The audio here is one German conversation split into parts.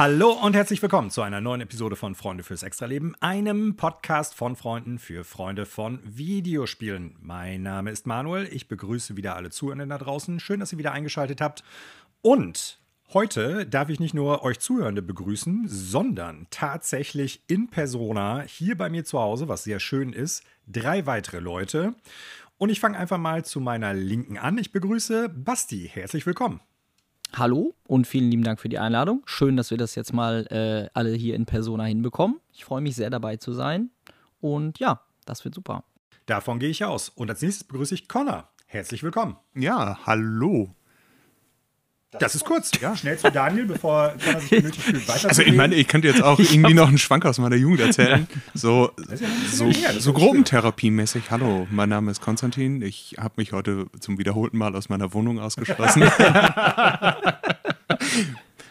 Hallo und herzlich willkommen zu einer neuen Episode von Freunde fürs Extraleben, einem Podcast von Freunden für Freunde von Videospielen. Mein Name ist Manuel, ich begrüße wieder alle Zuhörer da draußen. Schön, dass ihr wieder eingeschaltet habt. Und heute darf ich nicht nur euch Zuhörende begrüßen, sondern tatsächlich in Persona hier bei mir zu Hause, was sehr schön ist, drei weitere Leute. Und ich fange einfach mal zu meiner Linken an. Ich begrüße Basti. Herzlich willkommen. Hallo und vielen lieben Dank für die Einladung. Schön, dass wir das jetzt mal äh, alle hier in Persona hinbekommen. Ich freue mich sehr dabei zu sein. Und ja, das wird super. Davon gehe ich aus. Und als nächstes begrüße ich Connor. Herzlich willkommen. Ja, hallo. Das ist kurz, ja. Schnell zu Daniel, bevor Connor sich genötigt fühlt, weiter Also ich meine, ich könnte jetzt auch irgendwie noch einen Schwank aus meiner Jugend erzählen. So, so, so Gruppentherapiemmäßig. Hallo, mein Name ist Konstantin. Ich habe mich heute zum wiederholten Mal aus meiner Wohnung ausgeschlossen.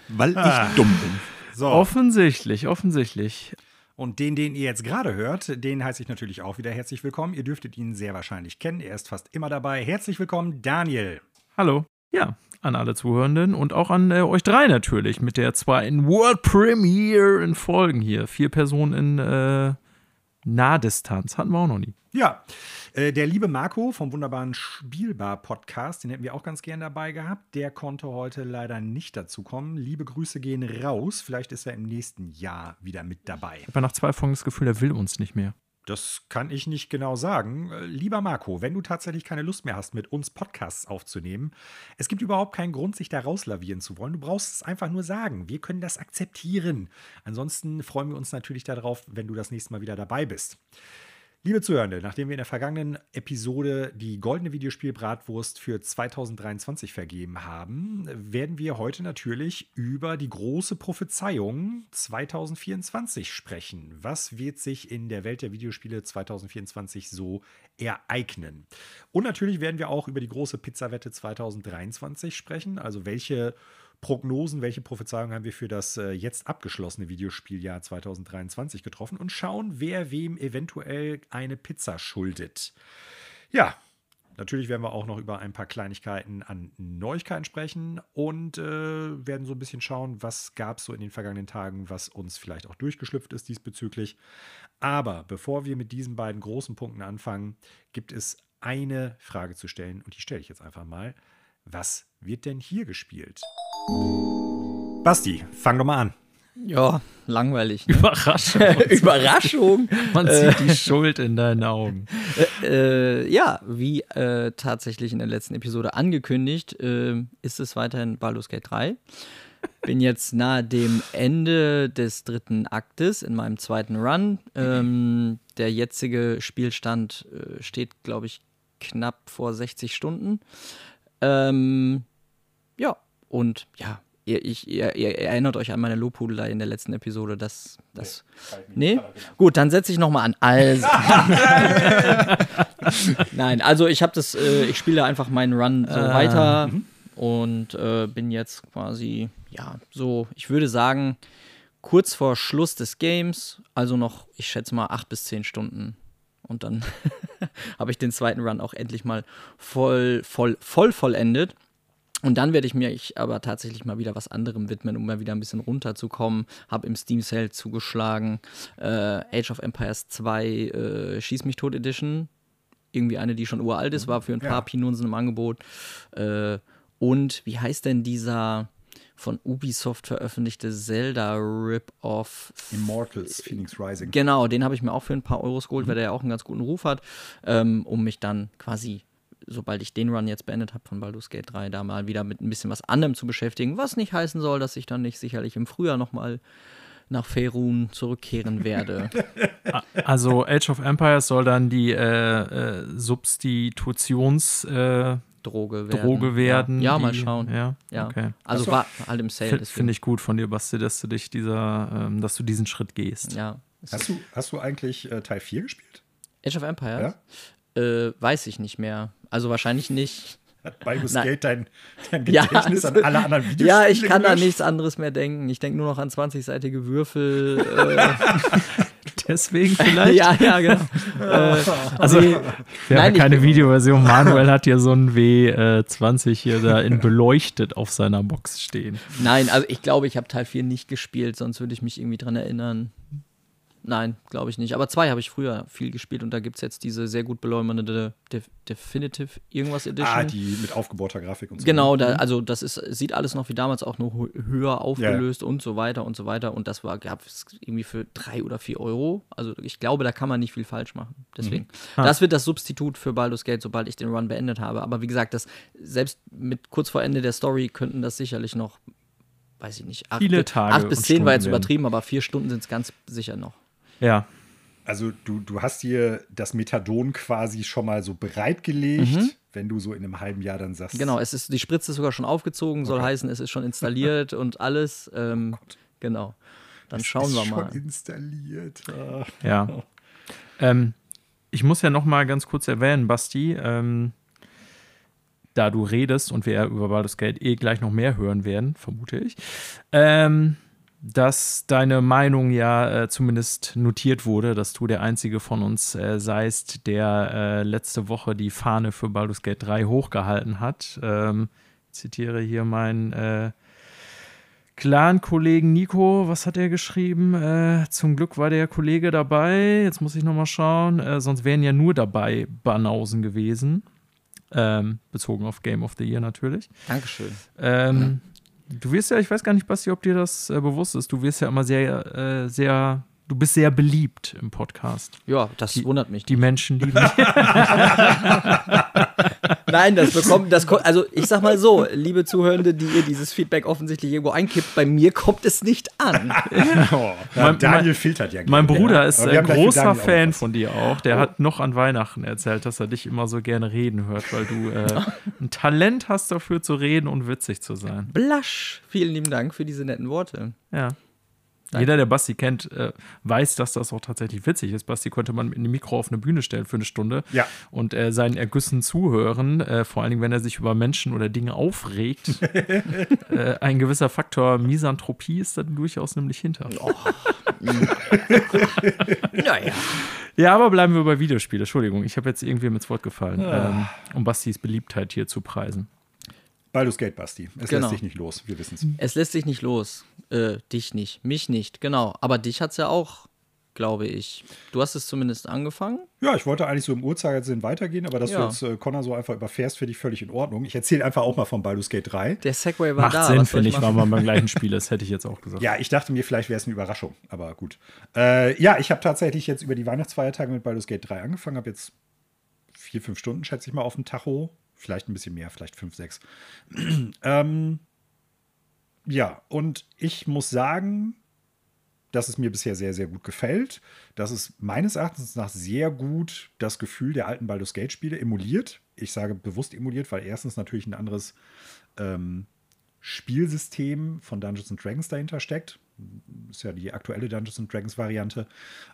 Weil ich dumm bin. So. Offensichtlich, offensichtlich. Und den, den ihr jetzt gerade hört, den heiße ich natürlich auch wieder herzlich willkommen. Ihr dürftet ihn sehr wahrscheinlich kennen. Er ist fast immer dabei. Herzlich willkommen, Daniel. Hallo. Ja, an alle Zuhörenden und auch an äh, euch drei natürlich mit der zweiten World Premiere in Folgen hier. Vier Personen in äh, Nahdistanz. Hatten wir auch noch nie. Ja, äh, der liebe Marco vom wunderbaren Spielbar-Podcast, den hätten wir auch ganz gern dabei gehabt. Der konnte heute leider nicht dazu kommen. Liebe Grüße gehen raus. Vielleicht ist er im nächsten Jahr wieder mit dabei. Ich habe nach zwei Folgen das Gefühl, er will uns nicht mehr. Das kann ich nicht genau sagen. Äh, lieber Marco, wenn du tatsächlich keine Lust mehr hast, mit uns Podcasts aufzunehmen, es gibt überhaupt keinen Grund, sich da rauslavieren zu wollen. Du brauchst es einfach nur sagen. Wir können das akzeptieren. Ansonsten freuen wir uns natürlich darauf, wenn du das nächste Mal wieder dabei bist. Liebe Zuhörende, nachdem wir in der vergangenen Episode die goldene Videospielbratwurst für 2023 vergeben haben, werden wir heute natürlich über die große Prophezeiung 2024 sprechen. Was wird sich in der Welt der Videospiele 2024 so ereignen? Und natürlich werden wir auch über die große Pizzawette 2023 sprechen, also welche Prognosen, welche Prophezeiungen haben wir für das äh, jetzt abgeschlossene Videospieljahr 2023 getroffen und schauen, wer wem eventuell eine Pizza schuldet. Ja, natürlich werden wir auch noch über ein paar Kleinigkeiten an Neuigkeiten sprechen und äh, werden so ein bisschen schauen, was gab es so in den vergangenen Tagen, was uns vielleicht auch durchgeschlüpft ist diesbezüglich. Aber bevor wir mit diesen beiden großen Punkten anfangen, gibt es eine Frage zu stellen und die stelle ich jetzt einfach mal. Was wird denn hier gespielt? Basti, fang doch mal an. Ja, langweilig. Ne? Überraschung. Überraschung. Man sieht die Schuld in deinen Augen. Äh, äh, ja, wie äh, tatsächlich in der letzten Episode angekündigt, äh, ist es weiterhin Baldur's Gate 3. Bin jetzt nahe dem Ende des dritten Aktes in meinem zweiten Run. Ähm, der jetzige Spielstand äh, steht, glaube ich, knapp vor 60 Stunden. Ähm, ja, und ja, ihr, ich, ihr, ihr, erinnert euch an meine Lobhudelei in der letzten Episode, dass das. Nee? nee? Gut, dann setze ich nochmal an. Also. Nein, also ich habe das, äh, ich spiele einfach meinen Run so äh, weiter mhm. und äh, bin jetzt quasi, ja, so, ich würde sagen, kurz vor Schluss des Games, also noch, ich schätze mal, acht bis zehn Stunden. Und dann habe ich den zweiten Run auch endlich mal voll, voll, voll vollendet. Und dann werde ich mir ich aber tatsächlich mal wieder was anderem widmen, um mal wieder ein bisschen runterzukommen. Habe im Steam Sale zugeschlagen. Äh, Age of Empires 2 äh, Schieß mich tot Edition. Irgendwie eine, die schon uralt ist, war für ein paar ja. Pinunsen im Angebot. Äh, und wie heißt denn dieser von Ubisoft veröffentlichte Zelda Rip-Off? Immortals Phoenix Rising. Genau, den habe ich mir auch für ein paar Euros geholt, mhm. weil der ja auch einen ganz guten Ruf hat, ähm, um mich dann quasi sobald ich den Run jetzt beendet habe von Baldur's Gate 3, da mal wieder mit ein bisschen was anderem zu beschäftigen, was nicht heißen soll, dass ich dann nicht sicherlich im Frühjahr nochmal nach Ferun zurückkehren werde. Also Age of Empires soll dann die äh, äh, Substitutions äh, Droge werden. Droge werden ja, ja mal schauen. Ja, ja. okay. Also war halt im Sale. Finde ich gut von dir, Basti, dass du dich dieser, ähm, dass du diesen Schritt gehst. Ja. Hast du, hast du eigentlich äh, Teil 4 gespielt? Age of Empires? Ja? Äh, weiß ich nicht mehr. Also wahrscheinlich nicht. Hat Baldur's Gate dein, dein Gedächtnis ja, an alle anderen Videos? Ja, ich kann gelöscht? an nichts anderes mehr denken. Ich denke nur noch an 20-seitige Würfel. äh, Deswegen vielleicht? ja, ja, genau. äh, also, wir Nein, haben keine Videoversion. Manuel hat hier so ein W20 hier da in beleuchtet auf seiner Box stehen. Nein, also ich glaube, ich habe Teil 4 nicht gespielt, sonst würde ich mich irgendwie dran erinnern. Nein, glaube ich nicht. Aber zwei habe ich früher viel gespielt und da gibt es jetzt diese sehr gut beleuchtete De Definitive irgendwas Edition. Ah, die mit aufgebohrter Grafik und so. Genau, da, mhm. also das ist, sieht alles noch wie damals auch nur höher aufgelöst ja. und so weiter und so weiter. Und das war, gab es irgendwie für drei oder vier Euro. Also ich glaube, da kann man nicht viel falsch machen. Deswegen. Mhm. Das wird das Substitut für Baldur's Gate, sobald ich den Run beendet habe. Aber wie gesagt, das, selbst mit kurz vor Ende der Story könnten das sicherlich noch weiß ich nicht, acht, Viele Tage acht bis zehn war jetzt übertrieben, aber vier Stunden sind es ganz sicher noch. Ja. Also du, du hast dir das Methadon quasi schon mal so bereitgelegt, mhm. wenn du so in einem halben Jahr dann sagst. Genau, es ist, die Spritze ist sogar schon aufgezogen, soll okay. heißen, es ist schon installiert und alles. Ähm, oh genau. Dann es schauen wir mal. Schon installiert. Ah. Ja. ähm, ich muss ja noch mal ganz kurz erwähnen, Basti, ähm, da du redest und wir über Baldur's Gate eh gleich noch mehr hören werden, vermute ich. Ähm, dass deine Meinung ja äh, zumindest notiert wurde, dass du der einzige von uns äh, seist, der äh, letzte Woche die Fahne für Baldur's Gate 3 hochgehalten hat. Ähm, zitiere hier meinen äh, Clan-Kollegen Nico, was hat er geschrieben? Äh, zum Glück war der Kollege dabei. Jetzt muss ich nochmal schauen. Äh, sonst wären ja nur dabei Banausen gewesen. Ähm, bezogen auf Game of the Year natürlich. Dankeschön. Ähm, Du wirst ja, ich weiß gar nicht, Basti, ob dir das äh, bewusst ist, du wirst ja immer sehr, äh, sehr, du bist sehr beliebt im Podcast. Ja, das die, wundert mich. Die Menschen lieben dich. Nein, das bekommt, das also ich sag mal so, liebe Zuhörende, die ihr dieses Feedback offensichtlich irgendwo einkippt, bei mir kommt es nicht an. oh, mein, Daniel filtert ja. Mein Bruder ist ein großer Fan von dir auch. Der oh. hat noch an Weihnachten erzählt, dass er dich immer so gerne reden hört, weil du äh, ein Talent hast dafür zu reden und witzig zu sein. Blasch, vielen lieben Dank für diese netten Worte. Ja. Nein. Jeder, der Basti kennt, äh, weiß, dass das auch tatsächlich witzig ist. Basti konnte man mit dem Mikro auf eine Bühne stellen für eine Stunde ja. und äh, seinen Ergüssen zuhören, äh, vor allen Dingen, wenn er sich über Menschen oder Dinge aufregt. Äh, ein gewisser Faktor Misanthropie ist da durchaus nämlich hinter. Oh. naja. Ja, aber bleiben wir bei Videospielen. Entschuldigung, ich habe jetzt irgendwie ins Wort gefallen, ah. ähm, um Bastis Beliebtheit hier zu preisen. Baldur's Gate, Basti. Es genau. lässt sich nicht los, wir wissen es. Es lässt sich nicht los. Äh, dich nicht, mich nicht, genau. Aber dich hat es ja auch, glaube ich. Du hast es zumindest angefangen. Ja, ich wollte eigentlich so im Uhrzeigersinn weitergehen, aber dass ja. du jetzt äh, Connor so einfach überfährst, finde ich völlig in Ordnung. Ich erzähle einfach auch mal von Baldur's Gate 3. Der Segway war Macht da. Sinn, finde ich, war man beim gleichen Spiel. Das hätte ich jetzt auch gesagt. Ja, ich dachte mir, vielleicht wäre es eine Überraschung, aber gut. Äh, ja, ich habe tatsächlich jetzt über die Weihnachtsfeiertage mit Baldur's Gate 3 angefangen, habe jetzt vier, fünf Stunden, schätze ich mal, auf dem Tacho Vielleicht ein bisschen mehr, vielleicht fünf, sechs. ähm, ja, und ich muss sagen, dass es mir bisher sehr, sehr gut gefällt. Dass es meines Erachtens nach sehr gut das Gefühl der alten Baldur's Gate-Spiele emuliert. Ich sage bewusst emuliert, weil erstens natürlich ein anderes ähm, Spielsystem von Dungeons and Dragons dahinter steckt. Ist ja die aktuelle Dungeons Dragons Variante.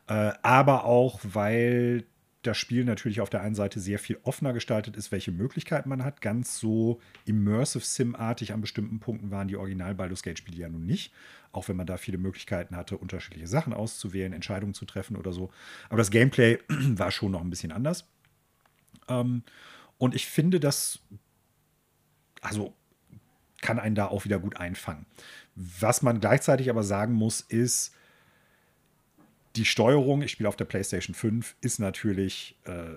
Äh, aber auch, weil das Spiel natürlich auf der einen Seite sehr viel offener gestaltet ist, welche Möglichkeiten man hat. Ganz so Immersive Sim-artig an bestimmten Punkten waren die Original Baldur's Gate-Spiele ja nun nicht. Auch wenn man da viele Möglichkeiten hatte, unterschiedliche Sachen auszuwählen, Entscheidungen zu treffen oder so. Aber das Gameplay war schon noch ein bisschen anders. Ähm, und ich finde, das also kann einen da auch wieder gut einfangen. Was man gleichzeitig aber sagen muss, ist, die Steuerung, ich spiele auf der PlayStation 5, ist natürlich äh,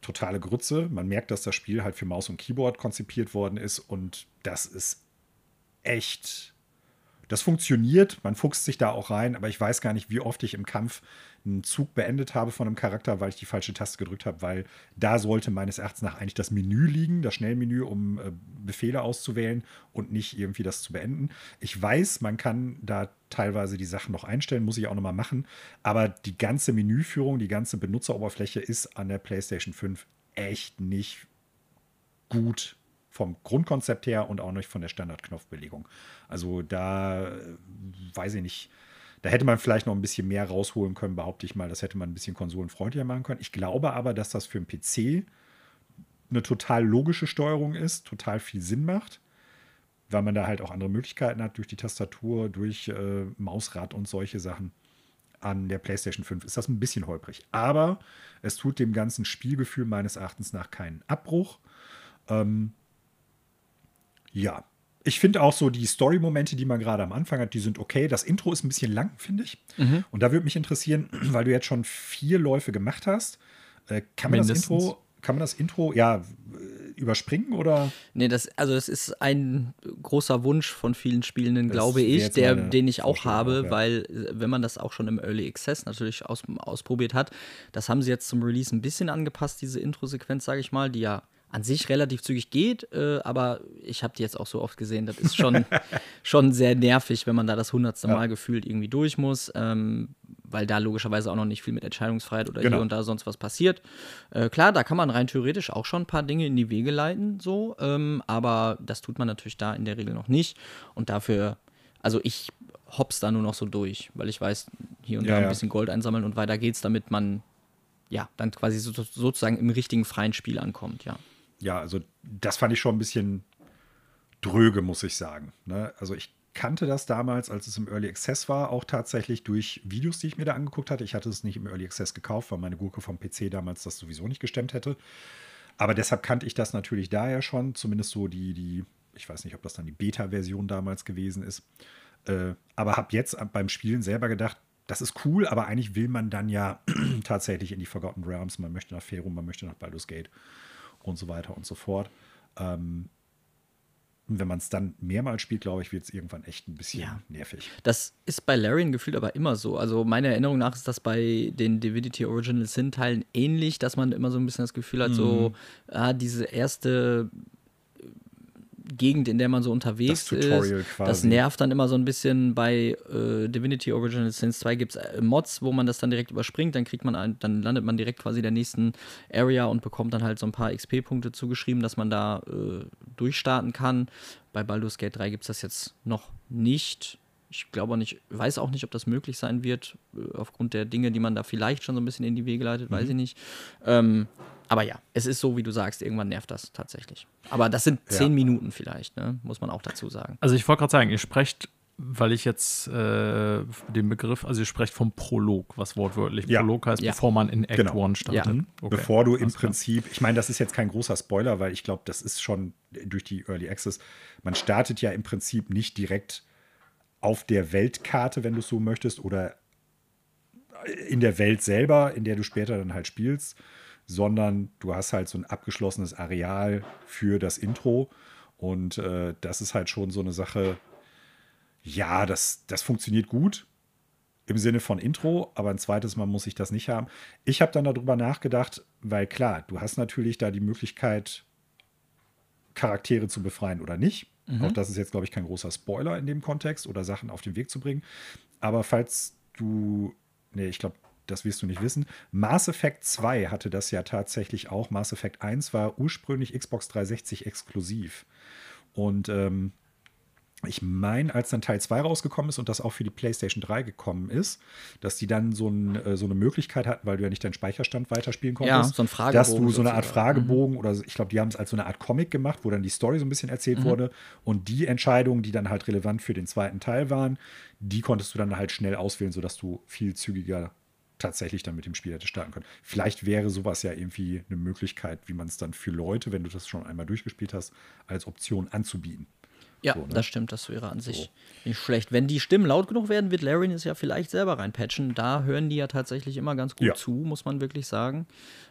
totale Grütze. Man merkt, dass das Spiel halt für Maus und Keyboard konzipiert worden ist und das ist echt das funktioniert, man fuchst sich da auch rein, aber ich weiß gar nicht, wie oft ich im Kampf einen Zug beendet habe von einem Charakter, weil ich die falsche Taste gedrückt habe, weil da sollte meines Erachtens nach eigentlich das Menü liegen, das Schnellmenü, um äh, Befehle auszuwählen und nicht irgendwie das zu beenden. Ich weiß, man kann da teilweise die Sachen noch einstellen, muss ich auch nochmal machen, aber die ganze Menüführung, die ganze Benutzeroberfläche ist an der PlayStation 5 echt nicht gut vom Grundkonzept her und auch nicht von der Standardknopfbelegung. Also da äh, weiß ich nicht. Da hätte man vielleicht noch ein bisschen mehr rausholen können, behaupte ich mal. Das hätte man ein bisschen konsolenfreundlicher machen können. Ich glaube aber, dass das für einen PC eine total logische Steuerung ist, total viel Sinn macht, weil man da halt auch andere Möglichkeiten hat durch die Tastatur, durch äh, Mausrad und solche Sachen. an der PlayStation 5 ist das ein bisschen holprig. Aber es tut dem ganzen Spielgefühl meines Erachtens nach keinen Abbruch. Ähm, ja, ich finde auch so die Story-Momente, die man gerade am Anfang hat, die sind okay. Das Intro ist ein bisschen lang, finde ich. Mhm. Und da würde mich interessieren, weil du jetzt schon vier Läufe gemacht hast, äh, kann man Mindestens. das Intro, kann man das Intro, ja, überspringen oder? Nee, das, also es ist ein großer Wunsch von vielen Spielenden, das glaube ich, der, den ich auch habe, ja. weil äh, wenn man das auch schon im Early Access natürlich aus, ausprobiert hat, das haben sie jetzt zum Release ein bisschen angepasst, diese Intro-Sequenz, sage ich mal, die ja an sich relativ zügig geht, äh, aber ich habe die jetzt auch so oft gesehen, das ist schon, schon sehr nervig, wenn man da das hundertste Mal gefühlt irgendwie durch muss, ähm, weil da logischerweise auch noch nicht viel mit Entscheidungsfreiheit oder genau. hier und da sonst was passiert. Äh, klar, da kann man rein theoretisch auch schon ein paar Dinge in die Wege leiten, so, ähm, aber das tut man natürlich da in der Regel noch nicht und dafür, also ich hops da nur noch so durch, weil ich weiß, hier und ja, da ein bisschen Gold einsammeln und weiter geht's, damit man ja dann quasi so, sozusagen im richtigen freien Spiel ankommt, ja ja, also das fand ich schon ein bisschen dröge, muss ich sagen. Ne? Also ich kannte das damals, als es im Early Access war, auch tatsächlich durch Videos, die ich mir da angeguckt hatte. Ich hatte es nicht im Early Access gekauft, weil meine Gurke vom PC damals das sowieso nicht gestemmt hätte. Aber deshalb kannte ich das natürlich daher schon, zumindest so die, die, ich weiß nicht, ob das dann die Beta-Version damals gewesen ist. Äh, aber habe jetzt beim Spielen selber gedacht, das ist cool, aber eigentlich will man dann ja tatsächlich in die Forgotten Realms, man möchte nach Ferum, man möchte nach Baldur's Gate und so weiter und so fort. Ähm, wenn man es dann mehrmals spielt, glaube ich, wird es irgendwann echt ein bisschen ja. nervig. Das ist bei Larian gefühlt aber immer so. Also meiner Erinnerung nach ist das bei den Divinity Original Sin Teilen ähnlich, dass man immer so ein bisschen das Gefühl hat, mhm. so ah, diese erste Gegend, in der man so unterwegs das ist. Quasi. Das nervt dann immer so ein bisschen. Bei äh, Divinity Original Sins 2 gibt es äh, Mods, wo man das dann direkt überspringt. Dann kriegt man ein, dann landet man direkt quasi in der nächsten Area und bekommt dann halt so ein paar XP-Punkte zugeschrieben, dass man da äh, durchstarten kann. Bei Baldur's Gate 3 gibt es das jetzt noch nicht. Ich glaube auch nicht, weiß auch nicht, ob das möglich sein wird, äh, aufgrund der Dinge, die man da vielleicht schon so ein bisschen in die Wege leitet, mhm. weiß ich nicht. Ähm, aber ja, es ist so, wie du sagst, irgendwann nervt das tatsächlich. Aber das sind zehn ja. Minuten vielleicht, ne? muss man auch dazu sagen. Also ich wollte gerade sagen, ihr sprecht, weil ich jetzt äh, den Begriff, also ihr sprecht vom Prolog, was wortwörtlich ja. Prolog heißt, ja. bevor man in Act genau. One startet. Ja. Mhm. Okay. Bevor du im Prinzip, ich meine, das ist jetzt kein großer Spoiler, weil ich glaube, das ist schon durch die Early Access, man startet ja im Prinzip nicht direkt auf der Weltkarte, wenn du es so möchtest, oder in der Welt selber, in der du später dann halt spielst, sondern du hast halt so ein abgeschlossenes Areal für das Intro. Und äh, das ist halt schon so eine Sache, ja, das, das funktioniert gut im Sinne von Intro, aber ein zweites Mal muss ich das nicht haben. Ich habe dann darüber nachgedacht, weil klar, du hast natürlich da die Möglichkeit, Charaktere zu befreien oder nicht. Mhm. Auch das ist jetzt, glaube ich, kein großer Spoiler in dem Kontext oder Sachen auf den Weg zu bringen. Aber falls du, nee, ich glaube, das wirst du nicht wissen. Mass Effect 2 hatte das ja tatsächlich auch. Mass Effect 1 war ursprünglich Xbox 360 exklusiv. Und ähm, ich meine, als dann Teil 2 rausgekommen ist und das auch für die PlayStation 3 gekommen ist, dass die dann so, ein, äh, so eine Möglichkeit hatten, weil du ja nicht deinen Speicherstand weiterspielen konntest, ja, so ein Fragebogen dass du so eine Art Fragebogen mhm. oder ich glaube, die haben es als so eine Art Comic gemacht, wo dann die Story so ein bisschen erzählt mhm. wurde und die Entscheidungen, die dann halt relevant für den zweiten Teil waren, die konntest du dann halt schnell auswählen, sodass du viel zügiger tatsächlich dann mit dem Spiel hätte starten können. Vielleicht wäre sowas ja irgendwie eine Möglichkeit, wie man es dann für Leute, wenn du das schon einmal durchgespielt hast, als Option anzubieten. Ja, so, ne? das stimmt, das wäre an sich so. nicht schlecht. Wenn die Stimmen laut genug werden, wird Larian es ja vielleicht selber reinpatchen. Da hören die ja tatsächlich immer ganz gut ja. zu, muss man wirklich sagen.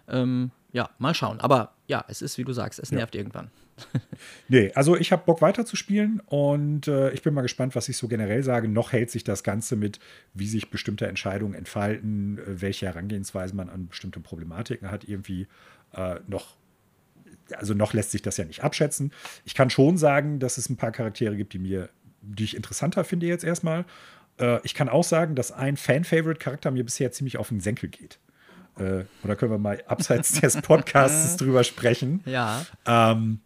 Ähm, ja, mal schauen. Aber ja, es ist, wie du sagst, es nervt ja. irgendwann. nee, also ich habe Bock weiterzuspielen und äh, ich bin mal gespannt, was ich so generell sage. Noch hält sich das Ganze mit, wie sich bestimmte Entscheidungen entfalten, äh, welche Herangehensweise man an bestimmte Problematiken hat, irgendwie äh, noch. Also noch lässt sich das ja nicht abschätzen. Ich kann schon sagen, dass es ein paar Charaktere gibt, die mir, die ich interessanter finde jetzt erstmal. Äh, ich kann auch sagen, dass ein Fan-Favorite-Charakter mir bisher ziemlich auf den Senkel geht. Äh, oder können wir mal abseits des Podcasts drüber sprechen? Ja. Ähm,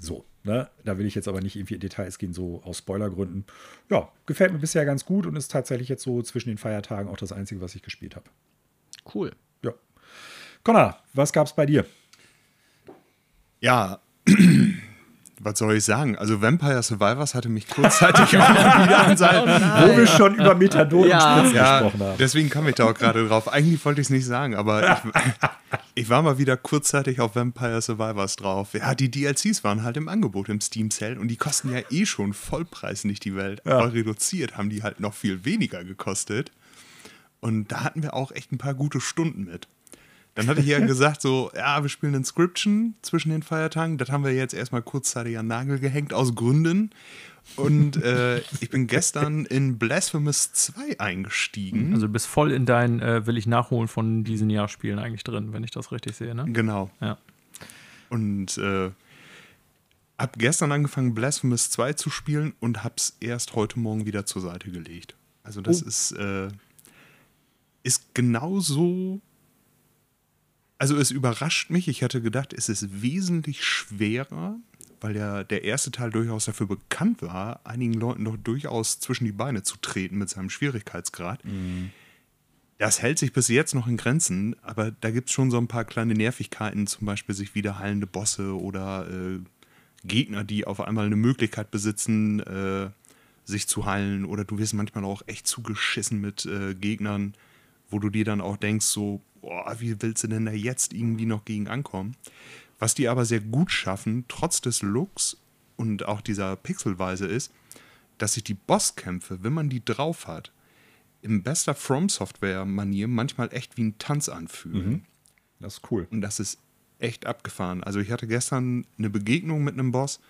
so, ne? Da will ich jetzt aber nicht irgendwie in Details gehen, so aus Spoilergründen. Ja, gefällt mir bisher ganz gut und ist tatsächlich jetzt so zwischen den Feiertagen auch das Einzige, was ich gespielt habe. Cool. Ja. Connor, was gab's bei dir? Ja, was soll ich sagen? Also Vampire Survivors hatte mich kurzzeitig auch mal wieder an sein. Oh Wo wir schon über Methadon Ja. und Spritzen Ja, gesprochen haben. deswegen kam ich da auch gerade drauf. Eigentlich wollte ich es nicht sagen, aber ich, ich war mal wieder kurzzeitig auf Vampire Survivors drauf. Ja, die DLCs waren halt im Angebot im Steam Sale und die kosten ja eh schon Vollpreis nicht die Welt. Aber reduziert haben die halt noch viel weniger gekostet. Und da hatten wir auch echt ein paar gute Stunden mit. Dann hatte ich ja gesagt, so, ja, wir spielen Inscription zwischen den Feiertagen. Das haben wir jetzt erstmal kurzzeitig an Nagel gehängt, aus Gründen. Und äh, ich bin gestern in Blasphemous 2 eingestiegen. Also du bist voll in dein äh, will ich nachholen von diesen Jahrspielen eigentlich drin, wenn ich das richtig sehe, ne? Genau. Ja. Und äh, hab gestern angefangen, Blasphemous 2 zu spielen und hab's erst heute Morgen wieder zur Seite gelegt. Also das ist, äh, ist genauso. Also es überrascht mich. Ich hatte gedacht, es ist wesentlich schwerer, weil ja der erste Teil durchaus dafür bekannt war, einigen Leuten doch durchaus zwischen die Beine zu treten mit seinem Schwierigkeitsgrad. Das hält sich bis jetzt noch in Grenzen, aber da gibt es schon so ein paar kleine Nervigkeiten, zum Beispiel sich wieder heilende Bosse oder äh, Gegner, die auf einmal eine Möglichkeit besitzen, äh, sich zu heilen. Oder du wirst manchmal auch echt zugeschissen mit äh, Gegnern, wo du dir dann auch denkst, so, boah, wie willst du denn da jetzt irgendwie noch gegen ankommen? Was die aber sehr gut schaffen, trotz des Looks und auch dieser Pixelweise ist, dass sich die Bosskämpfe, wenn man die drauf hat, im bester From Software-Manier manchmal echt wie ein Tanz anfühlen. Das ist cool. Und das ist echt abgefahren. Also ich hatte gestern eine Begegnung mit einem Boss.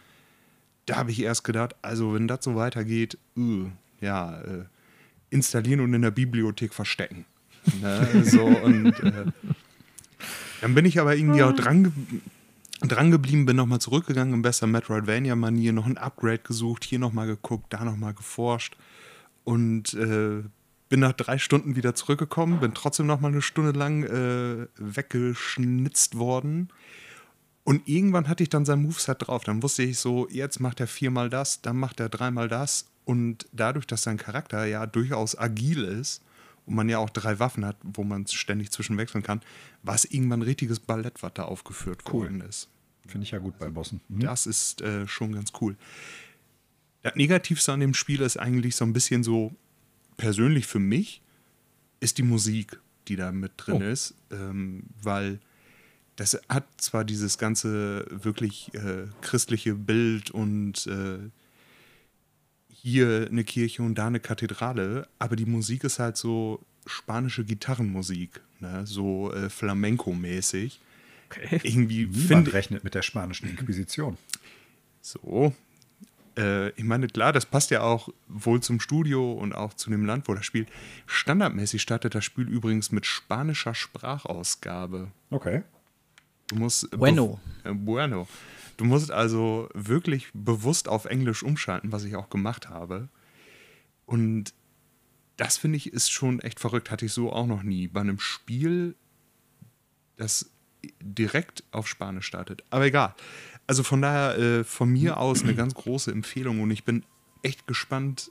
Da habe ich erst gedacht, also wenn das so weitergeht, uh, ja, äh, installieren und in der Bibliothek verstecken. Ne? so, und äh, dann bin ich aber irgendwie auch dran, ge dran geblieben, bin nochmal zurückgegangen in bester Metroidvania-Manier, noch ein Upgrade gesucht, hier nochmal geguckt, da nochmal geforscht und äh, bin nach drei Stunden wieder zurückgekommen, bin trotzdem noch mal eine Stunde lang äh, weggeschnitzt worden. Und irgendwann hatte ich dann sein Moveset drauf. Dann wusste ich so, jetzt macht er viermal das, dann macht er dreimal das. Und dadurch, dass sein Charakter ja durchaus agil ist und man ja auch drei Waffen hat, wo man ständig zwischenwechseln kann, war es irgendwann ein richtiges Ballett, was da aufgeführt Cool. worden ist. Finde ich ja gut bei Bossen. Mhm. Das ist äh, schon ganz cool. Das Negativste an dem Spiel ist eigentlich so ein bisschen so, persönlich für mich, ist die Musik, die da mit drin Oh. ist. Ähm, weil das hat zwar dieses ganze wirklich äh, christliche Bild und äh, hier eine Kirche und da eine Kathedrale, aber die Musik ist halt so spanische Gitarrenmusik, ne? so äh, Flamenco-mäßig. Okay. Irgendwie Niemand rechnet mit der spanischen Inquisition. so. Äh, ich meine, klar, das passt ja auch wohl zum Studio und auch zu dem Land, wo das spielt. Standardmäßig startet das Spiel übrigens mit spanischer Sprachausgabe. Okay. Du musst. Bueno. Äh, bueno. Du musst also wirklich bewusst auf Englisch umschalten, was ich auch gemacht habe. Und das finde ich ist schon echt verrückt. Hatte ich so auch noch nie. Bei einem Spiel, das direkt auf Spanisch startet. Aber egal. Also von daher äh, von mir aus eine ganz große Empfehlung und ich bin echt gespannt,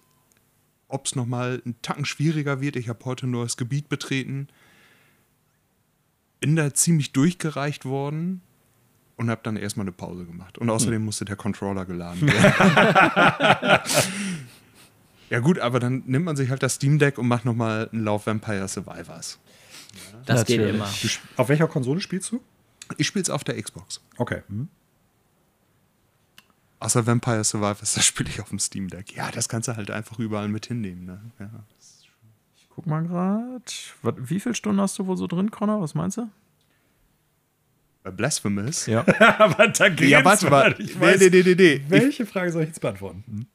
ob es nochmal einen Tacken schwieriger wird. Ich habe heute ein neues Gebiet betreten. Bin da ziemlich durchgereicht worden und habe dann erstmal eine Pause gemacht. Und außerdem musste der Controller geladen werden. ja gut, aber dann nimmt man sich halt das Steam Deck und macht nochmal einen Lauf Vampire Survivors. Das geht Natürlich. immer. Du sp- auf welcher Konsole spielst du? Ich spiele es auf der Xbox. Okay. Mhm. Außer Vampire Survivors, das spiele ich auf dem Steam Deck. Ja, das kannst du halt einfach überall mit hinnehmen. Ne? Ja. Guck mal gerade. Wie viele Stunden hast du wohl so drin, Connor? Was meinst du? Bei Blasphemous. Ja. Aber da geht's, Ja, warte mal. Ich Nee, weiß, nee, nee, nee, nee. Ich, welche Frage soll ich jetzt beantworten?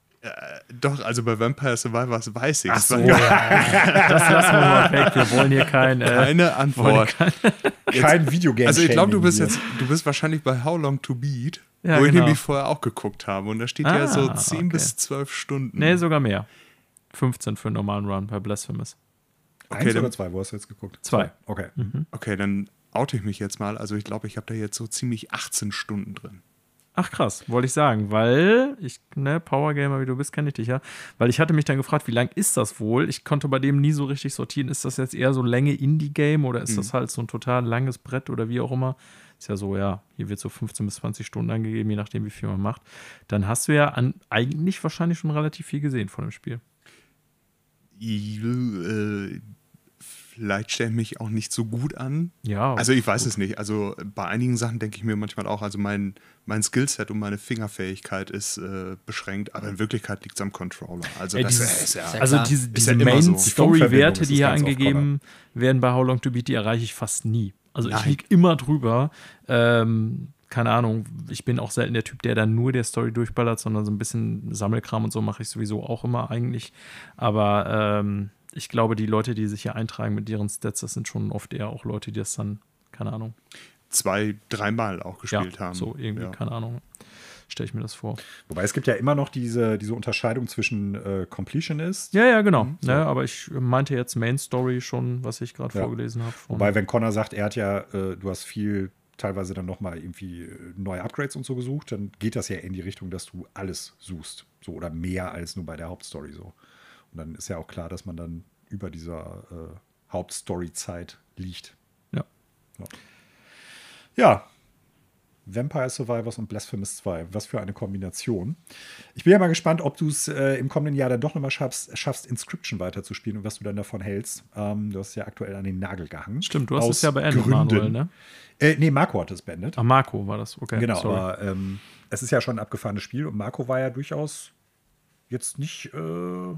doch, also bei Vampire Survivors weiß ich Ach so, ja. Das lassen wir mal weg. Wir wollen hier kein. Äh, Keine Antwort. Kein Videogame. Also ich glaube, du bist hier. jetzt, du bist wahrscheinlich bei How Long to Beat, Ja, wo ich genau. nämlich vorher auch geguckt habe. Und da steht ja Ah, so 10 okay. bis 12 Stunden. nee, sogar mehr. 15 für einen normalen Run bei Blasphemous. Eins Okay, dann- oder zwei? Wo hast du jetzt geguckt? Zwei. Okay. Okay, dann oute ich mich jetzt mal. Also ich glaube, ich habe da jetzt so ziemlich 18 Stunden drin. Ach krass, wollte ich sagen, weil ich, ne, Power Gamer wie du bist, kenne ich dich ja. Weil ich hatte mich dann gefragt, wie lang ist das wohl? Ich konnte bei dem nie so richtig sortieren. Ist das jetzt eher so Länge Indie-Game oder ist mhm. das halt so ein total langes Brett oder wie auch immer? Ist ja so, ja, hier wird so 15 bis 20 Stunden angegeben, je nachdem, wie viel man macht. Dann hast du ja an, eigentlich wahrscheinlich schon relativ viel gesehen von dem Spiel. Vielleicht stelle ich mich auch nicht so gut an. Ja. Also ich weiß gut. es nicht. Also bei einigen Sachen denke ich mir manchmal auch, also mein, mein Skillset und meine Fingerfähigkeit ist äh, beschränkt, aber in Wirklichkeit liegt es am Controller. Also, Ey, das dieses, ist ja, also diese, diese ja Main-Story-Werte, so. die hier angegeben werden bei How Long to Beat, die erreiche ich fast nie. Also Nein. ich liege immer drüber. Ähm, keine Ahnung, ich bin auch selten der Typ, der dann nur der Story durchballert, sondern so ein bisschen Sammelkram und so mache ich sowieso auch immer eigentlich. Aber ähm, ich glaube, die Leute, die sich hier eintragen mit ihren Stats, das sind schon oft eher auch Leute, die das dann, keine Ahnung. Zwei, dreimal auch gespielt ja, haben. So irgendwie, ja. keine Ahnung. Stelle ich mir das vor. Wobei es gibt ja immer noch diese, diese Unterscheidung zwischen äh, Completionist. Ja, ja, genau. Mhm, so. ja, aber ich meinte jetzt Main Story schon, was ich gerade ja. vorgelesen habe. Wobei, wenn Connor sagt, er hat ja, äh, du hast viel teilweise dann nochmal irgendwie äh, neue Upgrades und so gesucht, dann geht das ja in die Richtung, dass du alles suchst. So oder mehr als nur bei der Hauptstory so. Und dann ist ja auch klar, dass man dann über dieser äh, Hauptstory-Zeit liegt. Ja. ja. Ja. Vampire Survivors und Blasphemous 2. Was für eine Kombination. Ich bin ja mal gespannt, ob du es äh, im kommenden Jahr dann doch nochmal schaffst, schaffst, Inscription weiterzuspielen und was du dann davon hältst. Ähm, du hast ja aktuell an den Nagel gehangen. Stimmt, du hast es ja beendet, Gründen. Manuel, ne? Äh, nee, Marco hat es beendet. Ah, Marco war das, okay. Genau, sorry. aber ähm, es ist ja schon ein abgefahrenes Spiel und Marco war ja durchaus jetzt nicht äh,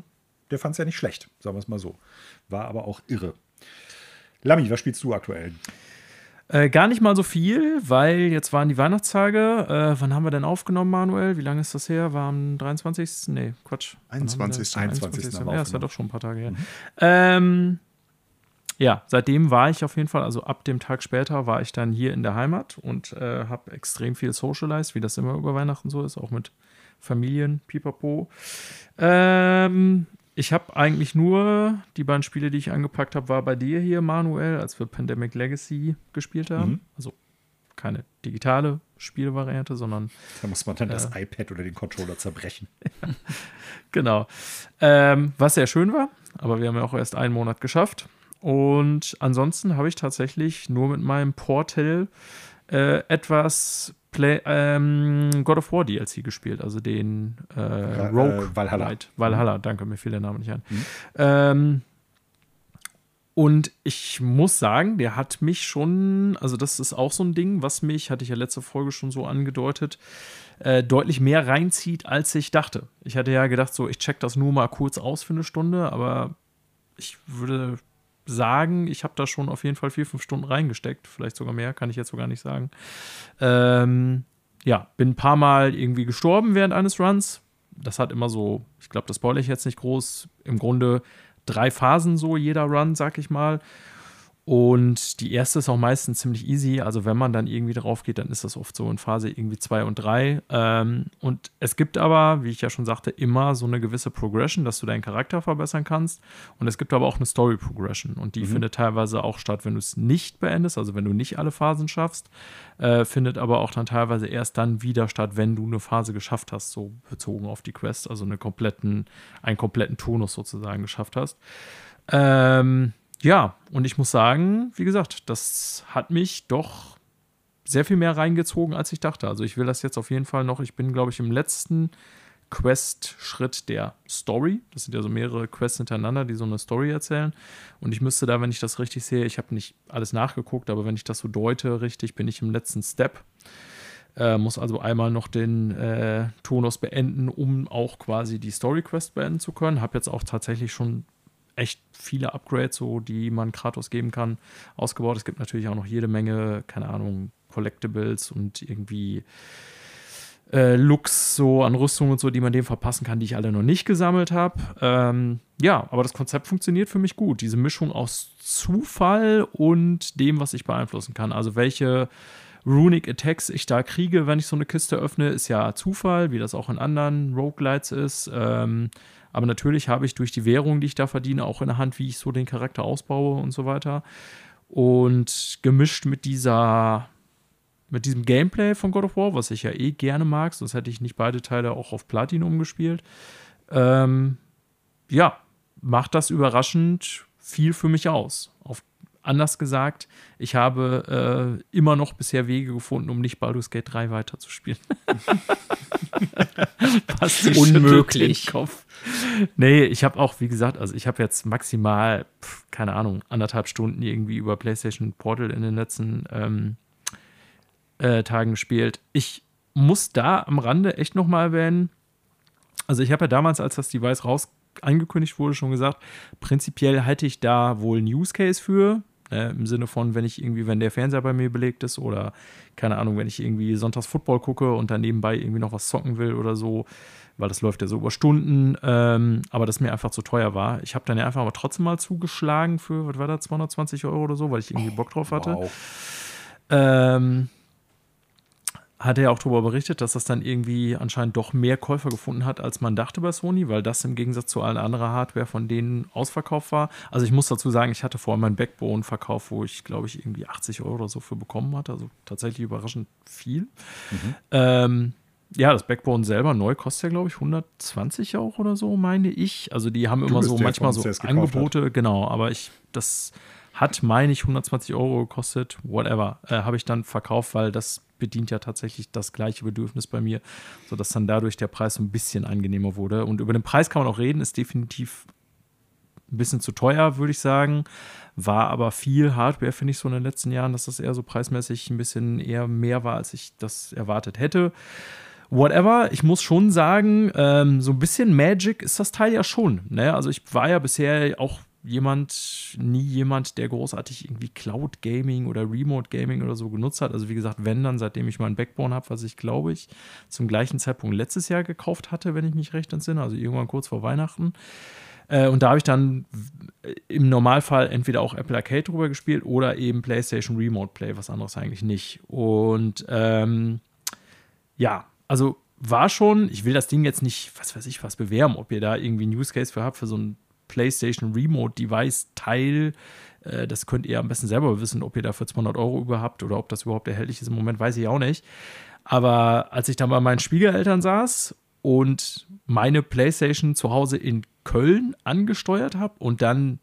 der fand es ja nicht schlecht, sagen wir es mal so. War aber auch irre. Lami, was spielst du aktuell? Äh, gar nicht mal so viel, weil jetzt waren die Weihnachtstage. Äh, wann haben wir denn aufgenommen, Manuel? Wie lange ist das her? War am 23. Nee, Quatsch. 21. 21. 21. Ja, ist ja doch schon ein paar Tage her. Mhm. Ähm, ja, seitdem war ich auf jeden Fall, also ab dem Tag später war ich dann hier in der Heimat und äh, habe extrem viel socialized, wie das immer über Weihnachten so ist, auch mit Familien, pipapo. Ähm, ich habe eigentlich nur die beiden Spiele, die ich angepackt habe, war bei dir hier, Manuel, als wir Pandemic Legacy gespielt haben. Mhm. Also keine digitale Spielvariante, sondern. Da muss man dann äh, das iPad oder den Controller zerbrechen. genau. Ähm, was sehr schön war, aber wir haben ja auch erst einen Monat geschafft. Und ansonsten habe ich tatsächlich nur mit meinem Portal äh, etwas Play, ähm, God of War DLC gespielt, also den äh, Rogue äh, Valhalla. Light. Valhalla, danke, mir fiel der Name nicht ein. Mhm. Ähm, und ich muss sagen, der hat mich schon, also das ist auch so ein Ding, was mich, hatte ich ja letzte Folge schon so angedeutet, äh, deutlich mehr reinzieht, als ich dachte. Ich hatte ja gedacht, so, ich check das nur mal kurz aus für eine Stunde, aber ich würde sagen, ich habe da schon auf jeden Fall vier, fünf Stunden reingesteckt, vielleicht sogar mehr, kann ich jetzt so gar nicht sagen. Ähm, ja, bin ein paar Mal irgendwie gestorben während eines Runs. Das hat immer so, ich glaube, das spoilere ich jetzt nicht groß, im Grunde drei Phasen so, jeder Run, sag ich mal. Und die erste ist auch meistens ziemlich easy. Also wenn man dann irgendwie drauf geht, dann ist das oft so in Phase irgendwie 2 und 3. Ähm, und es gibt aber, wie ich ja schon sagte, immer so eine gewisse Progression, dass du deinen Charakter verbessern kannst. Und es gibt aber auch eine Story Progression. Und die mhm. findet teilweise auch statt, wenn du es nicht beendest, also wenn du nicht alle Phasen schaffst. Äh, findet aber auch dann teilweise erst dann wieder statt, wenn du eine Phase geschafft hast, so bezogen auf die Quest, also eine kompletten, einen kompletten Tonus sozusagen geschafft hast. Ähm, ja, und ich muss sagen, wie gesagt, das hat mich doch sehr viel mehr reingezogen, als ich dachte. Also ich will das jetzt auf jeden Fall noch, ich bin, glaube ich, im letzten Quest-Schritt der Story. Das sind ja so mehrere Quests hintereinander, die so eine Story erzählen. Und ich müsste da, wenn ich das richtig sehe, ich habe nicht alles nachgeguckt, aber wenn ich das so deute, richtig, bin ich im letzten Step. Äh, muss also einmal noch den äh, Tonus beenden, um auch quasi die Story-Quest beenden zu können. Habe jetzt auch tatsächlich schon echt viele Upgrades, so die man Kratos geben kann, ausgebaut. Es gibt natürlich auch noch jede Menge, keine Ahnung, Collectibles und irgendwie äh, Looks so an Rüstung und so, die man dem verpassen kann, die ich alle noch nicht gesammelt habe. Ähm, ja, aber das Konzept funktioniert für mich gut. Diese Mischung aus Zufall und dem, was ich beeinflussen kann. Also welche Runic Attacks ich da kriege, wenn ich so eine Kiste öffne, ist ja Zufall, wie das auch in anderen Roguelites ist. Ähm, aber natürlich habe ich durch die Währung, die ich da verdiene, auch in der Hand, wie ich so den Charakter ausbaue und so weiter. Und gemischt mit dieser mit diesem Gameplay von God of War, was ich ja eh gerne mag, sonst hätte ich nicht beide Teile auch auf Platinum gespielt. Ähm, ja, macht das überraschend viel für mich aus. Auf, anders gesagt, ich habe äh, immer noch bisher Wege gefunden, um nicht Baldur's Gate 3 weiterzuspielen. Unmöglich. Kopf. Nee, ich habe auch, wie gesagt, also ich habe jetzt maximal, pf, keine Ahnung, anderthalb Stunden irgendwie über PlayStation Portal in den letzten ähm, äh, Tagen gespielt. Ich muss da am Rande echt noch mal erwähnen, also ich habe ja damals, als das Device raus angekündigt wurde, schon gesagt, prinzipiell halte ich da wohl einen Use Case für. Äh, Im Sinne von, wenn ich irgendwie, wenn der Fernseher bei mir belegt ist oder keine Ahnung, wenn ich irgendwie sonntags Football gucke und dann nebenbei irgendwie noch was zocken will oder so, weil das läuft ja so über Stunden, ähm, aber das mir einfach zu teuer war. Ich habe dann ja einfach aber trotzdem mal zugeschlagen für, was war da, 220 Euro oder so, weil ich irgendwie Bock drauf hatte. Wow. Ähm, hat er ja auch darüber berichtet, dass das dann irgendwie anscheinend doch mehr Käufer gefunden hat, als man dachte bei Sony, weil das im Gegensatz zu allen anderen Hardware von denen ausverkauft war. Also ich muss dazu sagen, ich hatte vorher meinen Backbone-Verkauf, wo ich, glaube ich, irgendwie 80 Euro oder so für bekommen hatte. Also tatsächlich überraschend viel. Ähm, ja, das Backbone selber neu kostet ja, glaube ich, 120 auch oder so, meine ich. Also die haben immer bist so der manchmal so Angebote, genau, aber ich, das hat, meine ich, 120 Euro gekostet, whatever, äh, habe ich dann verkauft, weil das bedient ja tatsächlich das gleiche Bedürfnis bei mir, sodass dann dadurch der Preis so ein bisschen angenehmer wurde. Und über den Preis kann man auch reden, ist definitiv ein bisschen zu teuer, würde ich sagen. War aber viel Hardware, finde ich, so in den letzten Jahren, dass das eher so preismäßig ein bisschen eher mehr war, als ich das erwartet hätte. Whatever, ich muss schon sagen, ähm, so ein bisschen Magic ist das Teil ja schon. Ne? Also ich war ja bisher auch jemand, nie jemand, der großartig irgendwie Cloud Gaming oder Remote Gaming oder so genutzt hat. Also wie gesagt, wenn dann, seitdem ich mein Backbone habe, was ich glaube ich zum gleichen Zeitpunkt letztes Jahr gekauft hatte, wenn ich mich recht entsinne, also irgendwann kurz vor Weihnachten. Äh, und da habe ich dann im Normalfall entweder auch Apple Arcade drüber gespielt oder eben PlayStation Remote Play, was anderes eigentlich nicht. Und ähm, ja, also war schon, ich will das Ding jetzt nicht, was weiß ich, was bewerben, ob ihr da irgendwie einen Use Case für habt, für so ein PlayStation Remote Device Teil. Äh, das könnt ihr am besten selber wissen, ob ihr dafür 200 Euro über habt oder ob das überhaupt erhältlich ist. Im Moment weiß ich auch nicht. Aber als ich dann bei meinen Schwiegereltern saß und meine PlayStation zu Hause in Köln angesteuert habe und dann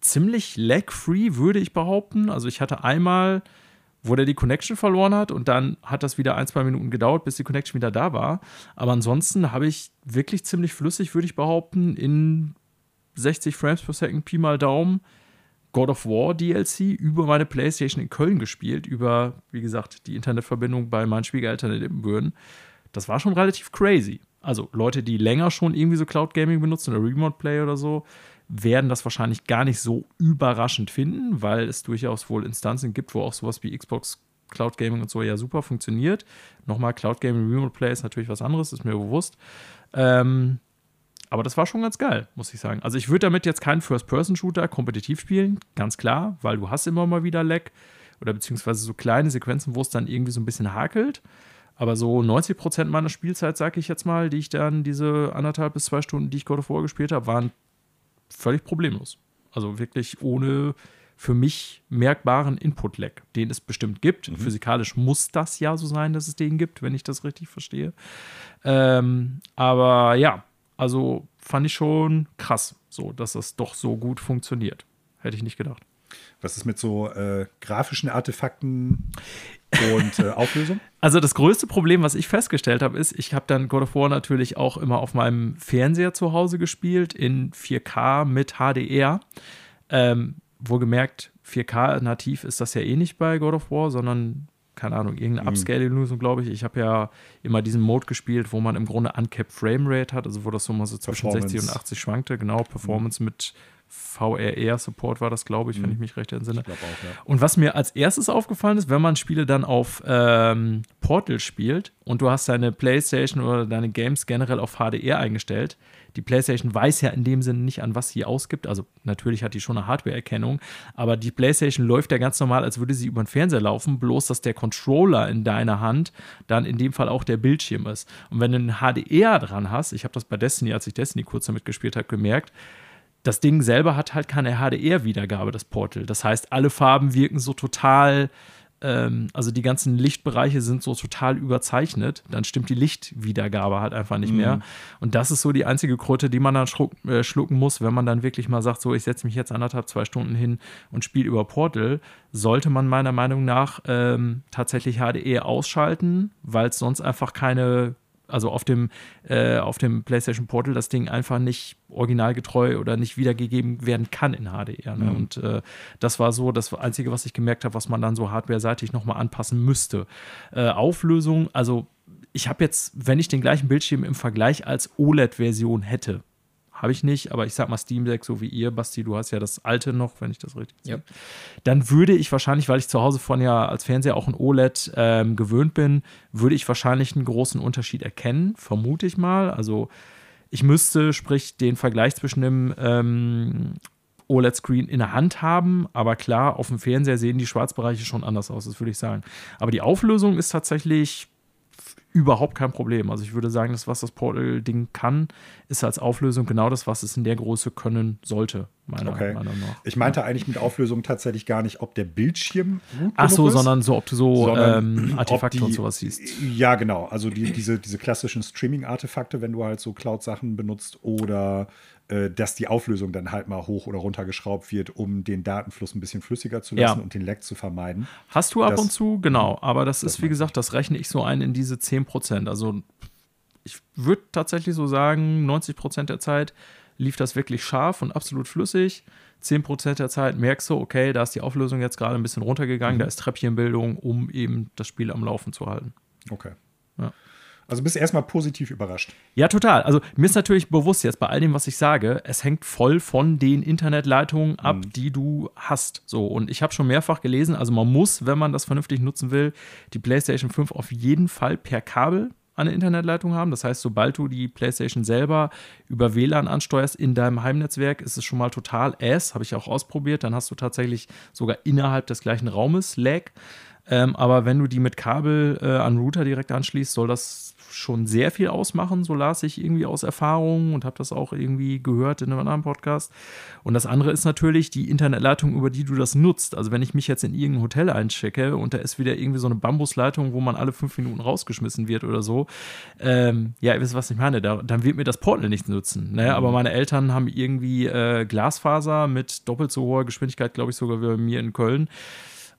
ziemlich lag-free, würde ich behaupten. Also ich hatte einmal, wo der die Connection verloren hat und dann hat das wieder ein, zwei Minuten gedauert, bis die Connection wieder da war. Aber ansonsten habe ich wirklich ziemlich flüssig, würde ich behaupten, in 60 Frames per Second, Pi mal Daumen, God of War DLC über meine Playstation in Köln gespielt, über, wie gesagt, die Internetverbindung bei meinen Schwiegereltern in Ibbenbüren. Das war schon relativ crazy. Also Leute, die länger schon irgendwie so Cloud Gaming benutzen oder Remote Play oder so, werden das wahrscheinlich gar nicht so überraschend finden, weil es durchaus wohl Instanzen gibt, wo auch sowas wie Xbox Cloud Gaming und so ja super funktioniert. Nochmal, Cloud Gaming Remote Play ist natürlich was anderes, ist mir bewusst. Ähm, aber das war schon ganz geil, muss ich sagen. Also ich würde damit jetzt keinen First-Person-Shooter kompetitiv spielen, ganz klar, weil du hast immer mal wieder Lag oder beziehungsweise so kleine Sequenzen, wo es dann irgendwie so ein bisschen hakelt. Aber so 90 Prozent meiner Spielzeit, sag ich jetzt mal, die ich dann diese anderthalb bis zwei Stunden, die ich God of gespielt habe, waren völlig problemlos. Also wirklich ohne für mich merkbaren Input-Lag, den es bestimmt gibt. Mhm. Physikalisch muss das ja so sein, dass es den gibt, wenn ich das richtig verstehe. Ähm, aber ja, also fand ich schon krass, so, dass das doch so gut funktioniert. Hätte ich nicht gedacht. Was ist mit so äh, grafischen Artefakten und äh, Auflösung? Also das größte Problem, was ich festgestellt habe, ist, ich habe dann God of War natürlich auch immer auf meinem Fernseher zu Hause gespielt, in 4K mit HDR. Ähm, wohlgemerkt, 4K nativ ist das ja eh nicht bei God of War, sondern, keine Ahnung, irgendeine Mhm. Upscaling-Lösung, glaube ich. Ich habe ja immer diesen Mode gespielt, wo man im Grunde uncapped Framerate hat, also wo das so mal so zwischen Performance. 60 und 80 schwankte. Genau, Performance mit VRR-Support war das, glaube ich, wenn Mhm. ich mich recht entsinne. Ich auch, ja. Und was mir als erstes aufgefallen ist, wenn man Spiele dann auf ähm, Portal spielt und du hast deine PlayStation oder deine Games generell auf HDR eingestellt, die PlayStation weiß ja in dem Sinne nicht, an was sie ausgibt. Also natürlich hat die schon eine Hardware-Erkennung, aber die PlayStation läuft ja ganz normal, als würde sie über den Fernseher laufen, bloß dass der Controller in deiner Hand dann in dem Fall auch der Bildschirm ist. Und wenn du einen HDR dran hast, ich habe das bei Destiny, als ich Destiny kurz damit gespielt habe, gemerkt, das Ding selber hat halt keine HDR-Wiedergabe, das Portal. Das heißt, alle Farben wirken so total ähm, also die ganzen Lichtbereiche sind so total überzeichnet, dann stimmt die Lichtwiedergabe halt einfach nicht mhm. mehr. Und das ist so die einzige Kröte, die man dann schluck, äh, schlucken muss, wenn man dann wirklich mal sagt, so ich setze mich jetzt anderthalb, zwei Stunden hin und spiele über Portal, sollte man meiner Meinung nach ähm, tatsächlich HDE ausschalten, weil es sonst einfach keine also auf dem, äh, auf dem PlayStation Portal das Ding einfach nicht originalgetreu oder nicht wiedergegeben werden kann in HDR. Ne? Mhm. Und äh, das war so das Einzige, was ich gemerkt habe, was man dann so hardware-seitig nochmal anpassen müsste. Äh, Auflösung, also ich habe jetzt, wenn ich den gleichen Bildschirm im Vergleich als OLED-Version hätte, habe ich nicht, aber ich sag mal Steam Deck, so wie ihr, Basti, du hast ja das alte noch, wenn ich das richtig sehe. Ja. Dann würde ich wahrscheinlich, weil ich zu Hause von ja als Fernseher auch ein OLED ähm, gewöhnt bin, würde ich wahrscheinlich einen großen Unterschied erkennen, vermute ich mal. Also ich müsste, sprich, den Vergleich zwischen dem ähm, OLED-Screen in der Hand haben, aber klar, auf dem Fernseher sehen die Schwarzbereiche schon anders aus, das würde ich sagen. Aber die Auflösung ist tatsächlich überhaupt kein Problem. Also ich würde sagen, das, was das Portal-Ding kann, ist als Auflösung genau das, was es in der Größe können sollte, meiner okay. Meinung nach. Ich meinte ja. eigentlich mit Auflösung tatsächlich gar nicht, ob der Bildschirm Ach so, ist, sondern so, ob du so ähm, Artefakte die, und sowas siehst. Ja, genau. Also die, diese, diese klassischen Streaming-Artefakte, wenn du halt so Cloud-Sachen benutzt oder dass die Auflösung dann halt mal hoch oder runter geschraubt wird, um den Datenfluss ein bisschen flüssiger zu lassen ja. und den Lag zu vermeiden. Hast du ab das, und zu, genau. Aber das, das ist, wie gesagt, das rechne ich so ein in diese 10 Prozent. Also ich würde tatsächlich so sagen, 90 Prozent der Zeit lief das wirklich scharf und absolut flüssig. 10% der Zeit merkst du, okay, da ist die Auflösung jetzt gerade ein bisschen runtergegangen, mhm. da ist Treppchenbildung, um eben das Spiel am Laufen zu halten. Okay. Also bist du erstmal positiv überrascht. Ja, total. Also mir ist natürlich bewusst jetzt bei all dem, was ich sage, es hängt voll von den Internetleitungen ab, mhm. die du hast. So, und ich habe schon mehrfach gelesen, also man muss, wenn man das vernünftig nutzen will, die PlayStation 5 auf jeden Fall per Kabel eine Internetleitung haben. Das heißt, sobald du die PlayStation selber über WLAN ansteuerst in deinem Heimnetzwerk, ist es schon mal total ass. Habe ich auch ausprobiert. Dann hast du tatsächlich sogar innerhalb des gleichen Raumes Lag. Ähm, aber wenn du die mit Kabel äh, an Router direkt anschließt, soll das schon sehr viel ausmachen, so las ich irgendwie aus Erfahrung und habe das auch irgendwie gehört in einem anderen Podcast. Und das andere ist natürlich die Internetleitung, über die du das nutzt. Also wenn ich mich jetzt in irgendein Hotel einchecke und da ist wieder irgendwie so eine Bambusleitung, wo man alle fünf Minuten rausgeschmissen wird oder so, ähm, ja, ihr wisst, was ich meine, da, dann wird mir das Portal nichts nutzen. Ne? Aber mhm. meine Eltern haben irgendwie äh, Glasfaser mit doppelt so hoher Geschwindigkeit, glaube ich, sogar wie bei mir in Köln.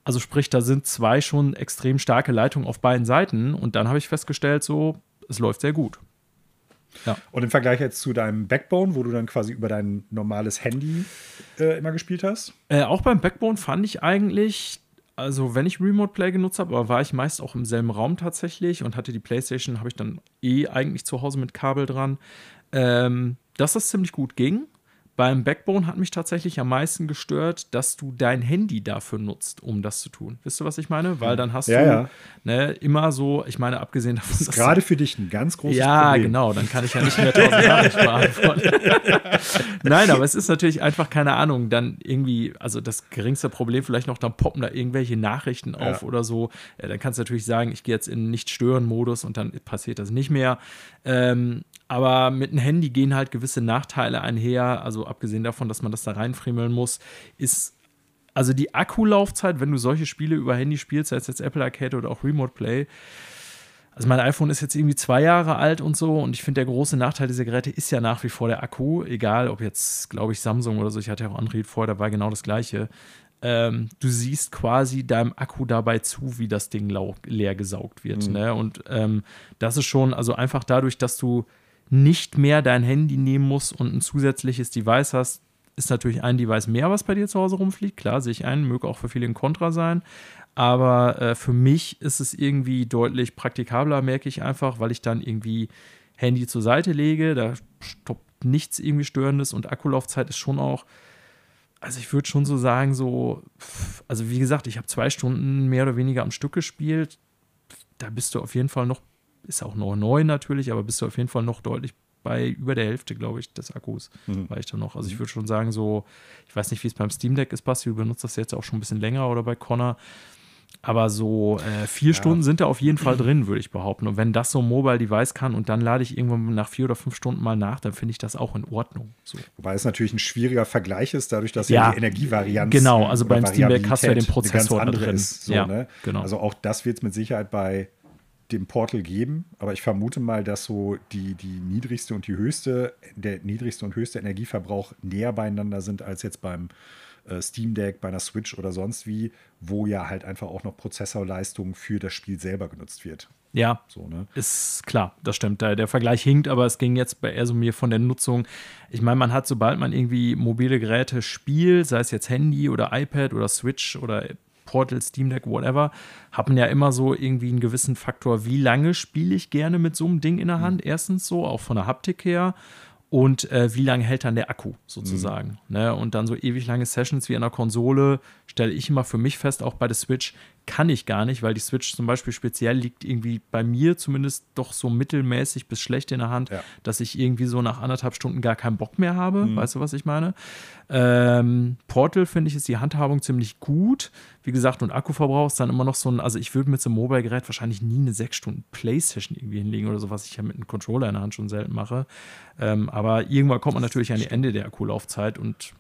Also sprich, da sind zwei schon extrem starke Leitungen auf beiden Seiten und dann habe ich festgestellt, so, es läuft sehr gut. Ja. Und im Vergleich jetzt zu deinem Backbone, wo du dann quasi über dein normales Handy äh, immer gespielt hast? Äh, auch beim Backbone fand ich eigentlich, also wenn ich Remote Play genutzt habe, aber war ich meist auch im selben Raum tatsächlich und hatte die PlayStation, habe ich dann eh eigentlich zu Hause mit Kabel dran, ähm, dass das ziemlich gut ging. Beim Backbone hat mich tatsächlich am meisten gestört, dass du dein Handy dafür nutzt, um das zu tun. Wisst du, was ich meine? Weil dann hast ja, du ja. Ne, immer so, ich meine, abgesehen davon. Das ist gerade für dich ein ganz großes ja, Problem. Ja, genau, dann kann ich ja nicht mehr tausend Nachrichten beantworten. Nein, aber es ist natürlich einfach, keine Ahnung, dann irgendwie, also das geringste Problem vielleicht noch, dann poppen da irgendwelche Nachrichten auf ja. oder so. Dann kannst du natürlich sagen, ich gehe jetzt in Nicht-Stören-Modus und dann passiert das nicht mehr. Ähm, aber mit dem Handy gehen halt gewisse Nachteile einher. Also abgesehen davon, dass man das da reinfriemeln muss, ist also die Akkulaufzeit, wenn du solche Spiele über Handy spielst, sei es jetzt Apple Arcade oder auch Remote Play. Also mein iPhone ist jetzt irgendwie zwei Jahre alt und so und ich finde, der große Nachteil dieser Geräte ist ja nach wie vor der Akku. Egal, ob jetzt, glaube ich, Samsung oder so, ich hatte ja auch Android vorher, da war genau das gleiche. Ähm, du siehst quasi deinem Akku dabei zu, wie das Ding leer gesaugt wird. Mhm. Ne? Und ähm, das ist schon, also einfach dadurch, dass du nicht mehr dein Handy nehmen musst und ein zusätzliches Device hast, ist natürlich ein Device mehr, was bei dir zu Hause rumfliegt. Klar, sehe ich ein, möge auch für viele ein Kontra sein. Aber äh, für mich ist es irgendwie deutlich praktikabler, merke ich einfach, weil ich dann irgendwie Handy zur Seite lege. Da stoppt nichts irgendwie Störendes und Akkulaufzeit ist schon auch. Also ich würde schon so sagen, so, also wie gesagt, ich habe zwei Stunden mehr oder weniger am Stück gespielt. Da bist du auf jeden Fall noch ist auch noch neu natürlich, aber bist du auf jeden Fall noch deutlich bei über der Hälfte, glaube ich, des Akkus mhm. war ich da noch. Also ich würde schon sagen, so, ich weiß nicht, wie es beim Steam Deck ist, Basti, du benutzt das jetzt auch schon ein bisschen länger oder bei Connor. Aber so äh, vier ja. Stunden sind da auf jeden Fall drin, würde ich behaupten. Und wenn das so ein Mobile Device kann und dann lade ich irgendwann nach vier oder fünf Stunden mal nach, dann finde ich das auch in Ordnung. So. Wobei es natürlich ein schwieriger Vergleich ist, dadurch, dass ja, ja die Energievarianz. Genau, also beim Steam Deck hast du ja den Prozessor ganz andere drin. Ist, so, ja, ne? genau. Also auch das wird es mit Sicherheit bei dem Portal geben, aber ich vermute mal, dass so die, die niedrigste und die höchste, der niedrigste und höchste Energieverbrauch näher beieinander sind als jetzt beim äh, Steam Deck, bei einer Switch oder sonst wie, wo ja halt einfach auch noch Prozessorleistung für das Spiel selber genutzt wird. Ja, so, ne? ist klar, das stimmt. Der, der Vergleich hinkt, aber es ging jetzt bei eher so mir von der Nutzung. Ich meine, man hat, sobald man irgendwie mobile Geräte spielt, sei es jetzt Handy oder iPad oder Switch oder Portal, Steam Deck, whatever, hat man ja immer so irgendwie einen gewissen Faktor, wie lange spiele ich gerne mit so einem Ding in der Hand. Mhm. Erstens so, auch von der Haptik her und äh, wie lange hält dann der Akku sozusagen. Mhm. Ne? Und dann so ewig lange Sessions wie an der Konsole stelle ich immer für mich fest, auch bei der Switch kann ich gar nicht, weil die Switch zum Beispiel speziell liegt irgendwie bei mir zumindest doch so mittelmäßig bis schlecht in der Hand, ja. dass ich irgendwie so nach anderthalb Stunden gar keinen Bock mehr habe. Mhm. Weißt du, was ich meine? Ähm, Portal finde ich ist die Handhabung ziemlich gut. Wie gesagt, und Akkuverbrauch ist dann immer noch so ein, also ich würde mit so einem Mobile-Gerät wahrscheinlich nie eine sechs Stunden Playstation irgendwie hinlegen oder so, was ich ja mit einem Controller in der Hand schon selten mache. Ähm, aber irgendwann kommt man natürlich an die Ende der Akkulaufzeit und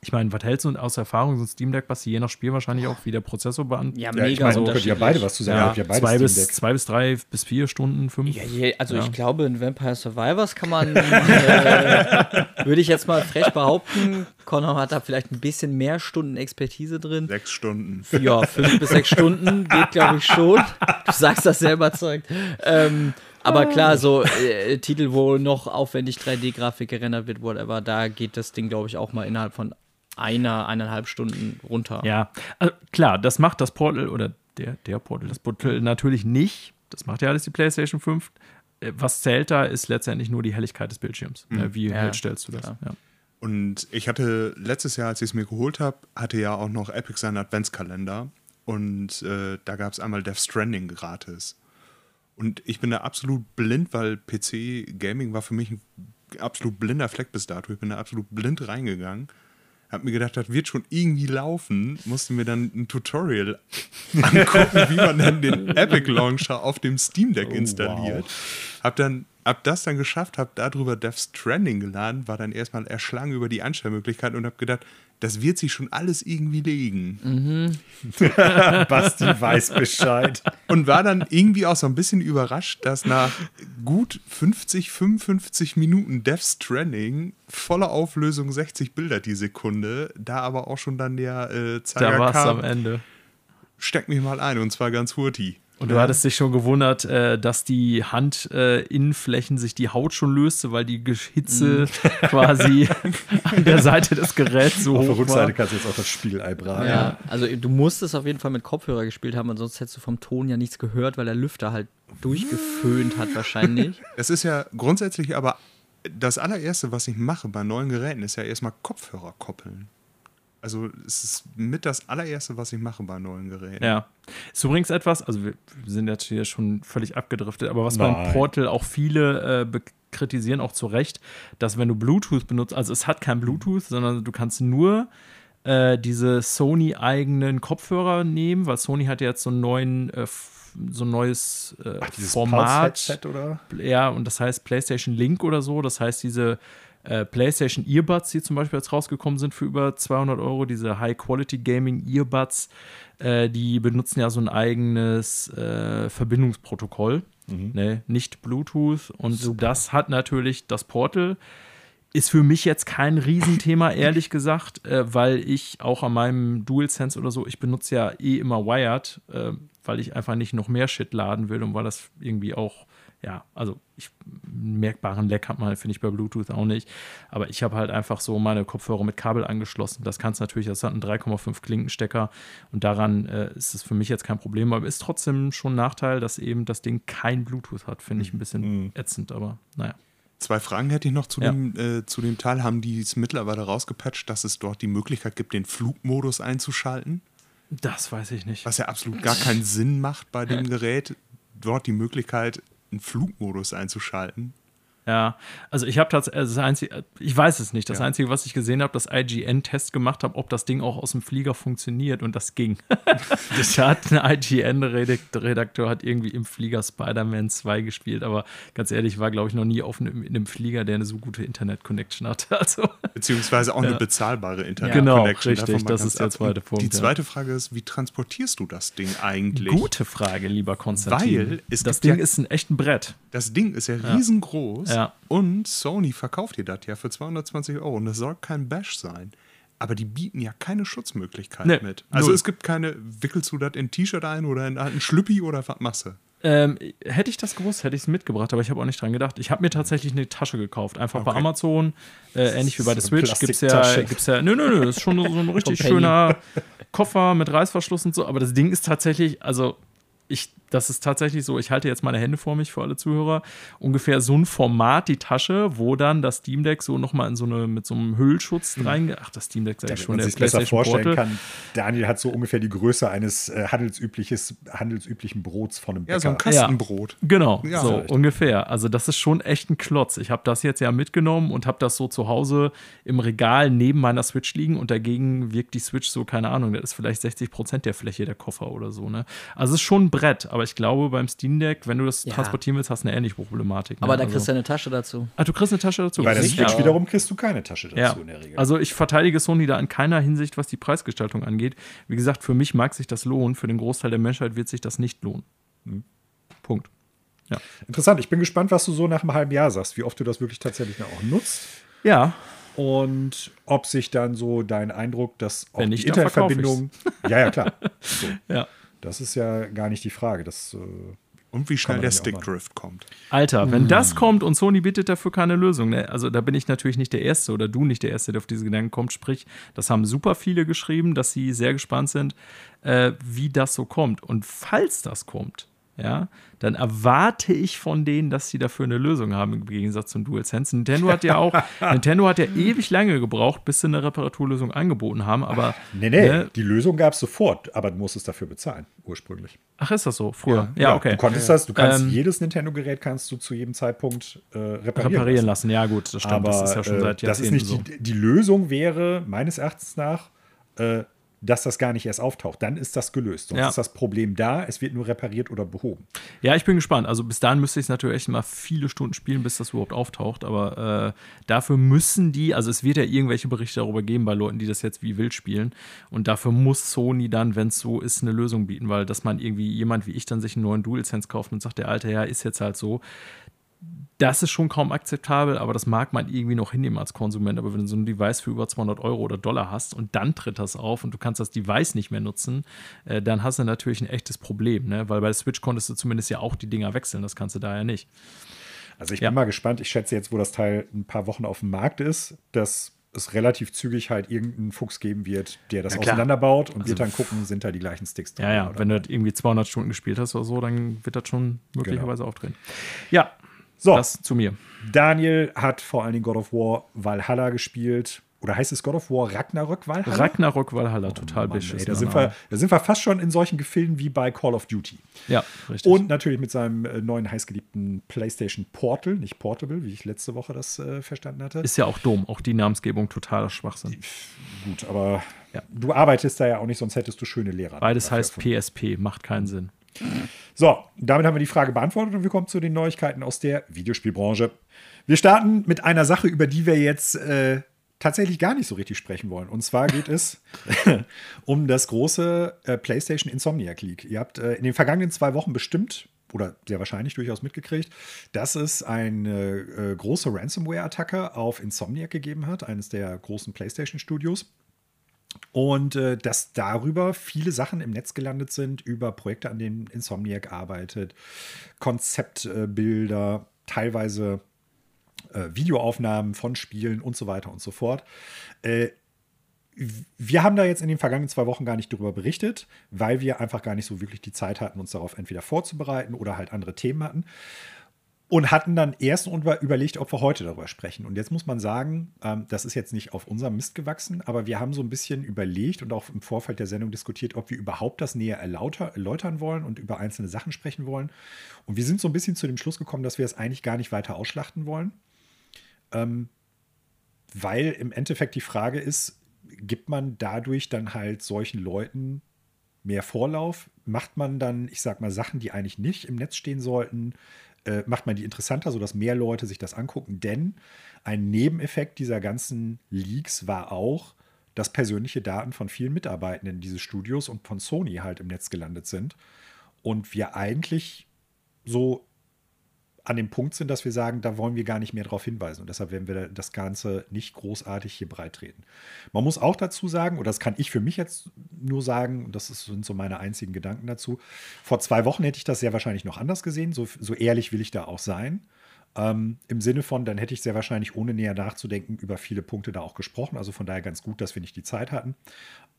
ich meine, was hältst du aus Erfahrung so ein Steam Deck, was je nach Spiel wahrscheinlich auch wie der Prozessor beantwortet? Ja, mega ja, ich meine, könnt ihr beide was zu sagen. Ja, ja zwei, bis, zwei bis drei bis vier Stunden, fünf. Ja, je, also ja. ich glaube, in Vampire Survivors kann man, äh, würde ich jetzt mal frech behaupten, Connor hat da vielleicht ein bisschen mehr Stunden Expertise drin. Sechs Stunden. Ja, fünf bis sechs Stunden geht, glaube ich, schon. Du sagst das sehr überzeugt. Ähm, aber klar, so äh, Titel, wo noch aufwendig 3D-Grafik gerendert wird, whatever, da geht das Ding, glaube ich, auch mal innerhalb von einer, eineinhalb Stunden runter. Ja, also klar, das macht das Portal oder der, der Portal, das Portal natürlich nicht. Das macht ja alles die PlayStation 5. Äh, was zählt da, ist letztendlich nur die Helligkeit des Bildschirms. Mhm. Wie ja, stellst du das? Ja. Und ich hatte letztes Jahr, als ich es mir geholt habe, hatte ja auch noch Epic seinen Adventskalender. Und äh, da gab es einmal Death Stranding gratis. Und ich bin da absolut blind, weil PC-Gaming war für mich ein absolut blinder Fleck bis dato. Ich bin da absolut blind reingegangen hab mir gedacht, das wird schon irgendwie laufen, musste mir dann ein Tutorial angucken, wie man dann den Epic Launcher auf dem Steam Deck oh, installiert. wow. Hab dann hab das dann geschafft, hab darüber Death Stranding geladen, war dann erstmal erschlagen über die Anstellmöglichkeiten und hab gedacht, das wird sich schon alles irgendwie legen. Mhm. Basti weiß Bescheid. Und war dann irgendwie auch so ein bisschen überrascht, dass nach gut 50, 55 Minuten Death Stranding, voller Auflösung 60 Bilder die Sekunde, da aber auch schon dann der äh, Zeiger Da war es am Ende. Steck mich mal ein und zwar ganz hurti. Und du hattest dich schon gewundert, äh, dass die Handinnenflächen äh, sich die Haut schon löste, weil die Hitze mm. quasi an der Seite des Geräts so auf hoch der Rückseite kannst du jetzt auch das Spiegelei braten. Ja, also du musstest auf jeden Fall mit Kopfhörer gespielt haben, sonst hättest du vom Ton ja nichts gehört, weil der Lüfter halt durchgeföhnt hat wahrscheinlich. Es ist ja grundsätzlich aber das allererste, was ich mache bei neuen Geräten, ist ja erstmal Kopfhörer koppeln. Also es ist mit das allererste, was ich mache bei neuen Geräten. Ja. Ist übrigens etwas, also wir sind jetzt hier schon völlig abgedriftet, aber was Nein. beim Portal auch viele äh, kritisieren, auch zu Recht, dass wenn du Bluetooth benutzt, also es hat kein Bluetooth, sondern du kannst nur äh, diese Sony-eigenen Kopfhörer nehmen, weil Sony hat ja jetzt so einen neuen äh, so ein neues äh, Ach, Format. oder? Ja, und das heißt PlayStation Link oder so. Das heißt, diese äh, PlayStation Earbuds, die zum Beispiel jetzt rausgekommen sind für über 200 Euro, diese High-Quality Gaming Earbuds, äh, die benutzen ja so ein eigenes äh, Verbindungsprotokoll, mhm. ne? nicht Bluetooth. Und Super. das hat natürlich das Portal. Ist für mich jetzt kein Riesenthema, ehrlich gesagt, äh, weil ich auch an meinem DualSense oder so, ich benutze ja eh immer Wired, äh, weil ich einfach nicht noch mehr Shit laden will und weil das irgendwie auch ja, also ich, merkbaren Leck hat man, finde ich, bei Bluetooth auch nicht. Aber ich habe halt einfach so meine Kopfhörer mit Kabel angeschlossen. Das kannst natürlich, das hat einen 3,5 Klinkenstecker und daran äh, ist es für mich jetzt kein Problem. Aber ist trotzdem schon ein Nachteil, dass eben das Ding kein Bluetooth hat. Finde ich ein bisschen mhm. ätzend, aber naja. Zwei Fragen hätte ich noch zu, ja. dem, äh, zu dem Teil. Haben die es mittlerweile rausgepatcht, dass es dort die Möglichkeit gibt, den Flugmodus einzuschalten? Das weiß ich nicht. Was ja absolut gar keinen Sinn macht bei dem Gerät. Dort die Möglichkeit, einen Flugmodus einzuschalten. Ja, also ich habe tatsächlich, also das Einzige, ich weiß es nicht. Das ja. Einzige, was ich gesehen habe, dass IGN-Test gemacht habe, ob das Ding auch aus dem Flieger funktioniert und das ging. das hat ein IGN-Redakteur hat irgendwie im Flieger Spider-Man 2 gespielt, aber ganz ehrlich, war glaube ich noch nie auf einem, in einem Flieger, der eine so gute Internet-Connection hatte. Also, Beziehungsweise auch ja. eine bezahlbare Internet-Connection. Genau, richtig, das ist der zweite Punkt. Die zweite Frage ist, wie transportierst du das Ding eigentlich? Gute Frage, lieber Konstantin. Weil das Ding ist ein echt ein Brett. Das Ding ist ja riesengroß. Ja. Und Sony verkauft dir das ja für 220 Euro. Und das soll kein Bash sein. Aber die bieten ja keine Schutzmöglichkeit nee, mit. Also null. es gibt keine, wickelst du das in ein T-Shirt ein oder in einen Schlüppi oder was machst du? Ähm, hätte ich das gewusst, hätte ich es mitgebracht, aber ich habe auch nicht dran gedacht. Ich habe mir tatsächlich eine Tasche gekauft, einfach okay. bei Amazon, äh, ähnlich wie bei der Switch. Gibt es ja, gibt's ja, nö, nö, nö, das ist schon so ein richtig schöner Koffer mit Reißverschluss und so, aber das Ding ist tatsächlich, also ich das ist tatsächlich so, ich halte jetzt meine Hände vor mich für alle Zuhörer, ungefähr so ein Format, die Tasche, wo dann das Steam Deck so nochmal in so eine, mit so einem Hüllschutz hm. rein, ach, das Steam Deck sei schon man der sich besser vorstellen Portal. kann, Daniel hat so ungefähr die Größe eines äh, handelsübliches, handelsüblichen Brots von einem Bäcker. Ja, so ein Kastenbrot. Ja, genau, ja, so vielleicht. ungefähr. Also das ist schon echt ein Klotz. Ich habe das jetzt ja mitgenommen und habe das so zu Hause im Regal neben meiner Switch liegen und dagegen wirkt die Switch so, keine Ahnung, das ist vielleicht 60 Prozent der Fläche der Koffer oder so. Ne? Also es ist schon ein Brett, aber ich glaube, beim Steam Deck, wenn du das ja. transportieren willst, hast du eine ähnliche Problematik. Ne? Aber da also, kriegst du eine Tasche dazu. Ah, du kriegst eine Tasche dazu. Bei der Switch ja. wiederum kriegst du keine Tasche dazu ja. in der Regel. Also ich verteidige Sony da in keiner Hinsicht, was die Preisgestaltung angeht. Wie gesagt, für mich mag sich das lohnen, für den Großteil der Menschheit wird sich das nicht lohnen. Hm. Punkt. Ja. Interessant. Ich bin gespannt, was du so nach einem halben Jahr sagst, wie oft du das wirklich tatsächlich auch nutzt. Ja. Und ob sich dann so dein Eindruck, dass auch Wenn die Internetverbindung. Ja, ja, klar. So. Ja. Das ist ja gar nicht die Frage. Das, äh, und wie schnell der Stickdrift kommt. Alter, wenn mm. das kommt und Sony bietet dafür keine Lösung, ne? also da bin ich natürlich nicht der Erste oder du nicht der Erste, der auf diese Gedanken kommt. Sprich, das haben super viele geschrieben, dass sie sehr gespannt sind, äh, wie das so kommt. Und falls das kommt, ja, dann erwarte ich von denen, dass sie dafür eine Lösung haben im Gegensatz zum DualSense. Nintendo hat ja auch, Nintendo hat ja ewig lange gebraucht, bis sie eine Reparaturlösung angeboten haben, aber. Nee, nee, ne, die Lösung gab es sofort, aber du musstest dafür bezahlen, ursprünglich. Ach, ist das so? Früher? Ja, ja okay. Du konntest das, du kannst ähm, jedes Nintendo-Gerät kannst du zu jedem Zeitpunkt äh, reparieren, reparieren lassen. Ja, gut, das stimmt. Aber, das ist ja schon seit Jahrzehnten das ist nicht so. Die, die Lösung wäre meines Erachtens nach, äh, dass das gar nicht erst auftaucht. Dann ist das gelöst. Sonst ja. ist das Problem da, es wird nur repariert oder behoben. Ja, ich bin gespannt. Also bis dahin müsste ich es natürlich echt mal viele Stunden spielen, bis das überhaupt auftaucht. Aber äh, dafür müssen die, also es wird ja irgendwelche Berichte darüber geben bei Leuten, die das jetzt wie wild spielen. Und dafür muss Sony dann, wenn es so ist, eine Lösung bieten, weil dass man irgendwie jemand wie ich dann sich einen neuen DualSense kauft und sagt, der alte Herr ist jetzt halt so, das ist schon kaum akzeptabel, aber das mag man irgendwie noch hinnehmen als Konsument. Aber wenn du so ein Device für über 200 Euro oder Dollar hast und dann tritt das auf und du kannst das Device nicht mehr nutzen, äh, dann hast du natürlich ein echtes Problem, ne? weil bei der Switch konntest du zumindest ja auch die Dinger wechseln, das kannst du daher nicht. Also ich ja. bin mal gespannt, ich schätze jetzt, wo das Teil ein paar Wochen auf dem Markt ist, dass es relativ zügig halt irgendeinen Fuchs geben wird, der das auseinanderbaut und also wird dann gucken, sind da die gleichen Sticks drin. Ja, ja, wenn du irgendwie 200 Stunden gespielt hast oder so, dann wird das schon möglicherweise genau. aufdrehen. Ja, so. Das zu mir. Daniel hat vor allen Dingen God of War Valhalla gespielt. Oder heißt es God of War Ragnarök Valhalla? Ragnarök Valhalla, oh, total Mann, ey, da, sind wir, da sind wir fast schon in solchen Gefilden wie bei Call of Duty. Ja, richtig. Und natürlich mit seinem äh, neuen heißgeliebten PlayStation Portal, nicht Portable, wie ich letzte Woche das äh, verstanden hatte. Ist ja auch dumm, auch die Namensgebung totaler Schwachsinn. Gut, aber ja. du arbeitest da ja auch nicht, sonst hättest du schöne Lehrer. Beides heißt PSP, macht keinen Sinn. So, damit haben wir die Frage beantwortet und wir kommen zu den Neuigkeiten aus der Videospielbranche. Wir starten mit einer Sache, über die wir jetzt äh, tatsächlich gar nicht so richtig sprechen wollen. Und zwar geht es um das große äh, PlayStation Insomniac League. Ihr habt äh, in den vergangenen zwei Wochen bestimmt oder sehr wahrscheinlich durchaus mitgekriegt, dass es eine äh, große Ransomware-Attacke auf Insomniac gegeben hat, eines der großen PlayStation-Studios. Und äh, dass darüber viele Sachen im Netz gelandet sind, über Projekte, an denen Insomniac arbeitet, Konzeptbilder, äh, teilweise äh, Videoaufnahmen von Spielen und so weiter und so fort. Äh, wir haben da jetzt in den vergangenen zwei Wochen gar nicht darüber berichtet, weil wir einfach gar nicht so wirklich die Zeit hatten, uns darauf entweder vorzubereiten oder halt andere Themen hatten. Und hatten dann erst überlegt, ob wir heute darüber sprechen. Und jetzt muss man sagen, ähm, das ist jetzt nicht auf unserem Mist gewachsen, aber wir haben so ein bisschen überlegt und auch im Vorfeld der Sendung diskutiert, ob wir überhaupt das näher erläutern wollen und über einzelne Sachen sprechen wollen. Und wir sind so ein bisschen zu dem Schluss gekommen, dass wir es eigentlich gar nicht weiter ausschlachten wollen. Ähm, weil im Endeffekt die Frage ist, gibt man dadurch dann halt solchen Leuten mehr Vorlauf? Macht man dann, ich sag mal, Sachen, die eigentlich nicht im Netz stehen sollten? Äh, macht man die interessanter, sodass mehr Leute sich das angucken. Denn ein Nebeneffekt dieser ganzen Leaks war auch, dass persönliche Daten von vielen Mitarbeitenden dieses Studios und von Sony halt im Netz gelandet sind. Und wir eigentlich so an dem Punkt sind, dass wir sagen, da wollen wir gar nicht mehr darauf hinweisen. Und deshalb werden wir das Ganze nicht großartig hier breit treten. Man muss auch dazu sagen, oder das kann ich für mich jetzt nur sagen, und das sind so meine einzigen Gedanken dazu, vor zwei Wochen hätte ich das sehr wahrscheinlich noch anders gesehen. So, so ehrlich will ich da auch sein. Ähm, Im Sinne von, dann hätte ich sehr wahrscheinlich, ohne näher nachzudenken, über viele Punkte da auch gesprochen. Also von daher ganz gut, dass wir nicht die Zeit hatten.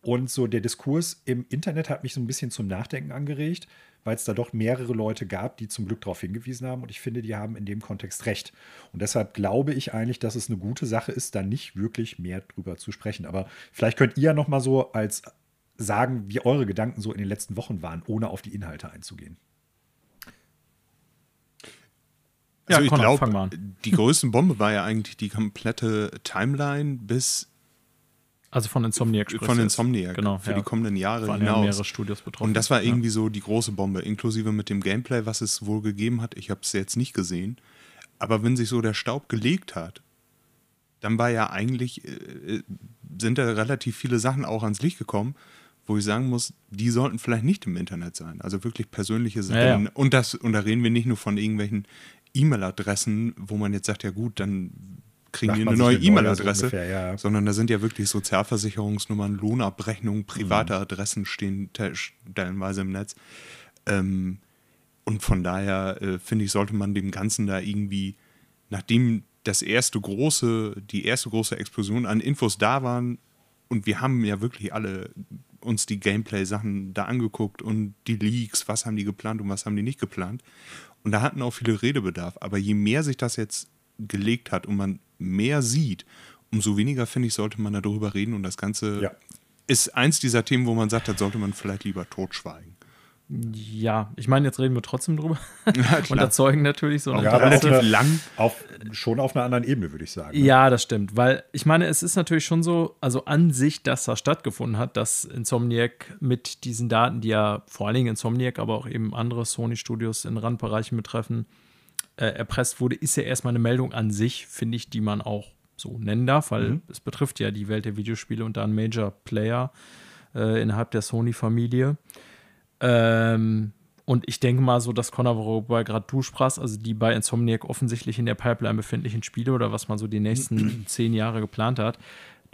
Und so der Diskurs im Internet hat mich so ein bisschen zum Nachdenken angeregt weil es da doch mehrere Leute gab, die zum Glück darauf hingewiesen haben. Und ich finde, die haben in dem Kontext recht. Und deshalb glaube ich eigentlich, dass es eine gute Sache ist, da nicht wirklich mehr drüber zu sprechen. Aber vielleicht könnt ihr ja noch mal so als sagen, wie eure Gedanken so in den letzten Wochen waren, ohne auf die Inhalte einzugehen. Also ja, ich glaube, die größte Bombe war ja eigentlich die komplette Timeline bis also von Insomniac Von Insomniac, genau, für ja. die kommenden Jahre Waren hinaus. Ja mehrere Studios betroffen. Und das war irgendwie ja. so die große Bombe, inklusive mit dem Gameplay, was es wohl gegeben hat. Ich habe es jetzt nicht gesehen. Aber wenn sich so der Staub gelegt hat, dann war ja eigentlich, äh, sind da relativ viele Sachen auch ans Licht gekommen, wo ich sagen muss, die sollten vielleicht nicht im Internet sein. Also wirklich persönliche Sachen. Ja, ja. Und, das, und da reden wir nicht nur von irgendwelchen E-Mail-Adressen, wo man jetzt sagt, ja gut, dann kriegen die eine neue E-Mail-Adresse, so ja. sondern da sind ja wirklich Sozialversicherungsnummern, Lohnabrechnungen, private mhm. Adressen stehen stellenweise im Netz. Ähm, und von daher äh, finde ich, sollte man dem Ganzen da irgendwie, nachdem das erste große, die erste große Explosion an Infos da waren, und wir haben ja wirklich alle uns die Gameplay-Sachen da angeguckt und die Leaks, was haben die geplant und was haben die nicht geplant. Und da hatten auch viele Redebedarf. Aber je mehr sich das jetzt gelegt hat und man mehr sieht, umso weniger, finde ich, sollte man darüber reden. Und das Ganze ja. ist eins dieser Themen, wo man sagt, das sollte man vielleicht lieber totschweigen. Ja, ich meine, jetzt reden wir trotzdem drüber ja, und erzeugen natürlich so eine ja, relativ lang, auf, schon auf einer anderen Ebene, würde ich sagen. Ne? Ja, das stimmt, weil ich meine, es ist natürlich schon so, also an sich, dass das stattgefunden hat, dass Insomniac mit diesen Daten, die ja vor allen Dingen Insomniac, aber auch eben andere Sony-Studios in Randbereichen betreffen, äh, erpresst wurde, ist ja erstmal eine Meldung an sich, finde ich, die man auch so nennen darf, weil mhm. es betrifft ja die Welt der Videospiele und da ein Major Player äh, innerhalb der Sony-Familie. Ähm, und ich denke mal so, dass Connor, worüber gerade du sprachst, also die bei Insomniac offensichtlich in der Pipeline befindlichen Spiele oder was man so die nächsten zehn Jahre geplant hat,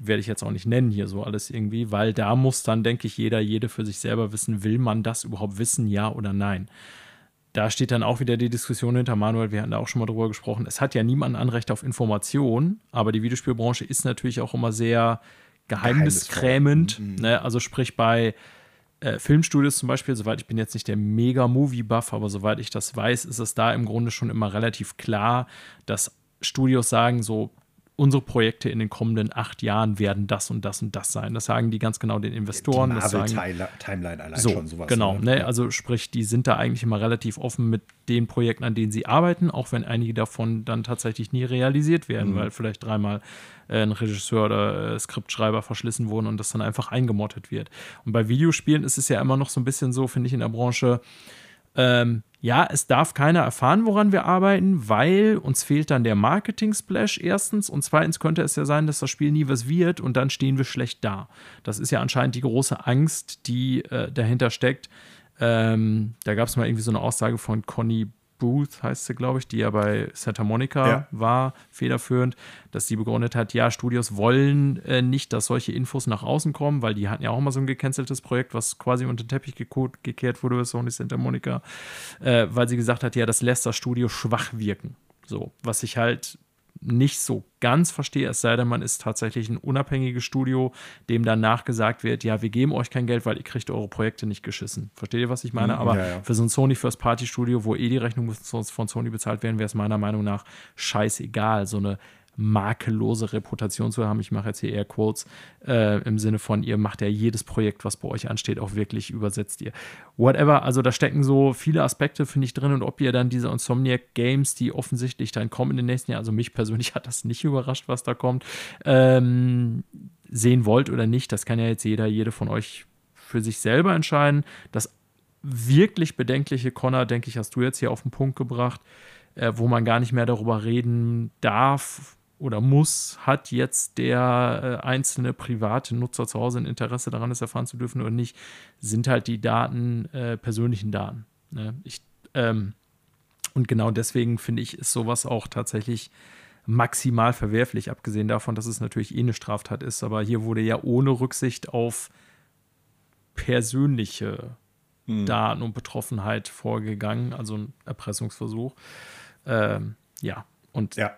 werde ich jetzt auch nicht nennen hier so alles irgendwie, weil da muss dann, denke ich, jeder, jede für sich selber wissen, will man das überhaupt wissen, ja oder nein da steht dann auch wieder die Diskussion hinter Manuel, wir hatten da auch schon mal drüber gesprochen. Es hat ja niemand ein Anrecht auf Information, aber die Videospielbranche ist natürlich auch immer sehr geheimniskrämend. Mhm. Ne? Also sprich bei äh, Filmstudios zum Beispiel, soweit ich bin jetzt nicht der mega Movie-Buff, aber soweit ich das weiß, ist es da im Grunde schon immer relativ klar, dass Studios sagen, so unsere Projekte in den kommenden acht Jahren werden das und das und das sein. Das sagen die ganz genau den Investoren. Die Marvel-Timeline allein so, schon sowas. Genau, ne? also sprich, die sind da eigentlich immer relativ offen mit den Projekten, an denen sie arbeiten, auch wenn einige davon dann tatsächlich nie realisiert werden, mhm. weil vielleicht dreimal äh, ein Regisseur oder äh, Skriptschreiber verschlissen wurden und das dann einfach eingemottet wird. Und bei Videospielen ist es ja immer noch so ein bisschen so, finde ich, in der Branche, ähm, ja, es darf keiner erfahren, woran wir arbeiten, weil uns fehlt dann der Marketing-Splash erstens und zweitens könnte es ja sein, dass das Spiel nie was wird und dann stehen wir schlecht da. Das ist ja anscheinend die große Angst, die äh, dahinter steckt. Ähm, da gab es mal irgendwie so eine Aussage von Conny Booth heißt sie, glaube ich, die ja bei Santa Monica ja. war, federführend, dass sie begründet hat, ja, Studios wollen äh, nicht, dass solche Infos nach außen kommen, weil die hatten ja auch mal so ein gecanceltes Projekt, was quasi unter den Teppich gekehrt wurde bei Sony Santa Monica, äh, weil sie gesagt hat, ja, das lässt das Studio schwach wirken. So, was ich halt nicht so ganz verstehe, es sei denn, man ist tatsächlich ein unabhängiges Studio, dem danach gesagt wird, ja, wir geben euch kein Geld, weil ihr kriegt eure Projekte nicht geschissen. Versteht ihr, was ich meine? Mhm, Aber ja, ja. für so ein Sony First Party Studio, wo eh die Rechnung von Sony bezahlt werden, wäre es meiner Meinung nach scheißegal, so eine makellose Reputation zu haben. Ich mache jetzt hier eher Quotes äh, im Sinne von, ihr macht ja jedes Projekt, was bei euch ansteht, auch wirklich übersetzt ihr. Whatever, also da stecken so viele Aspekte, finde ich, drin und ob ihr dann diese Insomniac Games, die offensichtlich dann kommen in den nächsten Jahren, also mich persönlich hat das nicht überrascht, was da kommt, ähm, sehen wollt oder nicht, das kann ja jetzt jeder, jede von euch für sich selber entscheiden. Das wirklich bedenkliche, Connor, denke ich, hast du jetzt hier auf den Punkt gebracht, äh, wo man gar nicht mehr darüber reden darf, oder muss, hat jetzt der äh, einzelne private Nutzer zu Hause ein Interesse daran, es erfahren zu dürfen oder nicht, sind halt die Daten äh, persönlichen Daten. Ne? Ich, ähm, und genau deswegen finde ich, ist sowas auch tatsächlich maximal verwerflich, abgesehen davon, dass es natürlich eh eine Straftat ist. Aber hier wurde ja ohne Rücksicht auf persönliche hm. Daten und Betroffenheit vorgegangen, also ein Erpressungsversuch. Ähm, ja, und ja.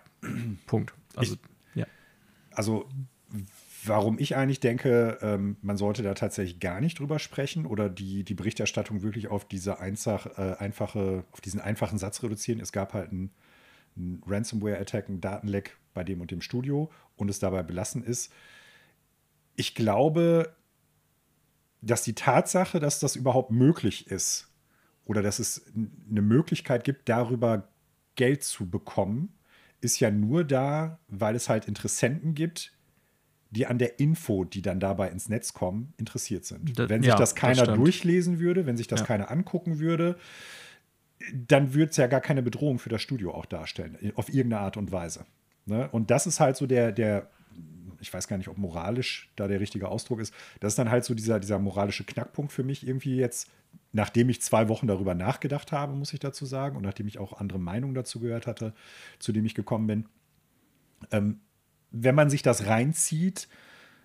Punkt. Also, ich, ja. Also, warum ich eigentlich denke, ähm, man sollte da tatsächlich gar nicht drüber sprechen oder die, die Berichterstattung wirklich auf diese einfach, äh, einfache, auf diesen einfachen Satz reduzieren. Es gab halt einen, einen Ransomware-Attack, einen Datenleck bei dem und dem Studio und es dabei belassen ist. Ich glaube, dass die Tatsache, dass das überhaupt möglich ist oder dass es eine Möglichkeit gibt, darüber Geld zu bekommen, ist ja nur da, weil es halt Interessenten gibt, die an der Info, die dann dabei ins Netz kommen, interessiert sind. Das, wenn sich ja, das keiner das durchlesen würde, wenn sich das ja. keiner angucken würde, dann würde es ja gar keine Bedrohung für das Studio auch darstellen, auf irgendeine Art und Weise. Ne? Und das ist halt so der, der, ich weiß gar nicht, ob moralisch da der richtige Ausdruck ist, das ist dann halt so dieser, dieser moralische Knackpunkt für mich irgendwie jetzt, nachdem ich zwei Wochen darüber nachgedacht habe, muss ich dazu sagen, und nachdem ich auch andere Meinungen dazu gehört hatte, zu dem ich gekommen bin, ähm, wenn man sich das reinzieht,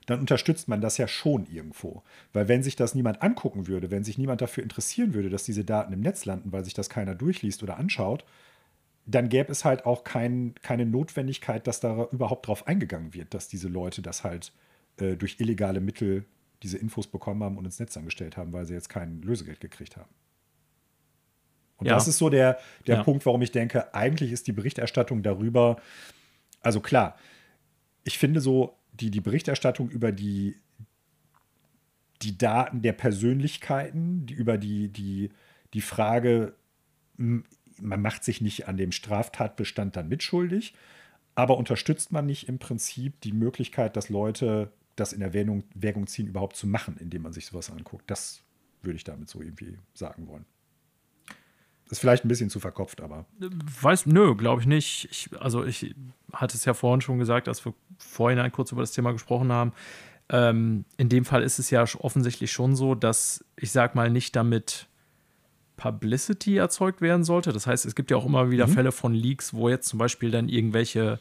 dann unterstützt man das ja schon irgendwo. Weil wenn sich das niemand angucken würde, wenn sich niemand dafür interessieren würde, dass diese Daten im Netz landen, weil sich das keiner durchliest oder anschaut, dann gäbe es halt auch kein, keine Notwendigkeit, dass da überhaupt drauf eingegangen wird, dass diese Leute das halt äh, durch illegale Mittel diese Infos bekommen haben und ins Netz angestellt haben, weil sie jetzt kein Lösegeld gekriegt haben. Und ja. das ist so der, der ja. Punkt, warum ich denke, eigentlich ist die Berichterstattung darüber, also klar, ich finde so, die, die Berichterstattung über die, die Daten der Persönlichkeiten, die über die, die, die Frage, man macht sich nicht an dem Straftatbestand dann mitschuldig, aber unterstützt man nicht im Prinzip die Möglichkeit, dass Leute das in Erwägung, Erwägung ziehen, überhaupt zu machen, indem man sich sowas anguckt. Das würde ich damit so irgendwie sagen wollen. Ist vielleicht ein bisschen zu verkopft, aber. Weiß, nö, glaube ich nicht. Ich, also, ich hatte es ja vorhin schon gesagt, als wir vorhin kurz über das Thema gesprochen haben. Ähm, in dem Fall ist es ja offensichtlich schon so, dass ich sag mal nicht damit Publicity erzeugt werden sollte. Das heißt, es gibt ja auch immer wieder mhm. Fälle von Leaks, wo jetzt zum Beispiel dann irgendwelche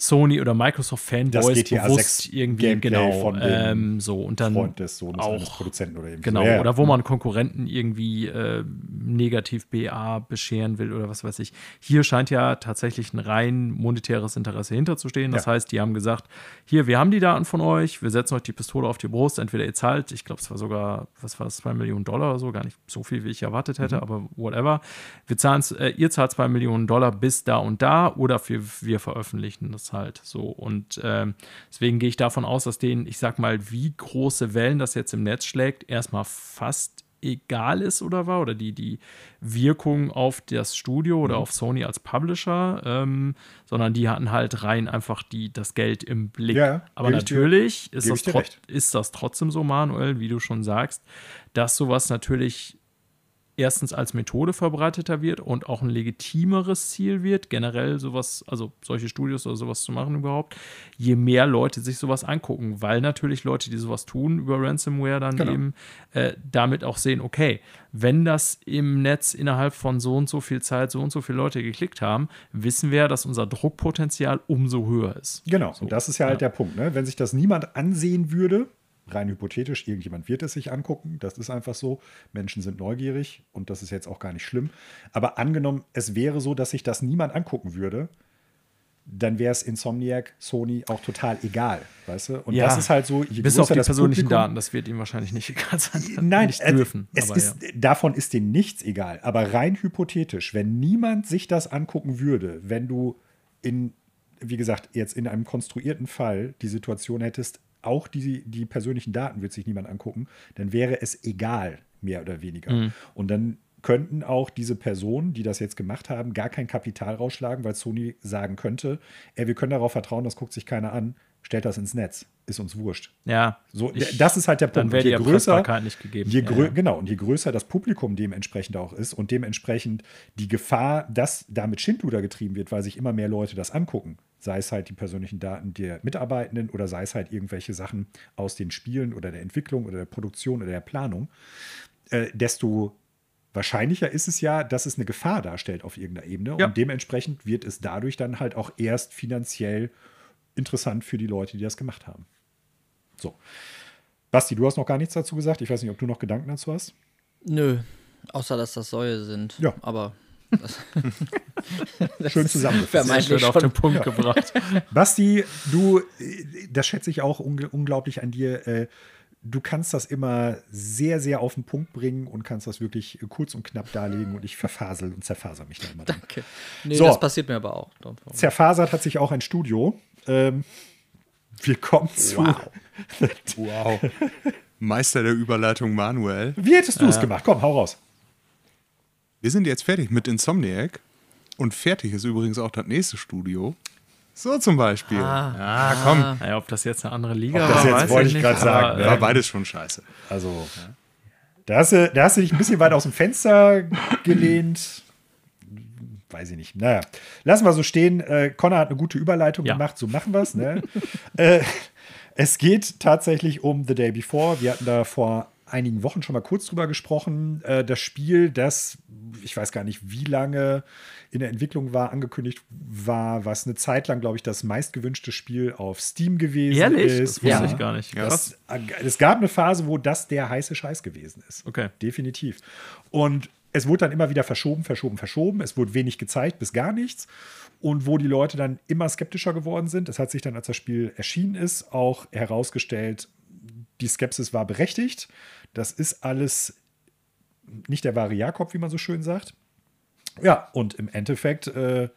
Sony oder Microsoft Fanboys bewusst irgendwie Gameplay genau von ähm, so und dann Freund des Sohnes auch Produzenten oder irgendwie genau so. ja, oder wo man Konkurrenten irgendwie äh, negativ BA bescheren will oder was weiß ich. Hier scheint ja tatsächlich ein rein monetäres Interesse hinterzustehen. Das ja. heißt, die haben gesagt, hier, wir haben die Daten von euch, wir setzen euch die Pistole auf die Brust, entweder ihr zahlt, ich glaube, es war sogar, was war das, zwei Millionen Dollar oder so, gar nicht so viel, wie ich erwartet hätte, mhm. aber whatever. Wir zahlen äh, ihr zahlt zwei Millionen Dollar bis da und da oder wir, wir veröffentlichen das halt so. Und ähm, deswegen gehe ich davon aus, dass denen, ich sag mal, wie große Wellen das jetzt im Netz schlägt, erstmal fast egal ist oder war, oder die, die Wirkung auf das Studio oder mhm. auf Sony als Publisher, ähm, sondern die hatten halt rein einfach die, das Geld im Blick. Ja, Aber natürlich dir, ist, das ist das trotzdem so, Manuel, wie du schon sagst, dass sowas natürlich erstens als Methode verbreiteter wird und auch ein legitimeres Ziel wird, generell sowas, also solche Studios oder sowas zu machen überhaupt, je mehr Leute sich sowas angucken, weil natürlich Leute, die sowas tun über Ransomware, dann genau. eben äh, damit auch sehen, okay, wenn das im Netz innerhalb von so und so viel Zeit so und so viele Leute geklickt haben, wissen wir, dass unser Druckpotenzial umso höher ist. Genau, so. und das ist ja halt der Punkt, ne? wenn sich das niemand ansehen würde, rein hypothetisch, irgendjemand wird es sich angucken. Das ist einfach so. Menschen sind neugierig und das ist jetzt auch gar nicht schlimm. Aber angenommen, es wäre so, dass sich das niemand angucken würde, dann wäre es Insomniac, Sony auch total egal, weißt du? Und Ja. das ist halt so, je Bis auf die persönlichen Publikum- Daten, das wird ihm wahrscheinlich nicht egal sein. Nein, nicht äh, dürfen. Es aber ist, ja. Davon ist denen nichts egal. Aber rein hypothetisch, wenn niemand sich das angucken würde, wenn du in, wie gesagt, jetzt in einem konstruierten Fall die Situation hättest, auch die, die persönlichen Daten wird sich niemand angucken, dann wäre es egal, mehr oder weniger. Mhm. Und dann könnten auch diese Personen, die das jetzt gemacht haben, gar kein Kapital rausschlagen, weil Sony sagen könnte, ey, wir können darauf vertrauen, das guckt sich keiner an, stellt das ins Netz, ist uns wurscht. ja, So, Ich- das ist halt der dann Punkt. wäre die Je größer, nicht gegeben. Je Ja, grö ja. Genau, und je größer das Publikum dementsprechend auch ist und dementsprechend die Gefahr, dass damit Schindluder getrieben wird, weil sich immer mehr Leute das angucken, sei es halt die persönlichen Daten der Mitarbeitenden oder sei es halt irgendwelche Sachen aus den Spielen oder der Entwicklung oder der Produktion oder der Planung, äh, desto wahrscheinlicher ist es ja, dass es eine Gefahr darstellt auf irgendeiner Ebene Ja. und dementsprechend wird es dadurch dann halt auch erst finanziell interessant für die Leute, die das gemacht haben. So. Basti, du hast noch gar nichts dazu gesagt. Ich weiß nicht, ob du noch Gedanken dazu hast. Nö, außer dass das Säue sind. Ja. Aber Schön zusammengefasst. Vermeintlich schön auf den Punkt gebracht. Basti, du, das schätze ich auch ungl unglaublich an dir. äh, Du kannst das immer sehr, sehr auf den Punkt bringen und kannst das wirklich kurz und knapp darlegen und ich verfasel und zerfaser mich da immer. Danke. Nee, So. das passiert mir aber auch. Zerfasert hat sich auch ein Studio. Ähm, wir kommen zu. Wow. Meister der Überleitung Manuel. Wie hättest du es gemacht? Komm, hau raus. Wir sind jetzt fertig mit Insomniac. Und fertig ist übrigens auch das nächste Studio. So zum Beispiel. Ah. ja, komm. Naja, ob das jetzt eine andere Liga Ob das war, jetzt- weiß wollte ich nicht, grad sagen, aber, ne? War beides schon scheiße. Also, da hast, du, da hast du dich ein bisschen weit aus dem Fenster gelehnt. Weiß ich nicht. Naja, lassen wir so stehen. Äh, Connor hat eine gute Überleitung Ja. gemacht, so machen wir es. Ne? äh, es geht tatsächlich um The Day Before. Wir hatten da vor einigen Wochen schon mal kurz drüber gesprochen. Äh, das Spiel, das, ich weiß gar nicht, wie lange in der Entwicklung war, angekündigt war, was eine Zeit lang, glaube ich, das meistgewünschte Spiel auf Steam gewesen Ehrlich? ist. Das wusste Ja. ich gar nicht. Krass. Das, es gab eine Phase, wo das der heiße Scheiß gewesen ist. Okay. Definitiv. Und es wurde dann immer wieder verschoben, verschoben, verschoben. Es wurde wenig gezeigt, bis gar nichts. Und wo die Leute dann immer skeptischer geworden sind, es hat sich dann, als das Spiel erschienen ist, auch herausgestellt, die Skepsis war berechtigt. Das ist alles nicht der wahre Jakob, wie man so schön sagt. Ja, und im Endeffekt äh,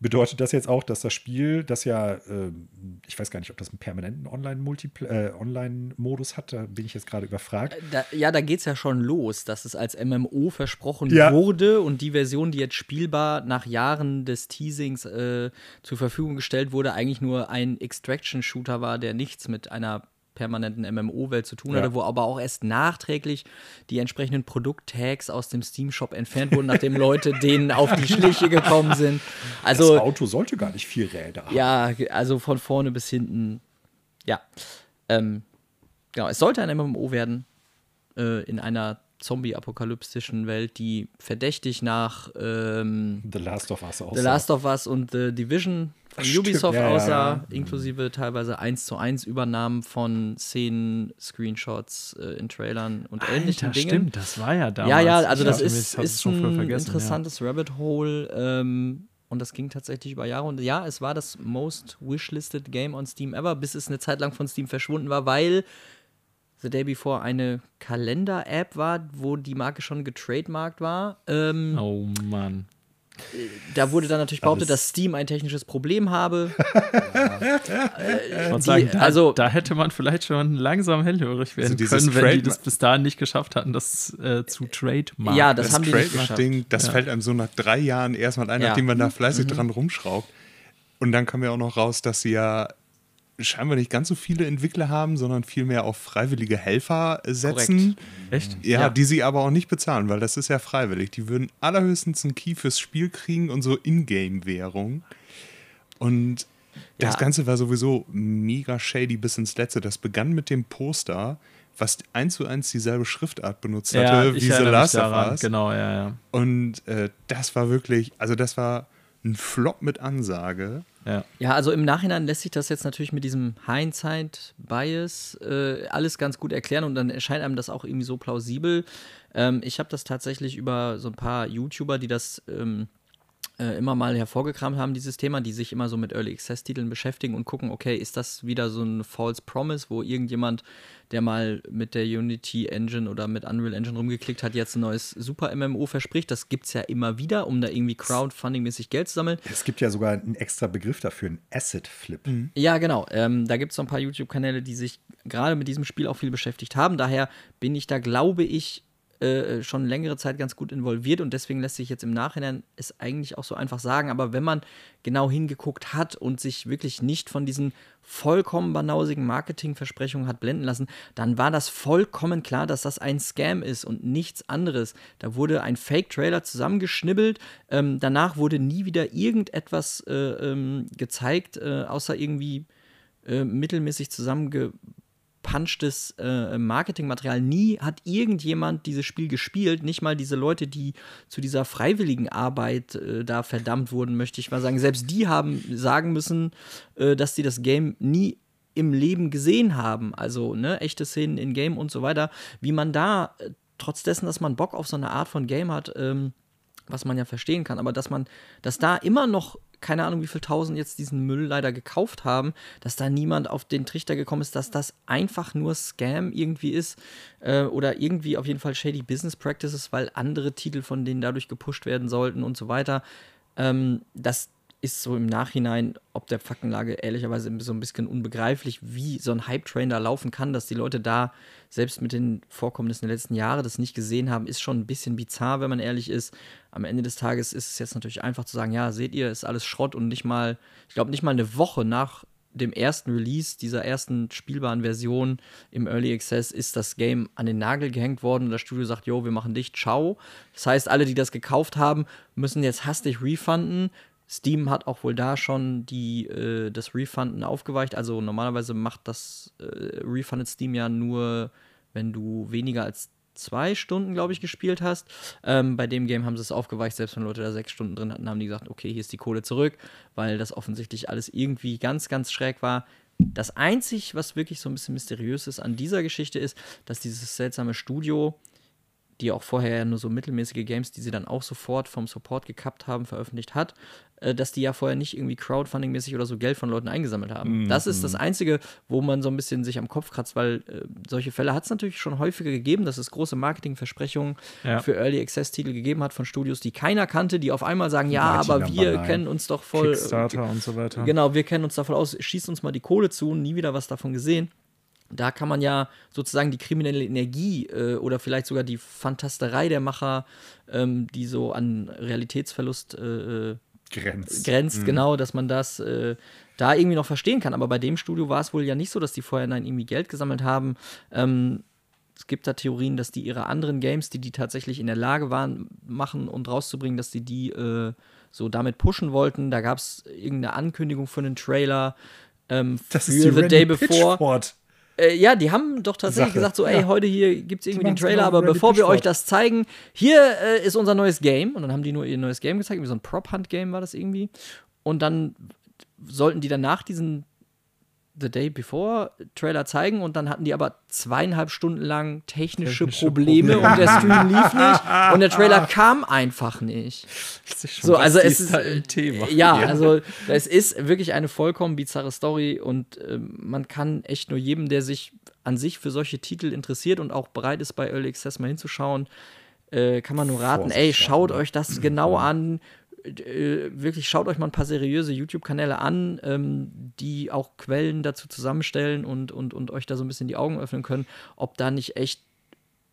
bedeutet das jetzt auch, dass das Spiel, das ja, ähm, ich weiß gar nicht, ob das einen permanenten äh, Online-Modus hat, da bin ich jetzt gerade überfragt. Da, ja, da geht's ja schon los, dass es als MMO versprochen Ja. wurde und die Version, die jetzt spielbar nach Jahren des Teasings äh, zur Verfügung gestellt wurde, eigentlich nur ein Extraction-Shooter war, der nichts mit einer permanenten MMO-Welt zu tun Ja. hatte, wo aber auch erst nachträglich die entsprechenden Produkttags aus dem Steam-Shop entfernt wurden, nachdem Leute denen auf die Schliche gekommen sind. Also das Auto sollte gar nicht viel Räder haben. ja, also von vorne bis hinten. Ja. Ähm, genau, es sollte ein MMO werden äh, in einer zombie-apokalyptischen Welt, die verdächtig nach ähm, The Last of Us auch. The Last of Us und The Division von Stimmt, Ubisoft ja, ja, aussah, ja. inklusive teilweise 1 zu 1 Übernahmen von Szenen, Screenshots äh, in Trailern und ähnlichen Alter, Dingen. stimmt, das war ja damals. Ja, ja, also das hab- ist, ist ein interessantes Rabbit Hole. Ähm, und das ging tatsächlich über Jahre. Und ja, es war das most wishlisted Game on Steam ever, bis es eine Zeit lang von Steam verschwunden war, weil The Day Before eine Kalender-App war, wo die Marke schon getrademarkt war. Ähm, Ja. Oh Mann. Da wurde dann natürlich behauptet, Alles- dass Steam ein technisches Problem habe. Ich wollte die- sagen, da, also- da hätte man vielleicht schon langsam hellhörig werden Also können, wenn die Trade- das bis dahin nicht geschafft hatten, das äh, zu trademarken. Ja, das, Das, haben die nicht geschafft. Trademark-Ding, das Ja. fällt einem so nach drei Jahren erstmal ein, Ja. nachdem man da fleißig Mhm. dran rumschraubt. Und dann kam ja auch noch raus, dass sie ja scheinbar nicht ganz so viele Entwickler haben, sondern vielmehr auf freiwillige Helfer setzen. Echt? Ja, Ja. die sie aber auch nicht bezahlen, weil das ist ja freiwillig. Die würden allerhöchstens einen Key fürs Spiel kriegen und so Ingame-Währung. Und das Ja. Ganze war sowieso mega shady bis ins Letzte. Das begann mit dem Poster, was eins zu eins dieselbe Schriftart benutzt Ja, hatte wie The Last of. Us. Genau, ja, ja. Und äh, das war wirklich, also das war ein Flop mit Ansage. Ja. Ja, also im Nachhinein lässt sich das jetzt natürlich mit diesem Hindsight-Bias äh, alles ganz gut erklären und dann erscheint einem das auch irgendwie so plausibel. Ähm, ich habe das tatsächlich über so ein paar YouTuber, die das ähm, äh, immer mal hervorgekramt haben, dieses Thema, die sich immer so mit Early Access-Titeln beschäftigen und gucken, okay, ist das wieder so ein False Promise, wo irgendjemand, der mal mit der Unity Engine oder mit Unreal Engine rumgeklickt hat, jetzt ein neues Super-MMO verspricht. Das gibt es ja immer wieder, um da irgendwie Crowdfunding-mäßig Geld zu sammeln. Es gibt ja sogar einen extra Begriff dafür, einen Asset-Flip. Mhm. Ja, genau. Ähm, da gibt es so ein paar YouTube-Kanäle, die sich gerade mit diesem Spiel auch viel beschäftigt haben. Daher bin ich da, glaube ich, äh, schon längere Zeit ganz gut involviert und deswegen lässt sich jetzt im Nachhinein es eigentlich auch so einfach sagen. Aber wenn man genau hingeguckt hat und sich wirklich nicht von diesen vollkommen banausigen Marketingversprechungen hat blenden lassen, dann war das vollkommen klar, dass das ein Scam ist und nichts anderes. Da wurde ein Fake-Trailer zusammengeschnibbelt. Ähm, danach wurde nie wieder irgendetwas äh, ähm, gezeigt, äh, außer irgendwie äh, mittelmäßig zusammenge punchtes äh, Marketingmaterial. Nie hat irgendjemand dieses Spiel gespielt, nicht mal diese Leute, die zu dieser freiwilligen Arbeit äh, da verdammt wurden, möchte ich mal sagen. Selbst die haben sagen müssen, äh, dass sie das Game nie im Leben gesehen haben. Also ne, echte Szenen in Game und so weiter. Wie man da, äh, trotz dessen, dass man Bock auf so eine Art von Game hat, ähm, was man ja verstehen kann, aber dass man, dass da immer noch keine Ahnung, wie viel tausend jetzt diesen Müll leider gekauft haben, dass da niemand auf den Trichter gekommen ist, dass das einfach nur Scam irgendwie ist äh, oder irgendwie auf jeden Fall shady Business Practices, weil andere Titel von denen dadurch gepusht werden sollten und so weiter. Ähm, das ist so im Nachhinein, ob der Faktenlage ehrlicherweise so ein bisschen unbegreiflich, wie so ein Hype-Train da laufen kann, dass die Leute da selbst mit den Vorkommnissen der letzten Jahre das nicht gesehen haben, ist schon ein bisschen bizarr, wenn man ehrlich ist. Am Ende des Tages ist es jetzt natürlich einfach zu sagen, ja, seht ihr, ist alles Schrott und nicht mal, ich glaube, nicht mal eine Woche nach dem ersten Release dieser ersten spielbaren Version im Early Access ist das Game an den Nagel gehängt worden und das Studio sagt, jo, wir machen dich, ciao. Das heißt, alle, die das gekauft haben, müssen jetzt hastig refunden, Steam hat auch wohl da schon die, äh, das Refunden aufgeweicht. Also normalerweise macht das äh, Refunded Steam ja nur, wenn du weniger als zwei Stunden, glaube ich, gespielt hast. Ähm, bei dem Game haben sie es aufgeweicht, selbst wenn Leute da sechs Stunden drin hatten, haben die gesagt, okay, hier ist die Kohle zurück, weil das offensichtlich alles irgendwie ganz, ganz schräg war. Das Einzige, was wirklich so ein bisschen mysteriös ist an dieser Geschichte, ist, dass dieses seltsame Studio die auch vorher ja nur so mittelmäßige Games, die sie dann auch sofort vom Support gekappt haben, veröffentlicht hat, äh, dass die ja vorher nicht irgendwie Crowdfunding-mäßig oder so Geld von Leuten eingesammelt haben. Mhm. Das ist das Einzige, wo man so ein bisschen sich am Kopf kratzt, weil äh, solche Fälle hat es natürlich schon häufiger gegeben, dass es große Marketingversprechungen ja. für Early Access-Titel gegeben hat von Studios, die keiner kannte, die auf einmal sagen, ja, aber wir kennen uns doch voll. Kickstarter äh, und so weiter. Genau, wir kennen uns da voll aus, schießt uns mal die Kohle zu, nie wieder was davon gesehen da kann man ja sozusagen die kriminelle Energie äh, oder vielleicht sogar die Fantasterei der Macher, ähm, die so an Realitätsverlust äh, äh grenzt, grenzt mhm. genau, dass man das äh, da irgendwie noch verstehen kann. Aber bei dem Studio war es wohl ja nicht so, dass die vorher nein, irgendwie Geld gesammelt haben. Ähm, es gibt da Theorien, dass die ihre anderen Games, die die tatsächlich in der Lage waren, machen und rauszubringen, dass die die äh, so damit pushen wollten. Da gab es irgendeine Ankündigung für einen Trailer ähm, das für ist The Day Before. Äh, ja, die haben doch tatsächlich Sache. gesagt, so, ey, ja. heute hier gibt es irgendwie den Trailer, aber bevor wir euch das zeigen, hier äh, ist unser neues Game. Und dann haben die nur ihr neues Game gezeigt, wie so ein Prop-Hunt-Game war das irgendwie. Und dann sollten die danach diesen The Day Before Trailer zeigen und dann hatten die aber zweieinhalb Stunden lang technische, technische Probleme, Probleme, und der Stream lief nicht und der Trailer kam einfach nicht. so, also es ist ein Thema. Ja, ja, also es ist wirklich eine vollkommen bizarre Story und äh, man kann echt nur jedem, der sich an sich für solche Titel interessiert und auch bereit ist, bei Early Access mal hinzuschauen, äh, kann man nur raten, ey, schaut euch das genau an, äh, wirklich schaut euch mal ein paar seriöse YouTube-Kanäle an, ähm, die auch Quellen dazu zusammenstellen und, und, und euch da so ein bisschen die Augen öffnen können, ob da nicht echt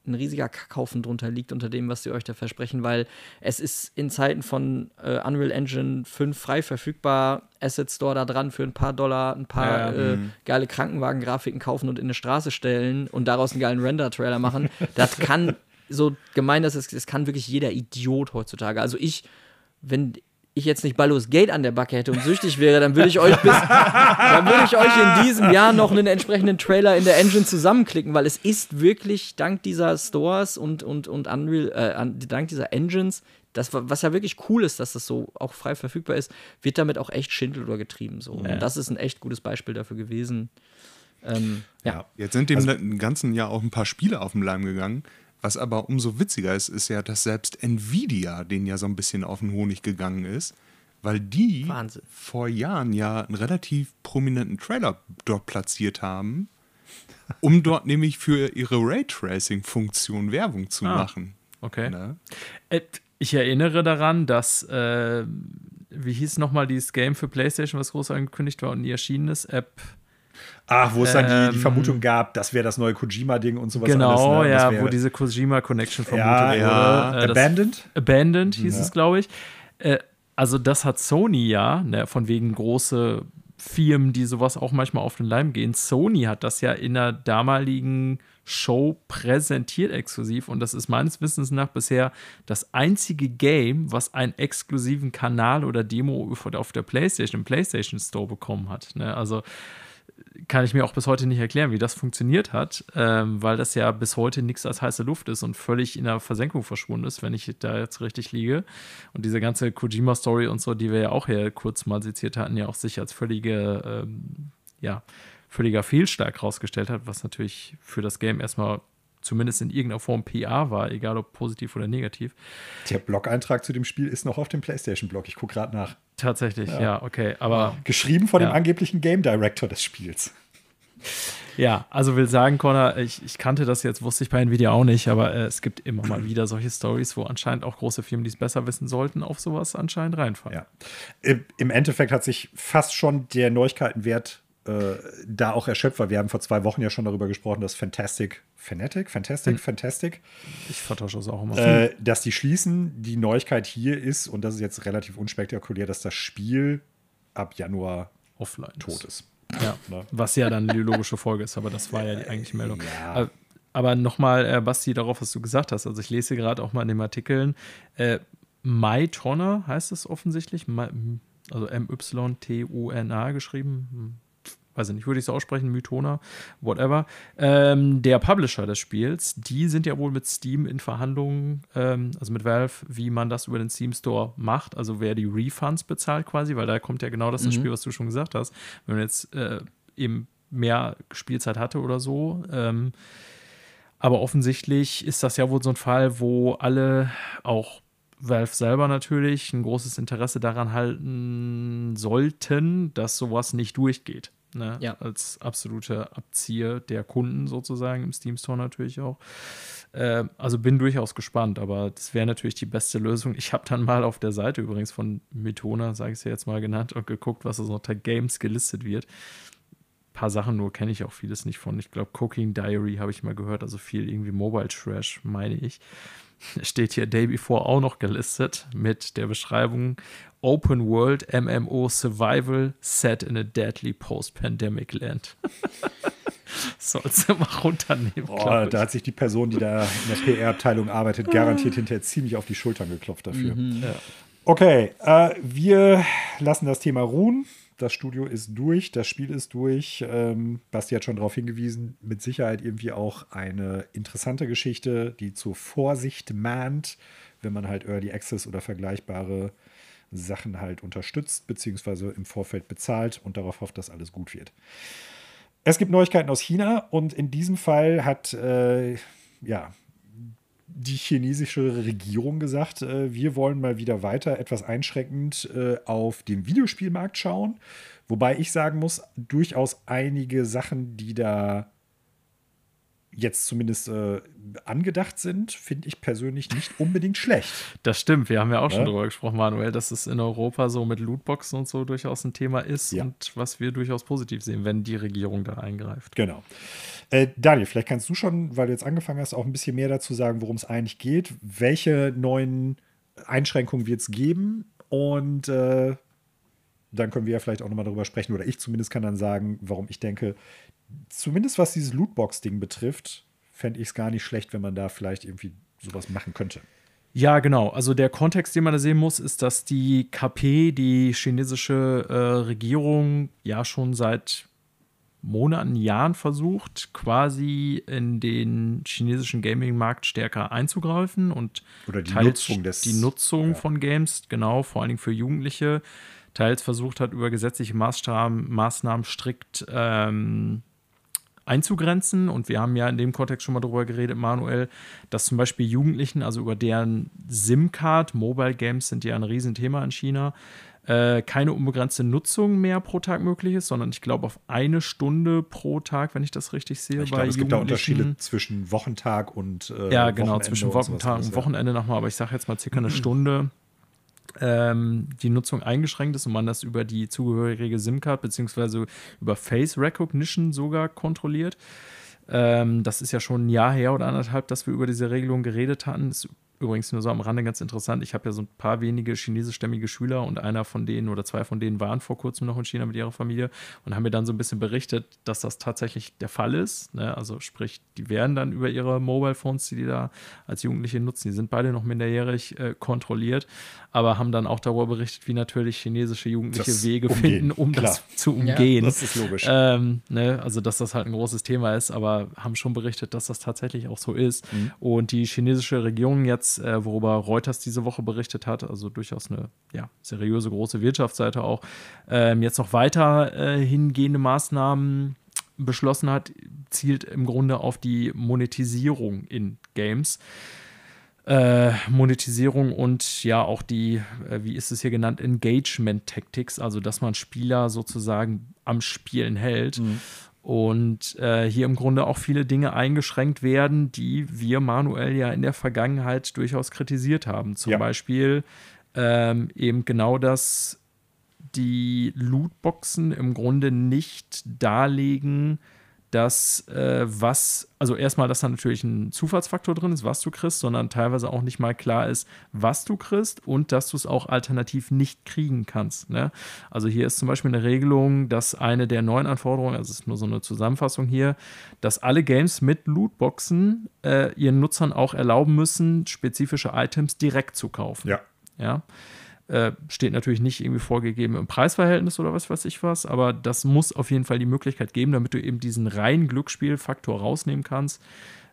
ein riesiger Kackhaufen drunter liegt unter dem, was sie euch da versprechen, weil es ist in Zeiten von äh, Unreal Engine 5 frei verfügbar, Asset Store da dran für ein paar Dollar, ein paar ja, äh, mhm. geile Krankenwagen-Grafiken kaufen und in eine Straße stellen und daraus einen geilen Render-Trailer machen. das kann, so gemein das ist, das kann wirklich jeder Idiot heutzutage. Also ich wenn ich jetzt nicht Baldur's Gate an der Backe hätte und süchtig wäre, dann würde ich euch bis, dann würde ich euch in diesem Jahr noch einen entsprechenden Trailer in der Engine zusammenklicken, weil es ist wirklich dank dieser Stores und, und, und Unreal, äh, dank dieser Engines, das, was ja wirklich cool ist, dass das so auch frei verfügbar ist, wird damit auch echt Schindel oder getrieben. So. Ja. Und das ist ein echt gutes Beispiel dafür gewesen. Ähm, ja. Jetzt sind dem also, ganzen Jahr auch ein paar Spiele auf dem Leim gegangen, Was aber umso witziger ist, ist ja, dass selbst Nvidia den ja so ein bisschen auf den Honig gegangen ist, weil die Wahnsinn. vor Jahren ja einen relativ prominenten Trailer dort platziert haben, um dort nämlich für ihre Raytracing-Funktion Werbung zu Ah. machen. Okay. Ne? Äh, Ich erinnere daran, dass, äh, wie hieß nochmal dieses Game für PlayStation, was groß angekündigt war und nie erschienen ist? App. Ach, wo es dann die, die Ähm, Vermutung gab, das wäre das neue Kojima-Ding und sowas genau, alles. ne? Ja, wo diese Kojima-Connection vermutet Ja, ja. wurde. Äh, das- Abandoned? Abandoned hieß es, glaube ich. Äh, also, das hat Sony ja, ne, von wegen große Firmen, die sowas auch manchmal auf den Leim gehen. Sony hat das ja in der damaligen Show präsentiert exklusiv und das ist meines Wissens nach bisher das einzige Game, was einen exklusiven Kanal oder Demo auf der PlayStation, im PlayStation Store bekommen hat. Ne? Also kann ich mir auch bis heute nicht erklären, wie das funktioniert hat, ähm, weil das ja bis heute nichts als heiße Luft ist und völlig in der Versenkung verschwunden ist, wenn ich da jetzt richtig liege. Und diese ganze Kojima-Story und so, die wir ja auch hier kurz mal seziert hatten, ja auch sich als völlige, ähm, ja, völliger Fehlschlag rausgestellt hat, was natürlich für das Game erstmal zumindest in irgendeiner Form PR war, egal ob positiv oder negativ. Der Blog-Eintrag zu dem Spiel ist noch auf dem PlayStation-Blog. Ich gucke gerade nach. Tatsächlich, ja, okay. Aber Geschrieben von dem Ja. angeblichen Game Director des Spiels. Ja, also will sagen, Connor, ich, ich kannte das jetzt, wusste ich bei Nvidia auch nicht, aber äh, es gibt immer mal wieder solche Stories, wo anscheinend auch große Firmen, die es besser wissen sollten, auf sowas anscheinend reinfallen. Ja. Im, Im Endeffekt hat sich fast schon der Neuigkeitenwert äh, da auch erschöpft, weil wir haben vor zwei Wochen ja schon darüber gesprochen, dass Fantastic, Fanatic, Fantastic, Fantastic, Ich vertausche es auch immer. äh, dass die schließen. Die Neuigkeit hier ist, und das ist jetzt relativ unspektakulär, dass das Spiel ab Januar Offline. tot ist. Ja. Ne? Was ja dann die logische Folge ist, aber das war ja die eigentliche Meldung. Ja. Äh, Aber nochmal, äh, Basti, darauf, was du gesagt hast. Also ich lese gerade auch mal in den Artikeln. Äh, Mytona heißt es offensichtlich. My, also M-Y-T-U-N-A geschrieben. Weiß ich nicht, würde ich es aussprechen, Mythona, whatever. Ähm, der Publisher des Spiels, die sind ja wohl mit Steam in Verhandlungen, ähm, also mit Valve, wie man das über den Steam Store macht, also wer die Refunds bezahlt quasi, weil da kommt ja genau das ins Spiel, was du schon gesagt hast. Wenn man jetzt äh, eben mehr Spielzeit hatte oder so. Ähm, aber offensichtlich ist das ja wohl so ein Fall, wo alle, auch Valve selber natürlich, ein großes Interesse daran halten sollten, dass sowas nicht durchgeht. Ne? Ja. Als absolute Abzieher der Kunden sozusagen im Steam Store natürlich auch. Äh, also bin durchaus gespannt, aber das wäre natürlich die beste Lösung. Ich habe dann mal auf der Seite übrigens von Metona, sage ich es ja jetzt mal genannt, und geguckt, was so unter Games gelistet wird paar Sachen nur kenne ich auch vieles nicht von. Ich glaube, Cooking Diary habe ich mal gehört, also viel irgendwie Mobile Trash, meine ich. Steht hier Day Before auch noch gelistet mit der Beschreibung Open World MMO Survival Set in a Deadly Post-Pandemic Land. Sollst du mal runternehmen. Ich. da hat sich die Person, die da in der PR-Abteilung arbeitet, garantiert hinterher ziemlich auf die Schultern geklopft dafür. Ja. Okay, äh, wir lassen das Thema ruhen. Das Studio ist durch, das Spiel ist durch. Ähm, Basti hat schon darauf hingewiesen, mit Sicherheit irgendwie auch eine interessante Geschichte, die zur Vorsicht mahnt, wenn man halt Early Access oder vergleichbare Sachen halt unterstützt, beziehungsweise im Vorfeld bezahlt und darauf hofft, dass alles gut wird. Es gibt Neuigkeiten aus China und in diesem Fall hat äh, ja, die chinesische Regierung gesagt, äh, wir wollen mal wieder weiter etwas einschränkend äh, auf den Videospielmarkt schauen. Wobei ich sagen muss, durchaus einige Sachen, die da jetzt zumindest äh, angedacht sind, finde ich persönlich nicht unbedingt schlecht. Das stimmt, wir haben ja auch schon Ja. drüber gesprochen, Manuel, dass es in Europa so mit Lootboxen und so durchaus ein Thema ist Ja. und was wir durchaus positiv sehen, wenn die Regierung da eingreift. Genau. Äh, Daniel, vielleicht kannst du schon, weil du jetzt angefangen hast, auch ein bisschen mehr dazu sagen, worum es eigentlich geht. Welche neuen Einschränkungen wird es geben? Und äh, dann können wir ja vielleicht auch nochmal darüber sprechen, oder ich zumindest kann dann sagen, warum ich denke, zumindest was dieses Lootbox-Ding betrifft, fände ich es gar nicht schlecht, wenn man da vielleicht irgendwie sowas machen könnte. Ja, genau. Also der Kontext, den man da sehen muss, ist, dass die KP, die chinesische äh, Regierung, ja schon seit Monaten, Jahren versucht, quasi in den chinesischen Gaming-Markt stärker einzugreifen und Oder die teils Nutzung des- die Nutzung ja. von Games, genau, vor allen Dingen für Jugendliche, teils versucht hat, über gesetzliche Maßstaben, Maßnahmen strikt ähm, einzugrenzen. Und wir haben ja in dem Kontext schon mal darüber geredet, Manuel, dass zum Beispiel Jugendlichen, also über deren SIM-Card, Mobile Games sind ja ein Riesenthema in China, äh, keine unbegrenzte Nutzung mehr pro Tag möglich ist, sondern ich glaube auf eine Stunde pro Tag, wenn ich das richtig sehe. Ich glaube, es gibt da Unterschiede zwischen Wochentag und äh, Ja, genau, Wochenende zwischen Wochentag und, und Wochenende nochmal, aber ich sage jetzt mal circa eine Stunde ähm, die Nutzung eingeschränkt ist und man das über die zugehörige SIM-Card beziehungsweise über Face Recognition sogar kontrolliert. Ähm, das ist ja schon ein Jahr her oder anderthalb, dass wir über diese Regelung geredet hatten. Das Übrigens nur so am Rande ganz interessant. Ich habe ja so ein paar wenige chinesischstämmige Schüler und einer von denen oder zwei von denen waren vor kurzem noch in China mit ihrer Familie und haben mir dann so ein bisschen berichtet, dass das tatsächlich der Fall ist. Ne? Also sprich, die werden dann über ihre Mobile Phones, die die da als Jugendliche nutzen, die sind beide noch minderjährig äh, kontrolliert, aber haben dann auch darüber berichtet, wie natürlich chinesische Jugendliche das Wege umgehen. finden, um Klar. das zu umgehen. Ja, das ist logisch. Ähm, ne? Also, dass das halt ein großes Thema ist, aber haben schon berichtet, dass das tatsächlich auch so ist. Mhm. Und die chinesische Regierung jetzt äh, worüber Reuters diese Woche berichtet hat, also durchaus eine ja, seriöse große Wirtschaftsseite auch, ähm, jetzt noch weiter äh, hingehende Maßnahmen beschlossen hat, zielt im Grunde auf die Monetisierung in Games. Äh, Monetisierung und ja auch die, äh, wie ist es hier genannt, Engagement Tactics, also dass man Spieler sozusagen am Spielen hält. Mhm. Und äh, hier im Grunde auch viele Dinge eingeschränkt werden, die wir manuell ja in der Vergangenheit durchaus kritisiert haben. Zum ja. Beispiel ähm, eben genau das, die Lootboxen im Grunde nicht darlegen, dass äh, was, also erstmal, dass da natürlich ein Zufallsfaktor drin ist, was du kriegst, sondern teilweise auch nicht mal klar ist, was du kriegst und dass du es auch alternativ nicht kriegen kannst. Ne? Also hier ist zum Beispiel eine Regelung, dass eine der neuen Anforderungen, also es ist nur so eine Zusammenfassung hier, dass alle Games mit Lootboxen äh, ihren Nutzern auch erlauben müssen, spezifische Items direkt zu kaufen. Ja. Ja. Äh, steht natürlich nicht irgendwie vorgegeben im Preisverhältnis oder was weiß ich was, aber das muss auf jeden Fall die Möglichkeit geben, damit du eben diesen reinen Glücksspielfaktor rausnehmen kannst,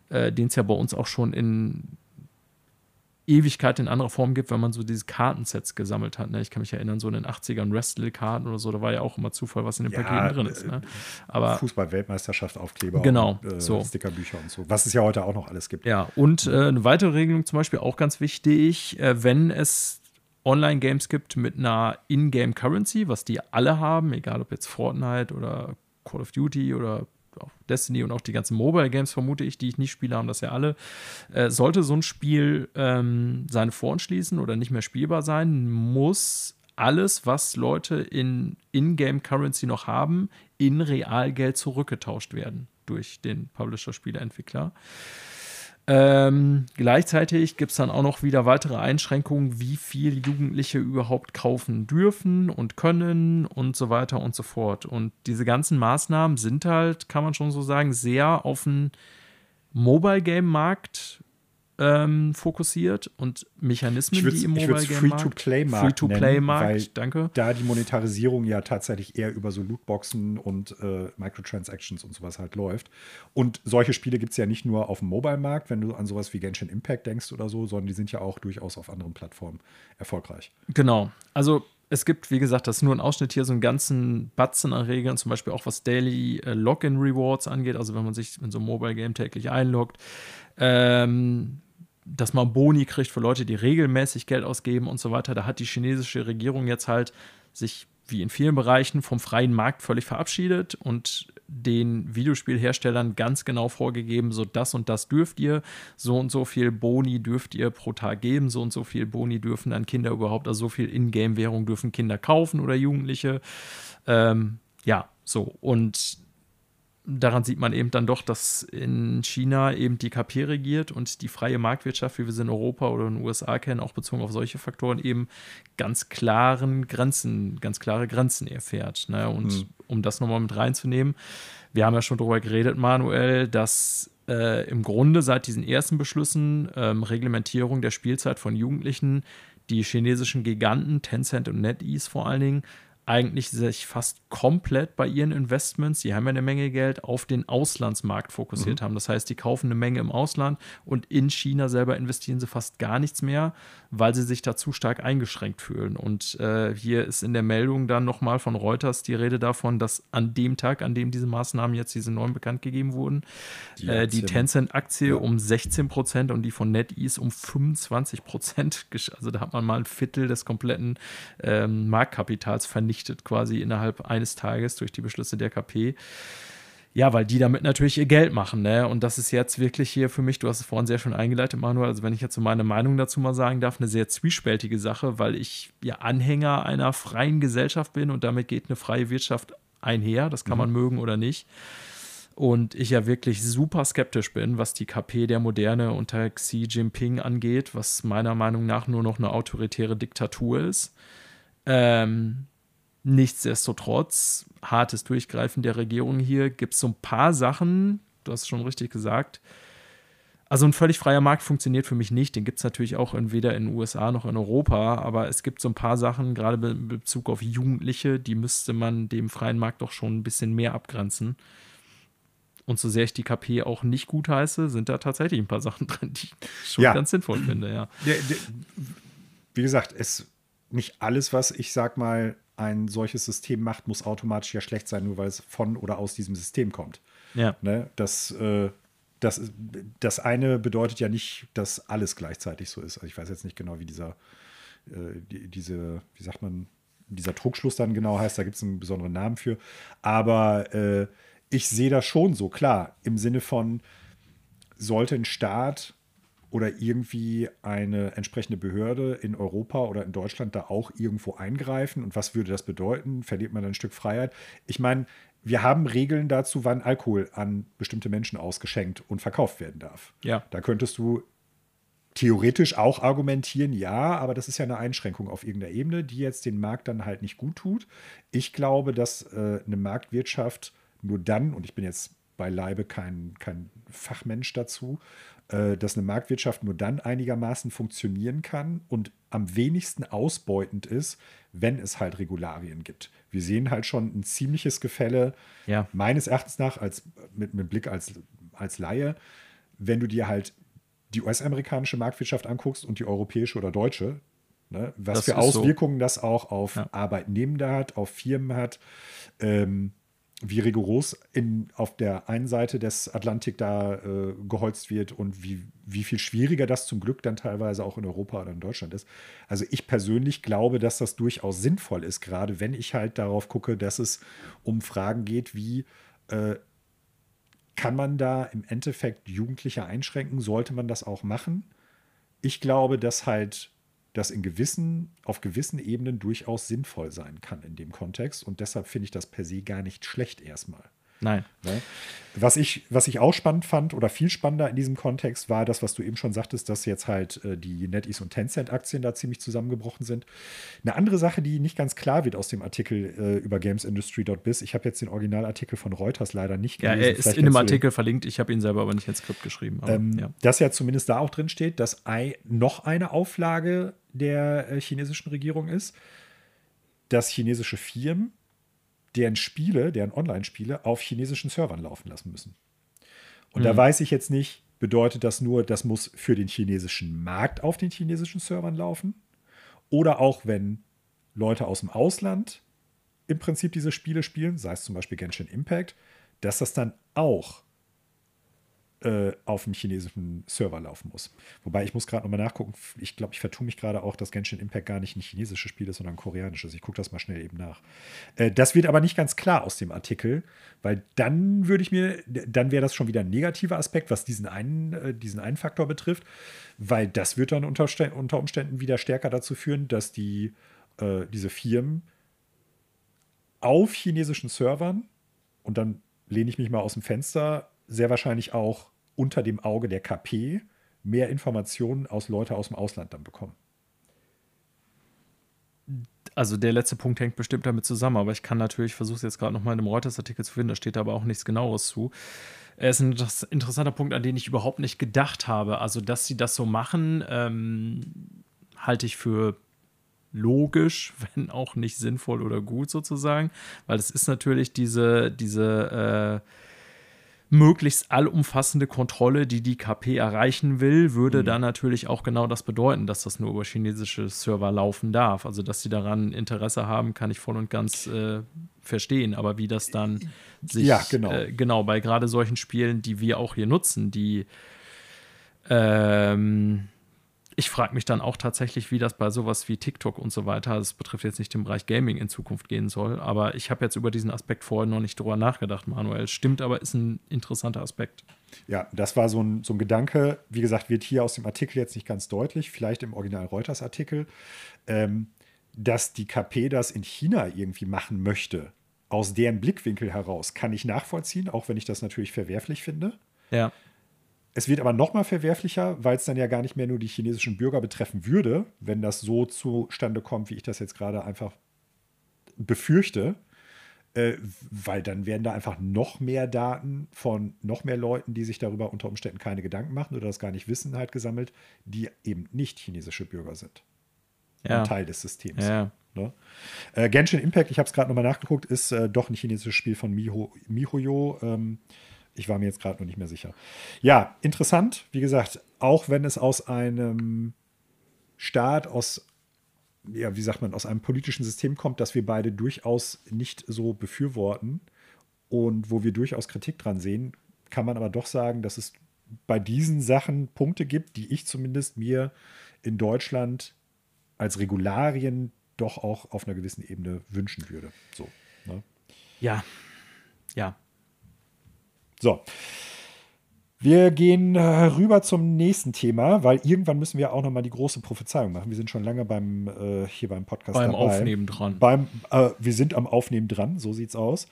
äh, den es ja bei uns auch schon in Ewigkeit in anderer Form gibt, wenn man so diese Kartensets gesammelt hat. Ne? Ich kann mich erinnern, so in den 80ern Wrestle-Karten oder so, da war ja auch immer Zufall, was in den ja, Paketen drin ist. Ne? Aber Fußball-Weltmeisterschaft, Aufkleber, genau, und, äh, so. Stickerbücher und so, was es ja heute auch noch alles gibt. Ja, und äh, eine weitere Regelung zum Beispiel auch ganz wichtig, äh, wenn es Online-Games gibt mit einer In-Game-Currency, was die alle haben, egal ob jetzt Fortnite oder Call of Duty oder auch Destiny und auch die ganzen Mobile-Games, vermute ich, die ich nicht spiele, haben das ja alle. Äh, sollte so ein Spiel ähm, seine Foren schließen oder nicht mehr spielbar sein, muss alles, was Leute in In-Game-Currency noch haben, in Realgeld zurückgetauscht werden durch den Publisher-Spieleentwickler. Ähm, gleichzeitig gibt es dann auch noch wieder weitere Einschränkungen, wie viel Jugendliche überhaupt kaufen dürfen und können und so weiter und so fort. Und diese ganzen Maßnahmen sind halt, kann man schon so sagen, sehr auf den Mobile Game Markt ähm, fokussiert und Mechanismen, die im Mobile Game Free-to-Play-Markt Free-to-Play-Markt, danke. Da die Monetarisierung ja tatsächlich eher über so Lootboxen und äh, Microtransactions und sowas halt läuft. Und solche Spiele gibt es ja nicht nur auf dem Mobile-Markt, wenn du an sowas wie Genshin Impact denkst oder so, sondern die sind ja auch durchaus auf anderen Plattformen erfolgreich. Genau. Also es gibt, wie gesagt, das ist nur ein Ausschnitt hier, so einen ganzen Batzen an Regeln, zum Beispiel auch was Daily äh, Login Rewards angeht, also wenn man sich in so ein Mobile Game täglich einloggt. Ähm, dass man Boni kriegt für Leute, die regelmäßig Geld ausgeben und so weiter. Da hat die chinesische Regierung jetzt halt sich wie in vielen Bereichen vom freien Markt völlig verabschiedet und den Videospielherstellern ganz genau vorgegeben, so das und das dürft ihr, so und so viel Boni dürft ihr pro Tag geben, so und so viel Boni dürfen dann Kinder überhaupt, also so viel Ingame-Währung dürfen Kinder kaufen oder Jugendliche. Ähm, ja, so. Und daran sieht man eben dann doch, dass in China eben die KP regiert und die freie Marktwirtschaft, wie wir sie in Europa oder in den USA kennen, auch bezogen auf solche Faktoren eben ganz klaren Grenzen, ganz klare Grenzen erfährt. Ne? Und mhm. um das nochmal mit reinzunehmen, wir haben ja schon darüber geredet, Manuel, dass äh, im Grunde seit diesen ersten Beschlüssen ähm, Reglementierung der Spielzeit von Jugendlichen die chinesischen Giganten, Tencent und NetEase vor allen Dingen, eigentlich sich fast komplett bei ihren Investments, die haben ja eine Menge Geld, auf den Auslandsmarkt fokussiert mhm. haben. Das heißt, die kaufen eine Menge im Ausland und in China selber investieren sie fast gar nichts mehr, weil sie sich da zu stark eingeschränkt fühlen. Und äh, hier ist in der Meldung dann nochmal von Reuters die Rede davon, dass an dem Tag, an dem diese Maßnahmen jetzt, diese neuen bekannt gegeben wurden, die, äh, die Tencent-Aktie ja. um 16 Prozent und die von NetEase um 25 Prozent, also da hat man mal ein Viertel des kompletten ähm, Marktkapitals vernichtet vernichtet quasi innerhalb eines Tages durch die Beschlüsse der KP. Ja, weil die damit natürlich ihr Geld machen, ne? Und das ist jetzt wirklich hier für mich, du hast es vorhin sehr schön eingeleitet, Manuel, also wenn ich jetzt so meine Meinung dazu mal sagen darf, eine sehr zwiespältige Sache, weil ich ja Anhänger einer freien Gesellschaft bin und damit geht eine freie Wirtschaft einher, das kann mhm. man mögen oder nicht. Und ich ja wirklich super skeptisch bin, was die KP der Moderne unter Xi Jinping angeht, was meiner Meinung nach nur noch eine autoritäre Diktatur ist. Ähm, Nichtsdestotrotz, hartes Durchgreifen der Regierung hier, gibt es so ein paar Sachen, du hast es schon richtig gesagt. Also ein völlig freier Markt funktioniert für mich nicht. Den gibt es natürlich auch weder in den USA noch in Europa, aber es gibt so ein paar Sachen, gerade in Bezug auf Jugendliche, die müsste man dem freien Markt doch schon ein bisschen mehr abgrenzen. Und so sehr ich die KP auch nicht gut heiße, sind da tatsächlich ein paar Sachen drin, die ich schon ja. ganz sinnvoll finde, ja. Wie gesagt, es nicht alles, was ich sag mal ein solches System macht, muss automatisch ja schlecht sein, nur weil es von oder aus diesem System kommt. Ja. Ne? Das, äh, das, das eine bedeutet ja nicht, dass alles gleichzeitig so ist. Also ich weiß jetzt nicht genau, wie dieser, äh, die, diese, wie sagt man, dieser Druckschluss dann genau heißt, da gibt es einen besonderen Namen für. Aber äh, ich sehe das schon so, klar, im Sinne von, sollte ein Staat oder irgendwie eine entsprechende Behörde in Europa oder in Deutschland da auch irgendwo eingreifen? Und was würde das bedeuten? Verliert man ein Stück Freiheit? Ich meine, wir haben Regeln dazu, wann Alkohol an bestimmte Menschen ausgeschenkt und verkauft werden darf. Ja. Da könntest du theoretisch auch argumentieren, ja, aber das ist ja eine Einschränkung auf irgendeiner Ebene, die jetzt den Markt dann halt nicht gut tut. Ich glaube, dass äh, eine Marktwirtschaft nur dann, und ich bin jetzt beileibe kein, kein Fachmensch dazu, dass eine Marktwirtschaft nur dann einigermaßen funktionieren kann und am wenigsten ausbeutend ist, wenn es halt Regularien gibt. Wir sehen halt schon ein ziemliches Gefälle, ja. meines Erachtens nach, als, mit, mit Blick als, als Laie, wenn du dir halt die US-amerikanische Marktwirtschaft anguckst und die europäische oder deutsche, ne, was das für Auswirkungen so. das auch auf ja. Arbeitnehmende hat, auf Firmen hat. Ähm, wie rigoros in, auf der einen Seite des Atlantik da äh, geholzt wird und wie, wie viel schwieriger das zum Glück dann teilweise auch in Europa oder in Deutschland ist. Also ich persönlich glaube, dass das durchaus sinnvoll ist, gerade wenn ich halt darauf gucke, dass es um Fragen geht, wie äh, kann man da im Endeffekt Jugendliche einschränken? Sollte man das auch machen? Ich glaube, dass halt das in gewissen, auf gewissen Ebenen durchaus sinnvoll sein kann in dem Kontext. Und deshalb finde ich das per se gar nicht schlecht erstmal. Nein. Ne? Was, ich, was ich auch spannend fand oder viel spannender in diesem Kontext war das, was du eben schon sagtest, dass jetzt halt äh, die NetEase und Tencent-Aktien da ziemlich zusammengebrochen sind. Eine andere Sache, die nicht ganz klar wird aus dem Artikel äh, über gamesindustry.biz, ich habe jetzt den Originalartikel von Reuters leider nicht gelesen. Ja, er ist Vielleicht in dem Artikel verlinkt, ich habe ihn selber aber nicht ins Skript geschrieben. Aber, ähm, ja. Dass ja zumindest da auch drin steht, dass noch eine Auflage der äh, chinesischen Regierung ist, dass chinesische Firmen deren Spiele, deren Online-Spiele auf chinesischen Servern laufen lassen müssen. Und mhm. da weiß ich jetzt nicht, bedeutet das nur, das muss für den chinesischen Markt auf den chinesischen Servern laufen? Oder auch wenn Leute aus dem Ausland im Prinzip diese Spiele spielen, sei es zum Beispiel Genshin Impact, dass das dann auch äh, auf dem chinesischen Server laufen muss. Wobei ich muss gerade nochmal nachgucken, ich glaube, ich vertue mich gerade auch, dass Genshin Impact gar nicht ein chinesisches Spiel ist, sondern ein koreanisches. Ich gucke das mal schnell eben nach. Äh, das wird aber nicht ganz klar aus dem Artikel, weil dann würde ich mir, dann wäre das schon wieder ein negativer Aspekt, was diesen einen, äh, diesen einen Faktor betrifft, weil das wird dann unter, unter Umständen wieder stärker dazu führen, dass die, äh, diese Firmen auf chinesischen Servern und dann lehne ich mich mal aus dem Fenster, sehr wahrscheinlich auch unter dem Auge der KP mehr Informationen aus Leute aus dem Ausland dann bekommen. Also der letzte Punkt hängt bestimmt damit zusammen, aber ich kann natürlich, versuche es jetzt gerade nochmal in einem Reuters-Artikel zu finden, da steht aber auch nichts genaueres zu. Es ist ein interessanter Punkt, an den ich überhaupt nicht gedacht habe. Also, dass sie das so machen, ähm, halte ich für logisch, wenn auch nicht sinnvoll oder gut sozusagen, weil es ist natürlich diese, diese äh, möglichst allumfassende Kontrolle, die die KP erreichen will, würde mhm. dann natürlich auch genau das bedeuten, dass das nur über chinesische Server laufen darf. Also, dass sie daran Interesse haben, kann ich voll und ganz äh, verstehen. Aber wie das dann sich, ja, genau. Äh, genau, bei gerade solchen Spielen, die wir auch hier nutzen, die ähm, ich frage mich dann auch tatsächlich, wie das bei sowas wie TikTok und so weiter, das betrifft jetzt nicht den Bereich Gaming in Zukunft gehen soll, aber ich habe jetzt über diesen Aspekt vorher noch nicht drüber nachgedacht, Manuel. Stimmt, aber ist ein interessanter Aspekt. Ja, das war so ein, so ein Gedanke, wie gesagt, wird hier aus dem Artikel jetzt nicht ganz deutlich, vielleicht im Original Reuters-Artikel, ähm, dass die KP das in China irgendwie machen möchte. Aus deren Blickwinkel heraus kann ich nachvollziehen, auch wenn ich das natürlich verwerflich finde. Ja. Es wird aber noch mal verwerflicher, weil es dann ja gar nicht mehr nur die chinesischen Bürger betreffen würde, wenn das so zustande kommt, wie ich das jetzt gerade einfach befürchte. Äh, weil dann werden da einfach noch mehr Daten von noch mehr Leuten, die sich darüber unter Umständen keine Gedanken machen oder das gar nicht wissen, halt gesammelt, die eben nicht chinesische Bürger sind. Ja. Teil des Systems. Ja. Ne? Äh, Genshin Impact, ich habe es gerade nochmal nachgeguckt, ist äh, doch ein chinesisches Spiel von Miho, MiHoYo. Ähm, ich war mir jetzt gerade noch nicht mehr sicher. Ja, interessant. Wie gesagt, auch wenn es aus einem Staat, aus, ja, wie sagt man, aus einem politischen System kommt, das wir beide durchaus nicht so befürworten und wo wir durchaus Kritik dran sehen, kann man aber doch sagen, dass es bei diesen Sachen Punkte gibt, die ich zumindest mir in Deutschland als Regularien doch auch auf einer gewissen Ebene wünschen würde. So. Ne? Ja, ja, so. Wir gehen äh, rüber zum nächsten Thema, weil irgendwann müssen wir auch noch mal die große Prophezeiung machen. Wir sind schon lange beim äh, hier beim Podcast beim dabei. Aufnehmen dran. Beim, äh, wir sind am Aufnehmen dran, so sieht's aus.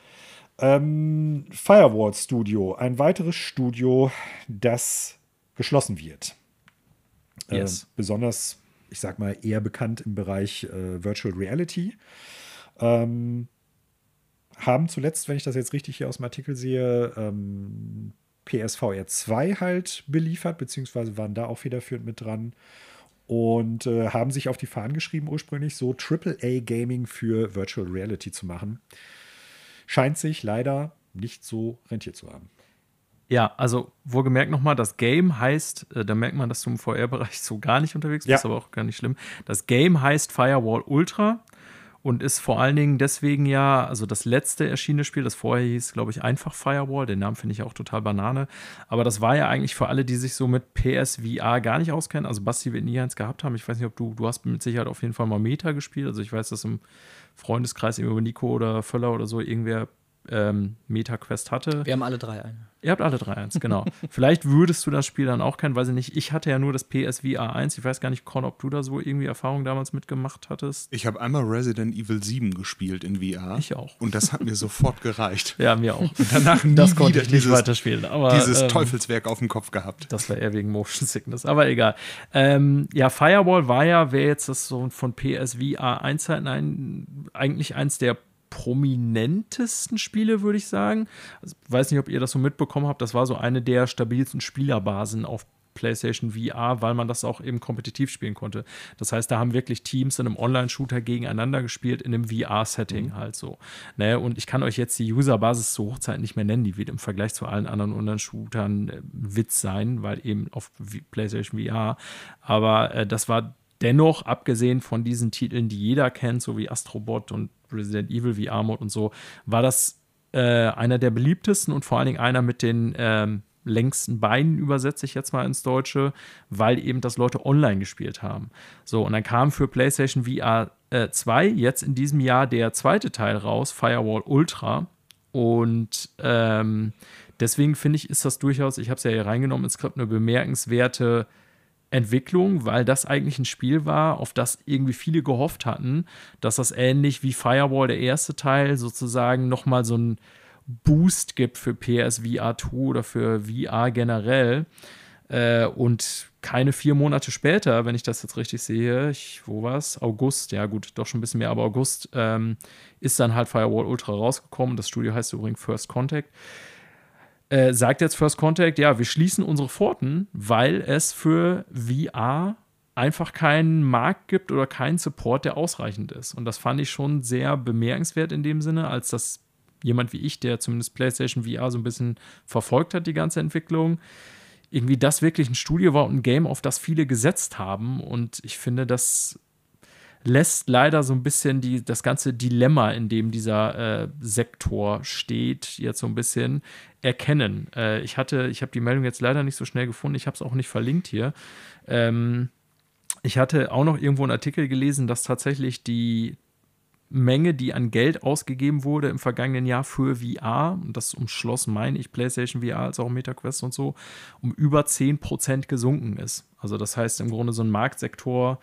Ähm, Firewall Studio, ein weiteres Studio, das geschlossen wird. Äh, yes. besonders, ich sag mal, eher bekannt im Bereich äh, Virtual Reality. Ähm, haben zuletzt, wenn ich das jetzt richtig hier aus dem Artikel sehe, ähm, PSVR 2 halt beliefert, beziehungsweise waren da auch federführend mit dran und äh, haben sich auf die Fahnen geschrieben, ursprünglich so AAA Gaming für Virtual Reality zu machen. Scheint sich leider nicht so rentiert zu haben. Ja, also wohlgemerkt nochmal, das Game heißt, äh, da merkt man, dass du im VR-Bereich so gar nicht unterwegs bist, ja. aber auch gar nicht schlimm. Das Game heißt Firewall Ultra und ist vor allen Dingen deswegen ja, also das letzte erschienene Spiel, das vorher hieß, glaube ich, einfach Firewall, den Namen finde ich auch total Banane, aber das war ja eigentlich für alle, die sich so mit PSVR gar nicht auskennen, also Basti wird nie eins gehabt haben, ich weiß nicht, ob du, du hast mit Sicherheit auf jeden Fall mal Meta gespielt, also ich weiß, dass im Freundeskreis über Nico oder Völler oder so irgendwer ähm, Meta-Quest hatte. Wir haben alle drei eine. Ihr habt alle drei eins, genau. Vielleicht würdest du das Spiel dann auch kennen, weiß ich nicht. Ich hatte ja nur das PSVR 1. Ich weiß gar nicht, Con, ob du da so irgendwie Erfahrung damals mitgemacht hattest. Ich habe einmal Resident Evil 7 gespielt in VR. Ich auch. Und das hat mir sofort gereicht. Ja, mir auch. Und danach nie das konnte ich nicht weiterspielen. Aber, dieses ähm, Teufelswerk auf dem Kopf gehabt. Das war eher wegen Motion Sickness, aber egal. Ähm, ja, Firewall war ja, wer jetzt das so von PSVR 1 hat, nein, eigentlich eins der prominentesten Spiele, würde ich sagen. Also, weiß nicht, ob ihr das so mitbekommen habt. Das war so eine der stabilsten Spielerbasen auf PlayStation VR, weil man das auch eben kompetitiv spielen konnte. Das heißt, da haben wirklich Teams in einem Online-Shooter gegeneinander gespielt, in einem VR-Setting mhm. halt so. Ne? Und ich kann euch jetzt die Userbasis zur Hochzeit nicht mehr nennen, die wird im Vergleich zu allen anderen Online-Shootern äh, Witz sein, weil eben auf PlayStation VR. Aber äh, das war dennoch, abgesehen von diesen Titeln, die jeder kennt, so wie Astrobot und Resident Evil VR-Mode und so, war das äh, einer der beliebtesten und vor allen Dingen einer mit den ähm, längsten Beinen, übersetze ich jetzt mal ins Deutsche, weil eben das Leute online gespielt haben. So, und dann kam für PlayStation VR 2 äh, jetzt in diesem Jahr der zweite Teil raus, Firewall Ultra. Und ähm, deswegen finde ich, ist das durchaus, ich habe es ja hier reingenommen ins Skript, eine bemerkenswerte Entwicklung, weil das eigentlich ein Spiel war, auf das irgendwie viele gehofft hatten, dass das ähnlich wie Firewall der erste Teil sozusagen nochmal so ein Boost gibt für PSVR 2 oder für VR generell. Äh, und keine vier Monate später, wenn ich das jetzt richtig sehe, ich, wo war es? August, ja gut, doch schon ein bisschen mehr, aber August ähm, ist dann halt Firewall Ultra rausgekommen. Das Studio heißt übrigens First Contact äh, sagt jetzt First Contact, ja, wir schließen unsere Pforten, weil es für VR einfach keinen Markt gibt oder keinen Support, der ausreichend ist. Und das fand ich schon sehr bemerkenswert in dem Sinne, als dass jemand wie ich, der zumindest PlayStation VR so ein bisschen verfolgt hat, die ganze Entwicklung, irgendwie das wirklich ein Studio war und ein Game, auf das viele gesetzt haben. Und ich finde, das lässt leider so ein bisschen die, das ganze Dilemma, in dem dieser äh, Sektor steht, jetzt so ein bisschen erkennen. Äh, ich hatte, ich habe die Meldung jetzt leider nicht so schnell gefunden, ich habe es auch nicht verlinkt hier. Ähm, ich hatte auch noch irgendwo einen Artikel gelesen, dass tatsächlich die Menge, die an Geld ausgegeben wurde im vergangenen Jahr für VR, und das umschloss, meine ich, PlayStation VR als auch MetaQuest und so, um über 10% gesunken ist. Also das heißt im Grunde so ein Marktsektor,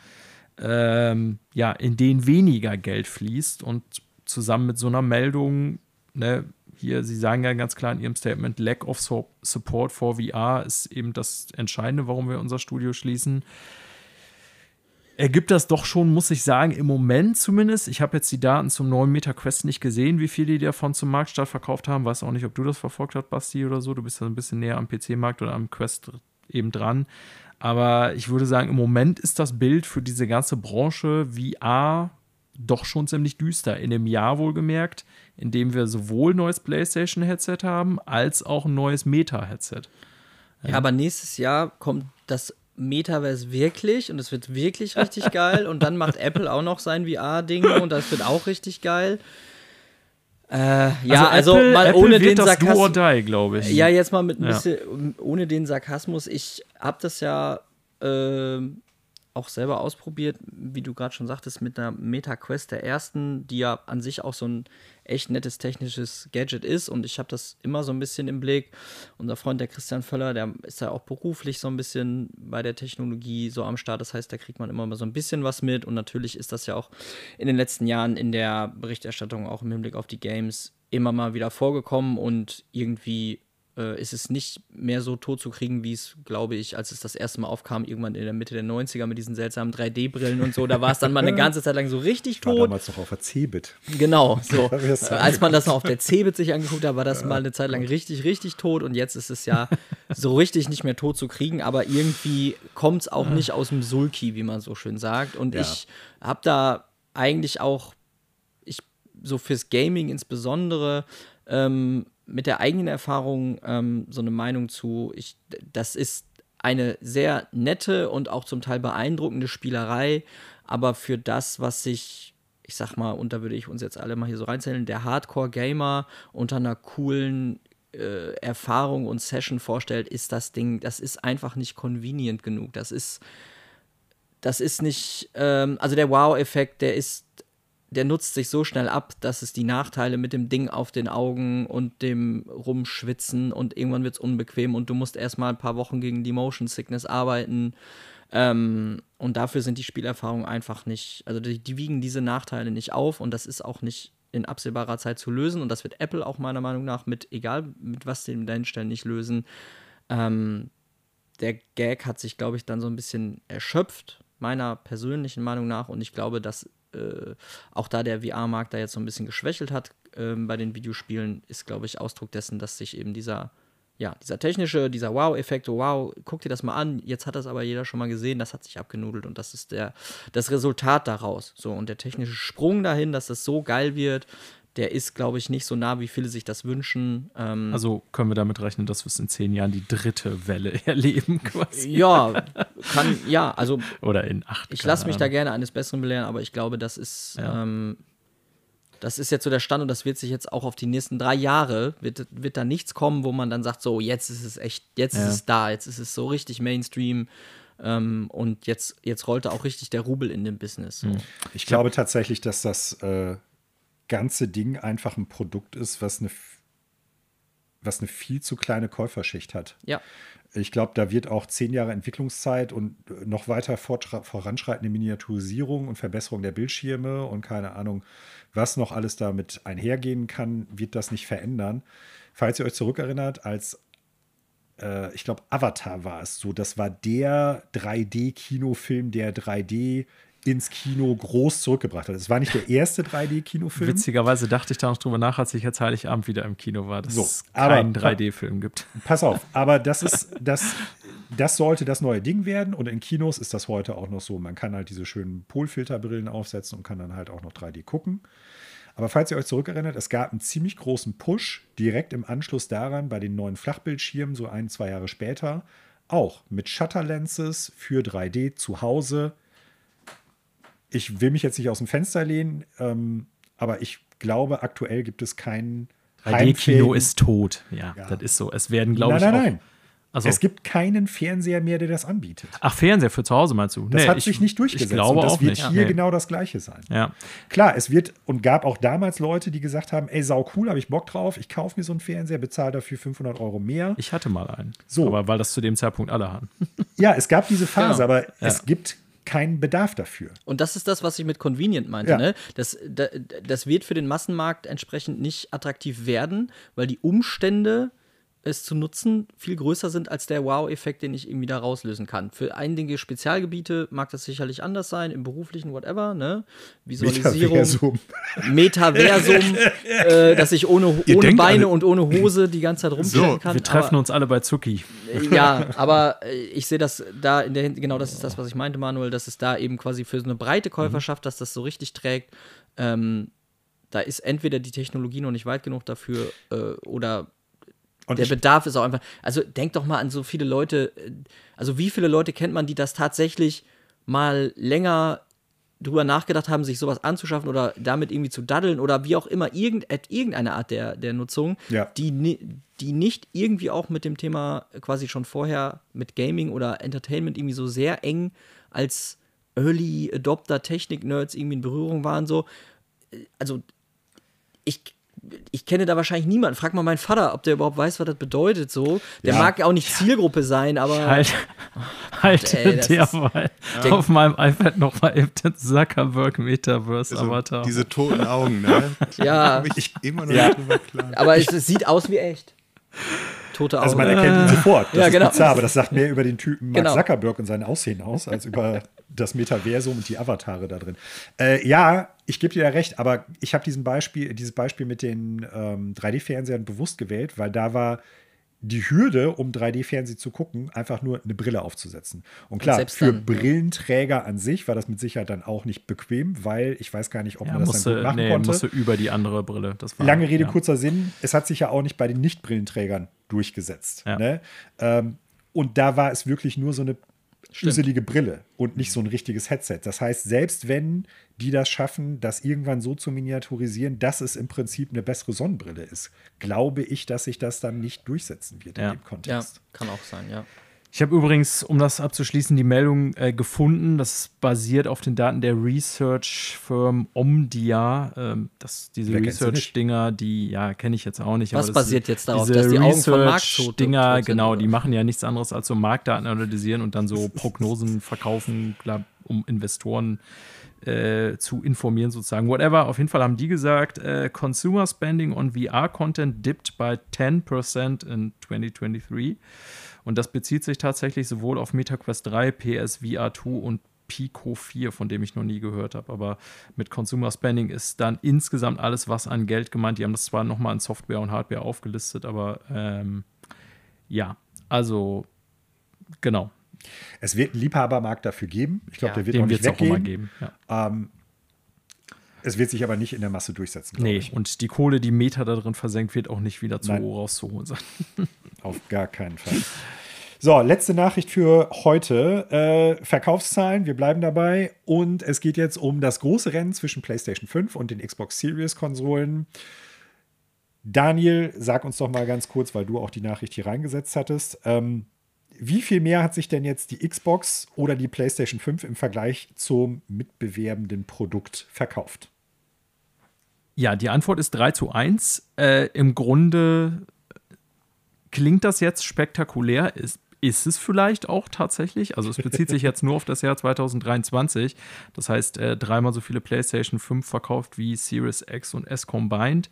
ähm, ja, in den weniger Geld fließt und zusammen mit so einer Meldung, ne, hier, Sie sagen ja ganz klar in Ihrem Statement, Lack of Support for VR ist eben das Entscheidende, warum wir unser Studio schließen ergibt das doch schon, muss ich sagen, im Moment zumindest. Ich habe jetzt die Daten zum neuen MetaQuest nicht gesehen, wie viel die davon zum Marktstart verkauft haben. Weiß auch nicht, ob du das verfolgt hast, Basti, oder so. Du bist ja ein bisschen näher am PC-Markt oder am Quest eben dran. Aber ich würde sagen, im Moment ist das Bild für diese ganze Branche VR doch schon ziemlich düster. In dem Jahr wohlgemerkt, in dem wir sowohl ein neues PlayStation-Headset haben, als auch ein neues Meta-Headset. Ja, aber nächstes Jahr kommt das Metaverse wirklich und es wird wirklich richtig geil. Und dann macht Apple auch noch sein VR-Ding und das wird auch richtig geil. Äh, ja, also, also Apple, mal Apple ohne den Sarkasmus. glaube ich. Ja, jetzt mal mit ein bisschen ohne den Sarkasmus. Ich habe das ja äh, auch selber ausprobiert, wie du gerade schon sagtest, mit einer Meta Quest der ersten, die ja an sich auch so ein echt nettes technisches Gadget ist und ich habe das immer so ein bisschen im Blick. Unser Freund, der Christian Völler, der ist ja auch beruflich so ein bisschen bei der Technologie so am Start. Das heißt, da kriegt man immer mal so ein bisschen was mit und natürlich ist das ja auch in den letzten Jahren in der Berichterstattung auch im Hinblick auf die Games immer mal wieder vorgekommen und irgendwie äh, ist es nicht mehr so tot zu kriegen, wie es, glaube ich, als es das erste Mal aufkam, irgendwann in der Mitte der 90er mit diesen seltsamen 3D-Brillen und so. Da war es dann mal eine ganze Zeit lang so richtig tot. War damals noch auf der Cebit. Genau, so. als man das noch auf der Cebit sich angeguckt hat, war das ja. mal eine Zeit lang richtig, richtig tot und jetzt ist es ja so richtig nicht mehr tot zu kriegen, aber irgendwie kommt es auch nicht aus dem Sulki, wie man so schön sagt. Und ja. ich habe da eigentlich auch, ich so fürs Gaming insbesondere, ähm, mit der eigenen Erfahrung ähm, so eine Meinung zu. Ich, das ist eine sehr nette und auch zum Teil beeindruckende Spielerei, aber für das, was sich, ich sag mal, und da würde ich uns jetzt alle mal hier so reinzählen, der Hardcore-Gamer unter einer coolen äh, Erfahrung und Session vorstellt, ist das Ding, das ist einfach nicht convenient genug. Das ist, das ist nicht, ähm, also der Wow-Effekt, der ist der nutzt sich so schnell ab, dass es die Nachteile mit dem Ding auf den Augen und dem Rumschwitzen und irgendwann wird es unbequem und du musst erstmal ein paar Wochen gegen die Motion Sickness arbeiten. Ähm, und dafür sind die Spielerfahrungen einfach nicht, also die, die, wiegen diese Nachteile nicht auf und das ist auch nicht in absehbarer Zeit zu lösen und das wird Apple auch meiner Meinung nach mit, egal mit was sie dahinstellen, nicht lösen. Ähm, der Gag hat sich, glaube ich, dann so ein bisschen erschöpft, meiner persönlichen Meinung nach und ich glaube, dass äh, auch da der VR-Markt da jetzt so ein bisschen geschwächelt hat äh, bei den Videospielen, ist, glaube ich, Ausdruck dessen, dass sich eben dieser, ja, dieser technische, dieser Wow-Effekt, oh, wow, guck dir das mal an, jetzt hat das aber jeder schon mal gesehen, das hat sich abgenudelt und das ist der, das Resultat daraus. So, und der technische Sprung dahin, dass das so geil wird, der ist, glaube ich, nicht so nah, wie viele sich das wünschen. Ähm also können wir damit rechnen, dass wir es in zehn Jahren die dritte Welle erleben, quasi. Ja, kann, ja, also. Oder in acht. Ich lasse mich da gerne eines Besseren belehren, aber ich glaube, das ist. Ja. Ähm, das ist jetzt so der Stand und das wird sich jetzt auch auf die nächsten drei Jahre, wird, wird da nichts kommen, wo man dann sagt, so, jetzt ist es echt, jetzt ja. ist es da, jetzt ist es so richtig Mainstream. Ähm, und jetzt, jetzt rollt da auch richtig der Rubel in dem Business. So. Ich glaube tatsächlich, dass das äh, ganze Ding einfach ein Produkt ist, was eine, was eine viel zu kleine Käuferschicht hat. Ja. Ich glaube, da wird auch zehn Jahre Entwicklungszeit und noch weiter voranschreitende Miniaturisierung und Verbesserung der Bildschirme und keine Ahnung, was noch alles damit einhergehen kann, wird das nicht verändern. Falls ihr euch zurückerinnert, als äh, ich glaube, Avatar war es so, das war der 3D-Kinofilm, der 3D ins Kino groß zurückgebracht hat. Es war nicht der erste 3D-Kinofilm. Witzigerweise dachte ich da noch drüber nach, als ich jetzt Heiligabend wieder im Kino war, dass so, es keinen 3D-Film gibt. Pass auf, aber das ist, das das sollte das neue Ding werden. Und in Kinos ist das heute auch noch so. Man kann halt diese schönen Polfilterbrillen aufsetzen und kann dann halt auch noch 3D gucken. Aber falls ihr euch zurückerinnert, es gab einen ziemlich großen Push direkt im Anschluss daran bei den neuen Flachbildschirmen, so ein, zwei Jahre später, auch mit Shutter-Lenses für 3D zu Hause. Ich will mich jetzt nicht aus dem Fenster lehnen, ähm, aber ich glaube, aktuell gibt es keinen 3D-Kino ist tot. Ja, ja, das ist so. Es werden, glaube ich, nein, nein, nein. Also, es gibt keinen Fernseher mehr, der das anbietet. Ach, Fernseher für zu Hause meinst du? Das nee, hat ich, sich nicht durchgesetzt. Ich glaube und das auch wird nicht. hier nee. genau das Gleiche sein. Ja. Klar, es wird und gab auch damals Leute, die gesagt haben: Ey, sau cool, habe ich Bock drauf, ich kaufe mir so einen Fernseher, bezahle dafür 500 Euro mehr. Ich hatte mal einen. So. Aber weil das zu dem Zeitpunkt alle hatten. ja, es gab diese Phase, Genau. aber Ja. es gibt keinen Bedarf dafür. Und das ist das, was ich mit convenient meinte. Ja. Ne? Das, da- das wird für den Massenmarkt entsprechend nicht attraktiv werden, weil die Umstände, es zu nutzen, viel größer sind als der Wow-Effekt, den ich irgendwie da rauslösen kann. Für einige Spezialgebiete mag das sicherlich anders sein, im beruflichen, whatever, ne? Visualisierung, Metaversum. Metaversum, äh, dass ich ohne, Ihr ohne Beine alle- und ohne Hose die ganze Zeit rumstellen So, kann. Wir treffen aber, uns alle bei Zucki. ja, aber äh, ich sehe das da in der genau das ist das, was ich meinte, Manuel, dass es da eben quasi für so eine breite Käuferschaft, dass das so richtig trägt. Ähm, da ist entweder die Technologie noch nicht weit genug dafür äh, oder Und der Bedarf ist auch einfach. Also denkt doch mal an so viele Leute. äh, Also wie viele Leute kennt man, die das tatsächlich mal länger drüber nachgedacht haben, sich sowas anzuschaffen oder damit irgendwie zu daddeln oder wie auch immer, irgend, at irgendeine Art der, der Nutzung, Ja. die, die nicht irgendwie auch mit dem Thema quasi schon vorher mit Gaming oder Entertainment irgendwie so sehr eng als Early Adopter Technik-Nerds irgendwie in Berührung waren, so. Also, ich, ich kenne da wahrscheinlich niemanden. Frag mal meinen Vater, ob der überhaupt weiß, was das bedeutet, so. Der Ja. mag auch nicht Zielgruppe sein, aber. Halt, halt ey, das ist- derweil Der- auf meinem iPad noch mal eben den Zuckerberg Metaverse Also, Avatar. diese toten Augen, ne? Ja. Ich immer noch Ja. drüber klar. Aber es, es sieht aus wie echt. Tote Augen. also man erkennt ihn sofort. Das Ja, ist genau. bizarr, aber das sagt mehr über den Typen Mark Genau. Zuckerberg und sein Aussehen aus, als über das Metaversum und die Avatare da drin. Äh, ja, ich gebe dir da recht, aber ich habe diesen Beispiel, dieses Beispiel mit den ähm, 3D-Fernsehern bewusst gewählt, weil da war die Hürde, um 3D-Fernsehen zu gucken, einfach nur eine Brille aufzusetzen. Und klar, selbst für dann, ja. Brillenträger an sich war das mit Sicherheit dann auch nicht bequem, weil ich weiß gar nicht, ob ja, man das dann musste, gut machen nee, konnte. musste über die andere Brille. Das war, Lange Rede, ja. kurzer Sinn. Es hat sich ja auch nicht bei den Nicht-Brillenträgern durchgesetzt. Ja. Ne? Ähm, und da war es wirklich nur so eine üselige Brille und nicht so ein richtiges Headset. Das heißt, selbst wenn die das schaffen, das irgendwann so zu miniaturisieren, dass es im Prinzip eine bessere Sonnenbrille ist, glaube ich, dass sich das dann nicht durchsetzen wird Ja. in dem ja, Kontext. kann auch sein, ja. Ich habe übrigens, um das abzuschließen, die Meldung äh, gefunden. Das basiert auf den Daten der Research-Firm Omdia. Ähm, das, diese? Research-Dinger, die, ja, kenne ich jetzt auch nicht. Was aber das- basiert jetzt darauf, diese dass die Augen von Mark tot- Research-Dinger, genau, die machen ja nichts anderes als so Marktdaten analysieren und dann so Prognosen verkaufen, klar, um Investoren äh, zu informieren, sozusagen. Whatever. Auf jeden Fall haben die gesagt, äh, Consumer Spending on VR-Content dipped by 10% in 2023. Und das bezieht sich tatsächlich sowohl auf MetaQuest 3, PSVR 2 und Pico 4, von dem ich noch nie gehört habe. Aber mit Consumer Spending ist dann insgesamt alles, was an Geld gemeint. Die haben das zwar nochmal in Software und Hardware aufgelistet, aber ähm, ja, also genau. Es wird einen Liebhabermarkt dafür geben. Ich glaube, Ja, der wird auch nicht es auch weggehen. geben. Ja. Ähm, es wird sich aber nicht in der Masse durchsetzen. Nee, ich. und die Kohle, die Meta da drin versenkt, wird auch nicht wieder zu Nein. rauszuholen sein. Auf gar keinen Fall. So, letzte Nachricht für heute. Äh, Verkaufszahlen, wir bleiben dabei. Und es geht jetzt um das große Rennen zwischen PlayStation 5 und den Xbox Series Konsolen. Daniel, sag uns doch mal ganz kurz, weil du auch die Nachricht hier reingesetzt hattest. Ähm, wie viel mehr hat sich denn jetzt die Xbox oder die PlayStation 5 im Vergleich zum mitbewerbenden Produkt verkauft? Ja, die Antwort ist 3 zu 1. Äh, Im Grunde klingt das jetzt spektakulär. Ist, ist es vielleicht auch tatsächlich? Also es bezieht sich jetzt nur auf das Jahr 2023. Das heißt, äh, dreimal so viele PlayStation 5 verkauft wie Series X und S combined.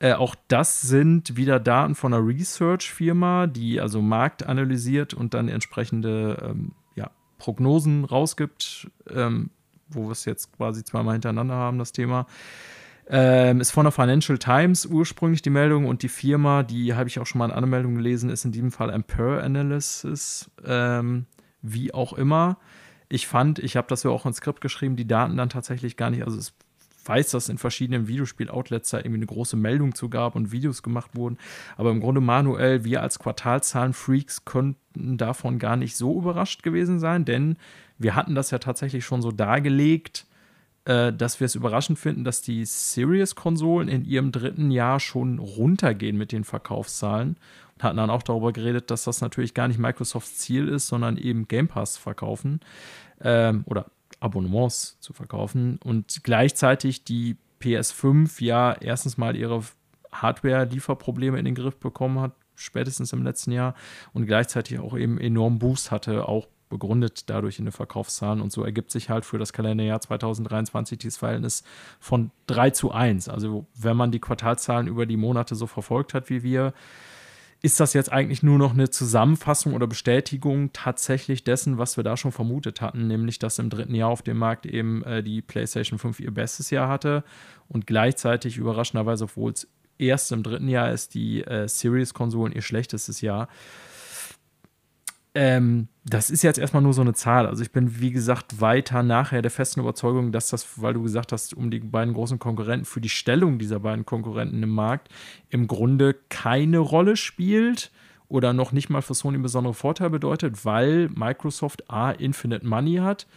Äh, auch das sind wieder Daten von einer Research-Firma, die also Markt analysiert und dann entsprechende ähm, ja, Prognosen rausgibt, ähm, wo wir es jetzt quasi zweimal hintereinander haben, das Thema. Ähm, ist von der Financial Times ursprünglich die Meldung und die Firma, die habe ich auch schon mal in anderen Meldungen gelesen, ist in diesem Fall Ampere Analysis, ähm, wie auch immer. Ich fand, ich habe das ja auch ins Skript geschrieben, die Daten dann tatsächlich gar nicht, also es weiß, dass in verschiedenen Videospiel-Outlets da irgendwie eine große Meldung zu gab und Videos gemacht wurden. Aber im Grunde, Manuel, wir als Quartalzahlen-Freaks könnten davon gar nicht so überrascht gewesen sein, denn wir hatten das ja tatsächlich schon so dargelegt, äh, dass wir es überraschend finden, dass die Series-Konsolen in ihrem dritten Jahr schon runtergehen mit den Verkaufszahlen. Und hatten dann auch darüber geredet, dass das natürlich gar nicht Microsofts Ziel ist, sondern eben Game Pass verkaufen ähm, oder Abonnements zu verkaufen. Und gleichzeitig die PS5 ja erstens mal ihre Hardware-Lieferprobleme in den Griff bekommen hat, spätestens im letzten Jahr und gleichzeitig auch eben enorm Boost hatte, auch begründet dadurch in den Verkaufszahlen. Und so ergibt sich halt für das Kalenderjahr 2023 dieses Verhältnis von 3 zu 1. Also wenn man die Quartalzahlen über die Monate so verfolgt hat wie wir, ist das jetzt eigentlich nur noch eine Zusammenfassung oder Bestätigung tatsächlich dessen, was wir da schon vermutet hatten, nämlich dass im dritten Jahr auf dem Markt eben äh, die PlayStation 5 ihr bestes Jahr hatte und gleichzeitig überraschenderweise, obwohl es erst im dritten Jahr ist, die äh, Series-Konsolen ihr schlechtestes Jahr. Ähm, das ist jetzt erstmal nur so eine Zahl. Also ich bin, wie gesagt, weiter nachher der festen Überzeugung, dass das, weil du gesagt hast, um die beiden großen Konkurrenten, für die Stellung dieser beiden Konkurrenten im Markt im Grunde keine Rolle spielt oder noch nicht mal für Sony einen besonderen Vorteil bedeutet, weil Microsoft A, Infinite Money hat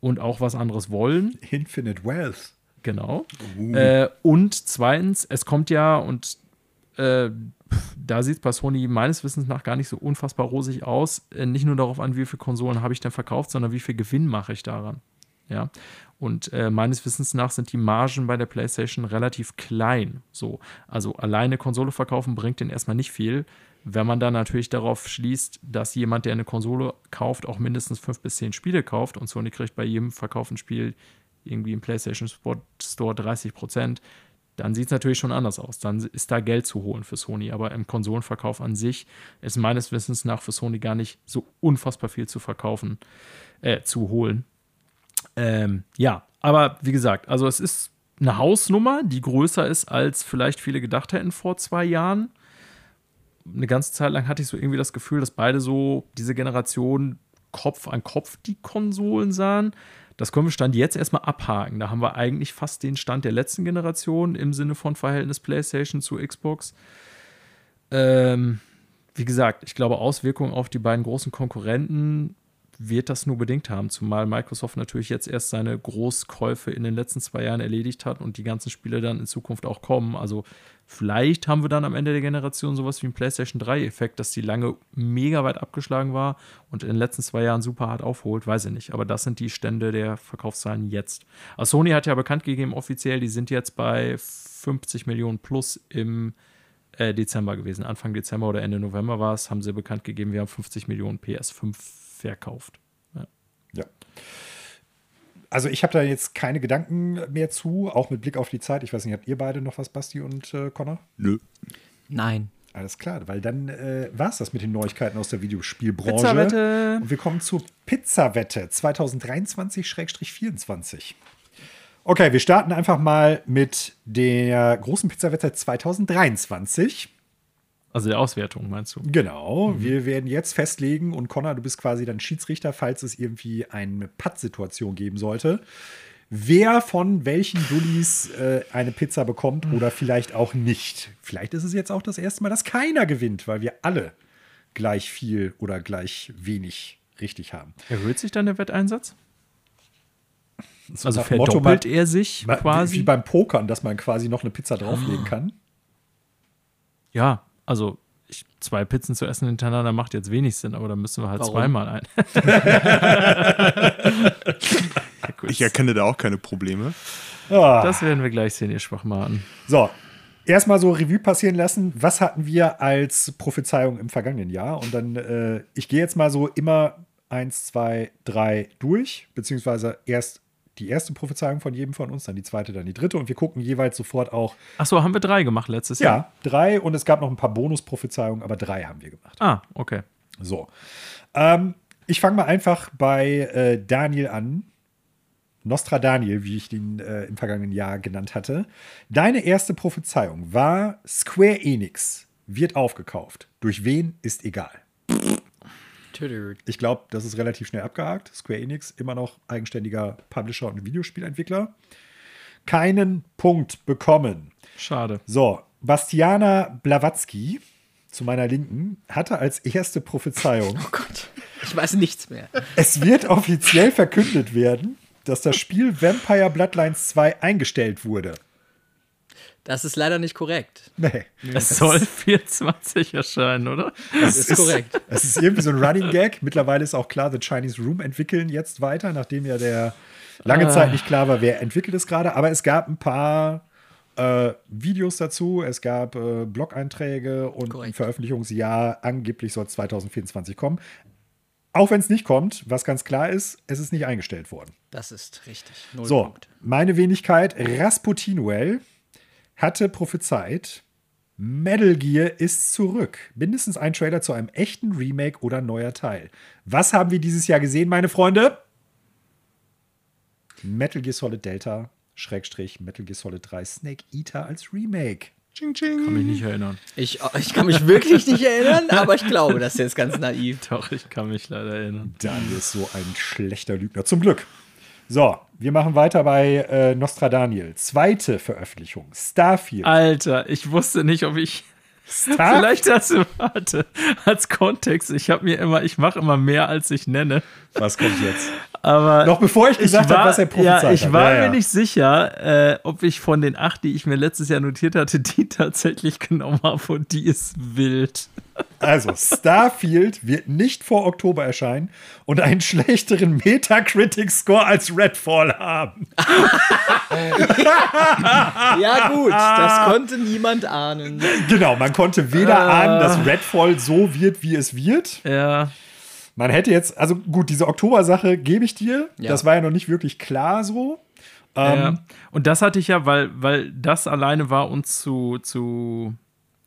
und auch was anderes wollen. Infinite Wealth. Genau. Uh. Äh, und zweitens, es kommt ja, und äh, da sieht es bei Sony meines Wissens nach gar nicht so unfassbar rosig aus. Äh, nicht nur darauf an, wie viele Konsolen habe ich denn verkauft, sondern wie viel Gewinn mache ich daran. Ja. Und äh, meines Wissens nach sind die Margen bei der PlayStation relativ klein. So, also alleine Konsole verkaufen bringt den erstmal nicht viel. Wenn man dann natürlich darauf schließt, dass jemand, der eine Konsole kauft, auch mindestens fünf bis zehn Spiele kauft und Sony kriegt bei jedem verkauften Spiel irgendwie im PlayStation Store 30 Prozent, dann sieht es natürlich schon anders aus. Dann ist da Geld zu holen für Sony. Aber im Konsolenverkauf an sich ist meines Wissens nach für Sony gar nicht so unfassbar viel zu verkaufen, äh, zu holen. Ähm, ja, aber wie gesagt, also es ist eine Hausnummer, die größer ist, als vielleicht viele gedacht hätten vor zwei Jahren. Eine ganze Zeit lang hatte ich so irgendwie das Gefühl, dass beide so diese Generation Kopf an Kopf die Konsolen sahen. Das können wir Stand jetzt erstmal abhaken. Da haben wir eigentlich fast den Stand der letzten Generation im Sinne von Verhältnis PlayStation zu Xbox. Ähm, wie gesagt, ich glaube, Auswirkungen auf die beiden großen Konkurrenten wird das nur bedingt haben, zumal Microsoft natürlich jetzt erst seine Großkäufe in den letzten zwei Jahren erledigt hat und die ganzen Spiele dann in Zukunft auch kommen. Also vielleicht haben wir dann am Ende der Generation sowas wie ein PlayStation 3-Effekt, dass die lange mega weit abgeschlagen war und in den letzten zwei Jahren super hart aufholt, weiß ich nicht. Aber das sind die Stände der Verkaufszahlen jetzt. Also Sony hat ja bekannt gegeben offiziell, die sind jetzt bei 50 Millionen plus im äh, Dezember gewesen. Anfang Dezember oder Ende November war es, haben sie bekannt gegeben, wir haben 50 Millionen PS5 verkauft. Ja. ja. Also ich habe da jetzt keine Gedanken mehr zu, auch mit Blick auf die Zeit. Ich weiß nicht, habt ihr beide noch was, Basti und äh, Connor? Nö. Nein. Alles klar, weil dann äh, war es das mit den Neuigkeiten aus der Videospielbranche. Pizzawette. Und wir kommen zur Pizzawette 2023-24. Okay, wir starten einfach mal mit der großen Pizzawette 2023. Also der Auswertung, meinst du? Genau. Mhm. Wir werden jetzt festlegen und Connor, du bist quasi dann Schiedsrichter, falls es irgendwie eine Patt-Situation geben sollte. Wer von welchen Dullis äh, eine Pizza bekommt mhm. oder vielleicht auch nicht. Vielleicht ist es jetzt auch das erste Mal, dass keiner gewinnt, weil wir alle gleich viel oder gleich wenig richtig haben. Erhöht sich dann der Wetteinsatz? So also verdoppelt Motto, er sich quasi? Wie beim Pokern, dass man quasi noch eine Pizza drauflegen ah. kann. Ja, also ich, zwei Pizzen zu essen hintereinander macht jetzt wenig Sinn, aber dann müssen wir halt Warum? zweimal ein. ich erkenne da auch keine Probleme. Ah. Das werden wir gleich sehen, ihr Schwachmaten. So, erstmal so Revue passieren lassen. Was hatten wir als Prophezeiung im vergangenen Jahr? Und dann, äh, ich gehe jetzt mal so immer eins, zwei, drei durch, beziehungsweise erst die erste Prophezeiung von jedem von uns, dann die zweite, dann die dritte und wir gucken jeweils sofort auch. Ach so, haben wir drei gemacht letztes Jahr? Ja, drei und es gab noch ein paar Bonusprophezeiungen, aber drei haben wir gemacht. Ah, okay. So. Ähm, ich fange mal einfach bei äh, Daniel an. Nostradaniel, wie ich ihn äh, im vergangenen Jahr genannt hatte. Deine erste Prophezeiung war, Square Enix wird aufgekauft. Durch wen ist egal. Ich glaube, das ist relativ schnell abgehakt. Square Enix, immer noch eigenständiger Publisher und Videospielentwickler. Keinen Punkt bekommen. Schade. So, Bastiana Blavatsky zu meiner Linken hatte als erste Prophezeiung. Oh Gott, ich weiß nichts mehr. Es wird offiziell verkündet werden, dass das Spiel Vampire Bloodlines 2 eingestellt wurde. Das ist leider nicht korrekt. Nee. Es soll 24 erscheinen, oder? Das ist korrekt. Es ist irgendwie so ein Running Gag. Mittlerweile ist auch klar, The Chinese Room entwickeln jetzt weiter, nachdem ja der lange Zeit nicht klar war, wer entwickelt es gerade. Aber es gab ein paar äh, Videos dazu, es gab äh, Blog-Einträge und ein. Veröffentlichungsjahr. Angeblich soll es 2024 kommen. Auch wenn es nicht kommt, was ganz klar ist, es ist nicht eingestellt worden. Das ist richtig. Null So, Punkt. meine Wenigkeit, Rasputinuel, hatte prophezeit, Metal Gear ist zurück. Mindestens ein Trailer zu einem echten Remake oder neuer Teil. Was haben wir dieses Jahr gesehen, meine Freunde? Metal Gear Solid Delta, Schrägstrich, Metal Gear Solid 3 Snake Eater als Remake. Ching, ching. Kann mich nicht erinnern. Ich, ich kann mich wirklich nicht erinnern, aber ich glaube, das ist jetzt ganz naiv. Doch, ich kann mich leider erinnern. Dan ist so ein schlechter Lügner. Zum Glück. So, wir machen weiter bei äh, Nostradaniel. Zweite Veröffentlichung, Starfield. Alter, ich wusste nicht, ob ich. Star Vielleicht das, warte, als Kontext, ich habe mir immer, ich mache immer mehr, als ich nenne. Was kommt jetzt? Aber Noch bevor ich gesagt habe, was er prophezeit ja, ich hat. war Ja, ja. mir nicht sicher, äh, ob ich von den acht, die ich mir letztes Jahr notiert hatte, die tatsächlich genommen habe und die ist wild. Also, Starfield wird nicht vor Oktober erscheinen und einen schlechteren Metacritic-Score als Redfall haben. Ja, gut, das konnte niemand ahnen. Genau, man konnte weder ahnen, dass Redfall so wird, wie es wird. Ja, Man hätte jetzt, also gut, diese Oktober-Sache gebe ich dir. Ja. Das war ja noch nicht wirklich klar so. Ähm, ja. Und das hatte ich ja, weil, weil das alleine war uns zu, zu,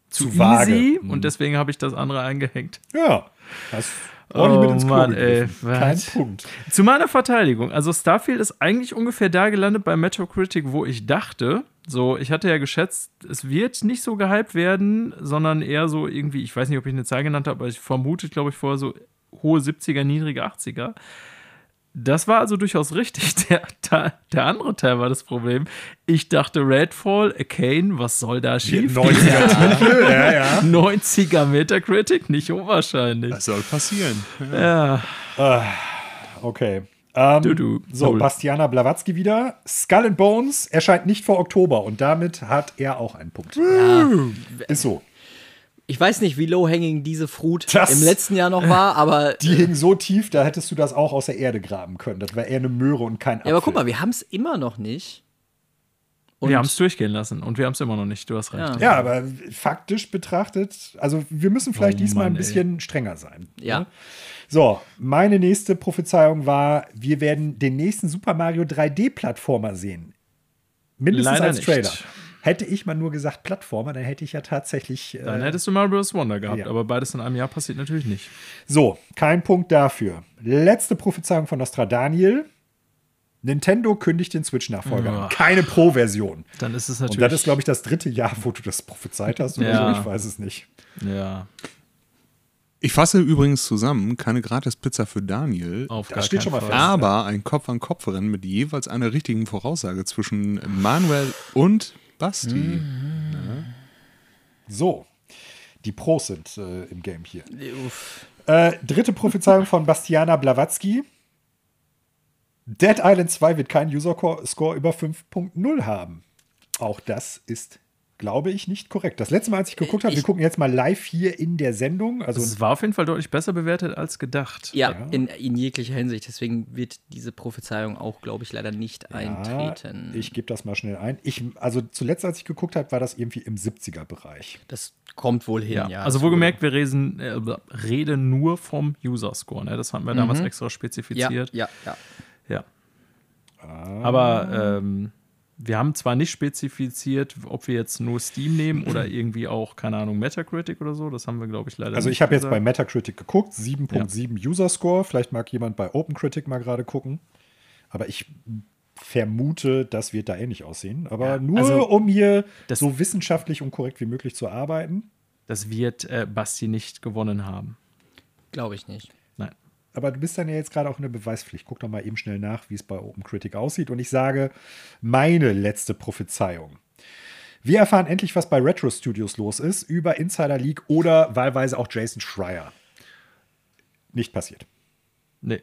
zu, easy Mhm. und deswegen habe ich das andere eingehängt. Ja, das ordentlich mit ins Oh Mann, ey. Kein was? Punkt. Zu meiner Verteidigung, also Starfield ist eigentlich ungefähr da gelandet bei Metacritic, wo ich dachte. So, ich hatte ja geschätzt, es wird nicht so gehypt werden, sondern eher so irgendwie, ich weiß nicht, ob ich eine Zahl genannt habe, aber ich vermute, glaube ich, vorher so hohe 70er, niedrige 80er. Das war also durchaus richtig. Der, der, der andere Teil war das Problem. Ich dachte, Redfall, Arcane, was soll da schief? 90er Titel, ja, ja. 90er Metacritic, nicht unwahrscheinlich. Das soll passieren. Ja, Okay. Ähm, Du, du. So, Null. Bastiana Blavatsky wieder. Skull and Bones erscheint nicht vor Oktober und damit hat er auch einen Punkt. Ist so. Ich weiß nicht, wie low-hanging diese Fruit Das- im letzten Jahr noch war, aber. Die hing so tief, da hättest du das auch aus der Erde graben können. Das wäre eher eine Möhre und kein Apfel. Ja, aber guck mal, wir haben es immer noch nicht. Und wir haben es durchgehen lassen und wir haben es immer noch nicht. Du hast recht. Ja. Ja, aber faktisch betrachtet, also wir müssen vielleicht Oh diesmal Mann, ein bisschen strenger sein. Ja. ne? So, meine nächste Prophezeiung war, wir werden den nächsten Super Mario 3D-Plattformer sehen. Mindestens Leider als nicht. Hätte ich mal nur gesagt Plattformer, dann hätte ich ja tatsächlich. Dann Äh, hättest du Mario Bros. Wonder gehabt, ja. aber beides in einem Jahr passiert natürlich nicht. so, kein Punkt dafür. Letzte Prophezeiung von Nostradaniel. Nintendo kündigt den Switch-Nachfolger an. Uah. Keine Pro-Version. Dann ist es Und natürlich. das ist, glaube ich, das dritte Jahr, wo du das prophezeit hast oder Ja. so. Ich weiß es nicht. ja, Ich fasse übrigens zusammen, keine Gratis-Pizza für Daniel, auf Das gar steht schon mal fest. aber ein Kopf-an-Kopf-Rennen mit jeweils einer richtigen Voraussage zwischen Manuel und Basti. So, die Pros sind äh, im Game hier. Äh, dritte Prophezeiung von Bastiana Blavatsky. Dead Island 2 wird keinen User-Score über 5.0 haben. Auch das ist, glaube ich, nicht korrekt. Das letzte Mal, als ich geguckt habe, wir gucken jetzt mal live hier in der Sendung. Also Es war auf jeden Fall deutlich besser bewertet als gedacht. Ja, In, in jeglicher Hinsicht. Deswegen wird diese Prophezeiung auch, glaube ich, leider nicht eintreten. ich gebe das mal schnell ein. Ich, also zuletzt, als ich geguckt habe, war das irgendwie im 70er-Bereich. das kommt wohl hin, Ja. ja. also wohlgemerkt, wir reden, äh, reden nur vom User-Score. Ne? Das hatten wir damals extra Ja, spezifiziert. ja, ja. Ja. Ah. Aber ähm, wir haben zwar nicht spezifiziert, ob wir jetzt nur Steam nehmen oder irgendwie auch, keine Ahnung, Metacritic oder so. Das haben wir, glaube ich, leider Also ich habe jetzt bei. Metacritic geguckt, 7.7 User-Score. Vielleicht mag jemand bei OpenCritic mal gerade gucken. Aber ich vermute, das wird da ähnlich aussehen. Aber Ja, nur also, um hier das- so wissenschaftlich und korrekt wie möglich zu arbeiten. Das wird äh, Basti nicht gewonnen haben. Glaube ich nicht. Aber du bist dann ja jetzt gerade auch in der Beweispflicht. Guck doch mal eben schnell nach, wie es bei Open Critic aussieht. Und ich sage, meine letzte Prophezeiung. Wir erfahren endlich, was bei Retro Studios los ist, über Insider League oder wahlweise auch Jason Schreier. Nicht passiert. Nee.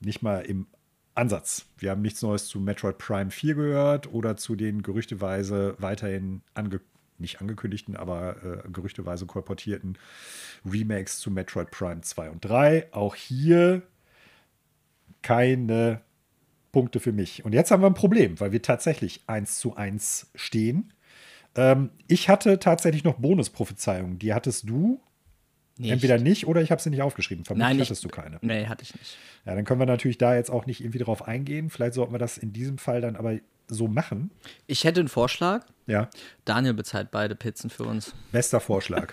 Nicht mal im Ansatz. Wir haben nichts Neues zu Metroid Prime 4 gehört oder zu den gerüchteweise weiterhin ange nicht angekündigten, aber äh, gerüchteweise kolportierten Remakes zu Metroid Prime 2 und 3. Auch hier keine Punkte für mich. Und jetzt haben wir ein Problem, weil wir tatsächlich 1 zu 1 stehen. Ähm, ich hatte tatsächlich noch Bonusprophezeiungen. Die hattest du Nicht. entweder nicht oder ich habe sie nicht aufgeschrieben. Vermutlich Nein, ich, hattest du keine. Nee, hatte ich nicht. Ja, dann können wir natürlich da jetzt auch nicht irgendwie drauf eingehen. Vielleicht sollten wir das in diesem Fall dann aber so machen. Ich hätte einen Vorschlag. Ja, Daniel bezahlt beide Pizzen für uns. bester Vorschlag.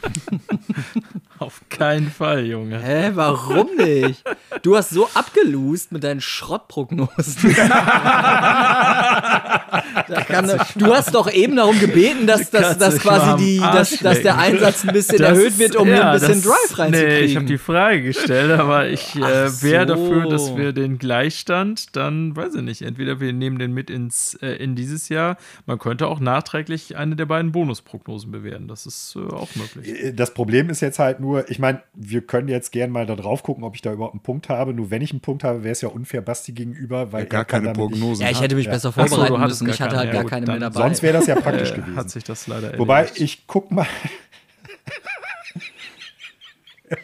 Auf keinen Fall, Junge. Hä, warum nicht? Du hast so abgelost mit deinen Schrottprognosen. Da kann, du hast doch eben darum gebeten, dass, dass, dass quasi die, dass, dass der. Einsatz ein bisschen Das erhöht wird, um ja, ein bisschen das- Drive reinzukriegen. Nee, ich habe die Frage gestellt, aber ich äh, wäre so. dafür, dass wir den Gleichstand, dann weiß ich nicht, entweder wir nehmen den mit ins äh, in dieses Jahr, man könnte auch nachträglich eine der beiden Bonusprognosen bewerten. Das ist äh, auch möglich. Das Problem ist jetzt halt nur, ich meine, wir können jetzt gern mal da drauf gucken, ob ich da überhaupt einen Punkt habe. Nur wenn ich einen Punkt habe, wäre es ja unfair Basti gegenüber, weil Ja, gar er keine Prognosen. ja, ich hätte mich Ja. besser so, vorbereiten hattest müssen. Ich hatte halt gar keine mehr dabei. Sonst wäre das ja praktisch Äh, gewesen. hat sich das leider Wobei, erledigt. ich guck mal.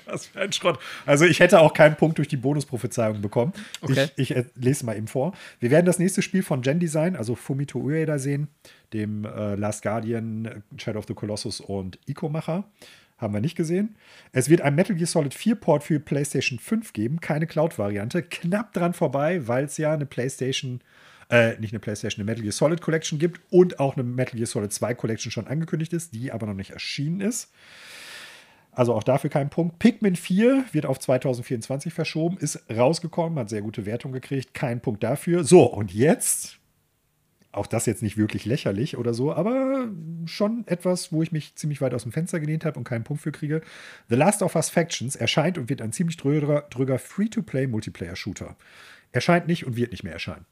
Was für ein Schrott. Also ich hätte auch keinen Punkt durch die Bonusprophezeiung bekommen. Okay. Ich, ich äh, lese mal eben vor. Wir werden das nächste Spiel von Gen Design, also Fumito Ueda sehen, dem äh, Last Guardian, Shadow of the Colossus und Ico-Macher. Haben wir nicht gesehen. Es wird ein Metal Gear Solid 4 Port für PlayStation 5 geben, keine Cloud-Variante. Knapp dran vorbei, weil es ja eine PlayStation, äh, nicht eine PlayStation, eine Metal Gear Solid Collection gibt und auch eine Metal Gear Solid 2 Collection schon angekündigt ist, die aber noch nicht erschienen ist. Also auch dafür kein Punkt. Pikmin 4 wird auf 2024 verschoben, ist rausgekommen, hat sehr gute Wertung gekriegt, kein Punkt dafür. So, und jetzt, auch das jetzt nicht wirklich lächerlich oder so, aber schon etwas, wo ich mich ziemlich weit aus dem Fenster gelehnt habe und keinen Punkt für kriege. The Last of Us Factions erscheint und wird ein ziemlich dröger, dröger Free-to-Play-Multiplayer-Shooter. Erscheint nicht und wird nicht mehr erscheinen.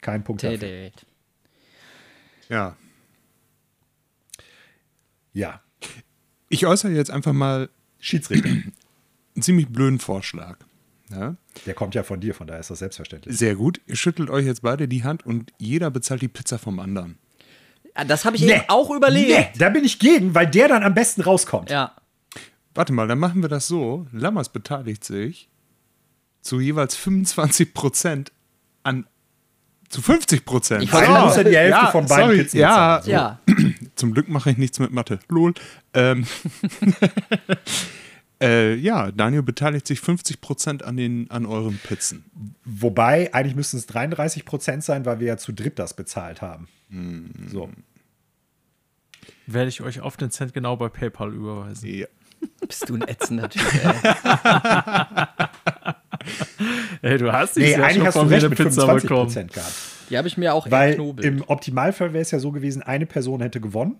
Kein Punkt dafür. Ja. Ja, Ich äußere jetzt einfach mal Schiedsrichter. einen ziemlich blöden Vorschlag. Ja? Der kommt ja von dir, von daher ist das selbstverständlich. Sehr gut. Ihr schüttelt euch jetzt beide die Hand und jeder bezahlt die Pizza vom anderen. Ja, das habe ich eben auch überlegt. Nee, da bin ich gegen, weil der dann am besten rauskommt. Ja. Warte mal, dann machen wir das so. Lammers beteiligt sich zu jeweils 25 Prozent an zu 50 Prozent. Ich du musst ja die Hälfte von beiden sorry, Pizzen ja, bezahlen. Ja. Zum Glück mache ich nichts mit Mathe. Lol. Ähm, äh, ja, Daniel beteiligt sich 50 Prozent an, den, an euren Pizzen. Wobei, eigentlich müssten es 33 Prozent sein, weil wir ja zu dritt das bezahlt haben. So. Werde ich euch auf den Cent genau bei PayPal überweisen. Ja. Bist du ein ätzender Typ, ey. Ey, du hast Nee, dieses Jahr eigentlich schon hast du recht mit Pizza 25 bekommen. Prozent gehabt. Die habe ich mir auch Weil im Optimalfall wäre es ja so gewesen, eine Person hätte gewonnen.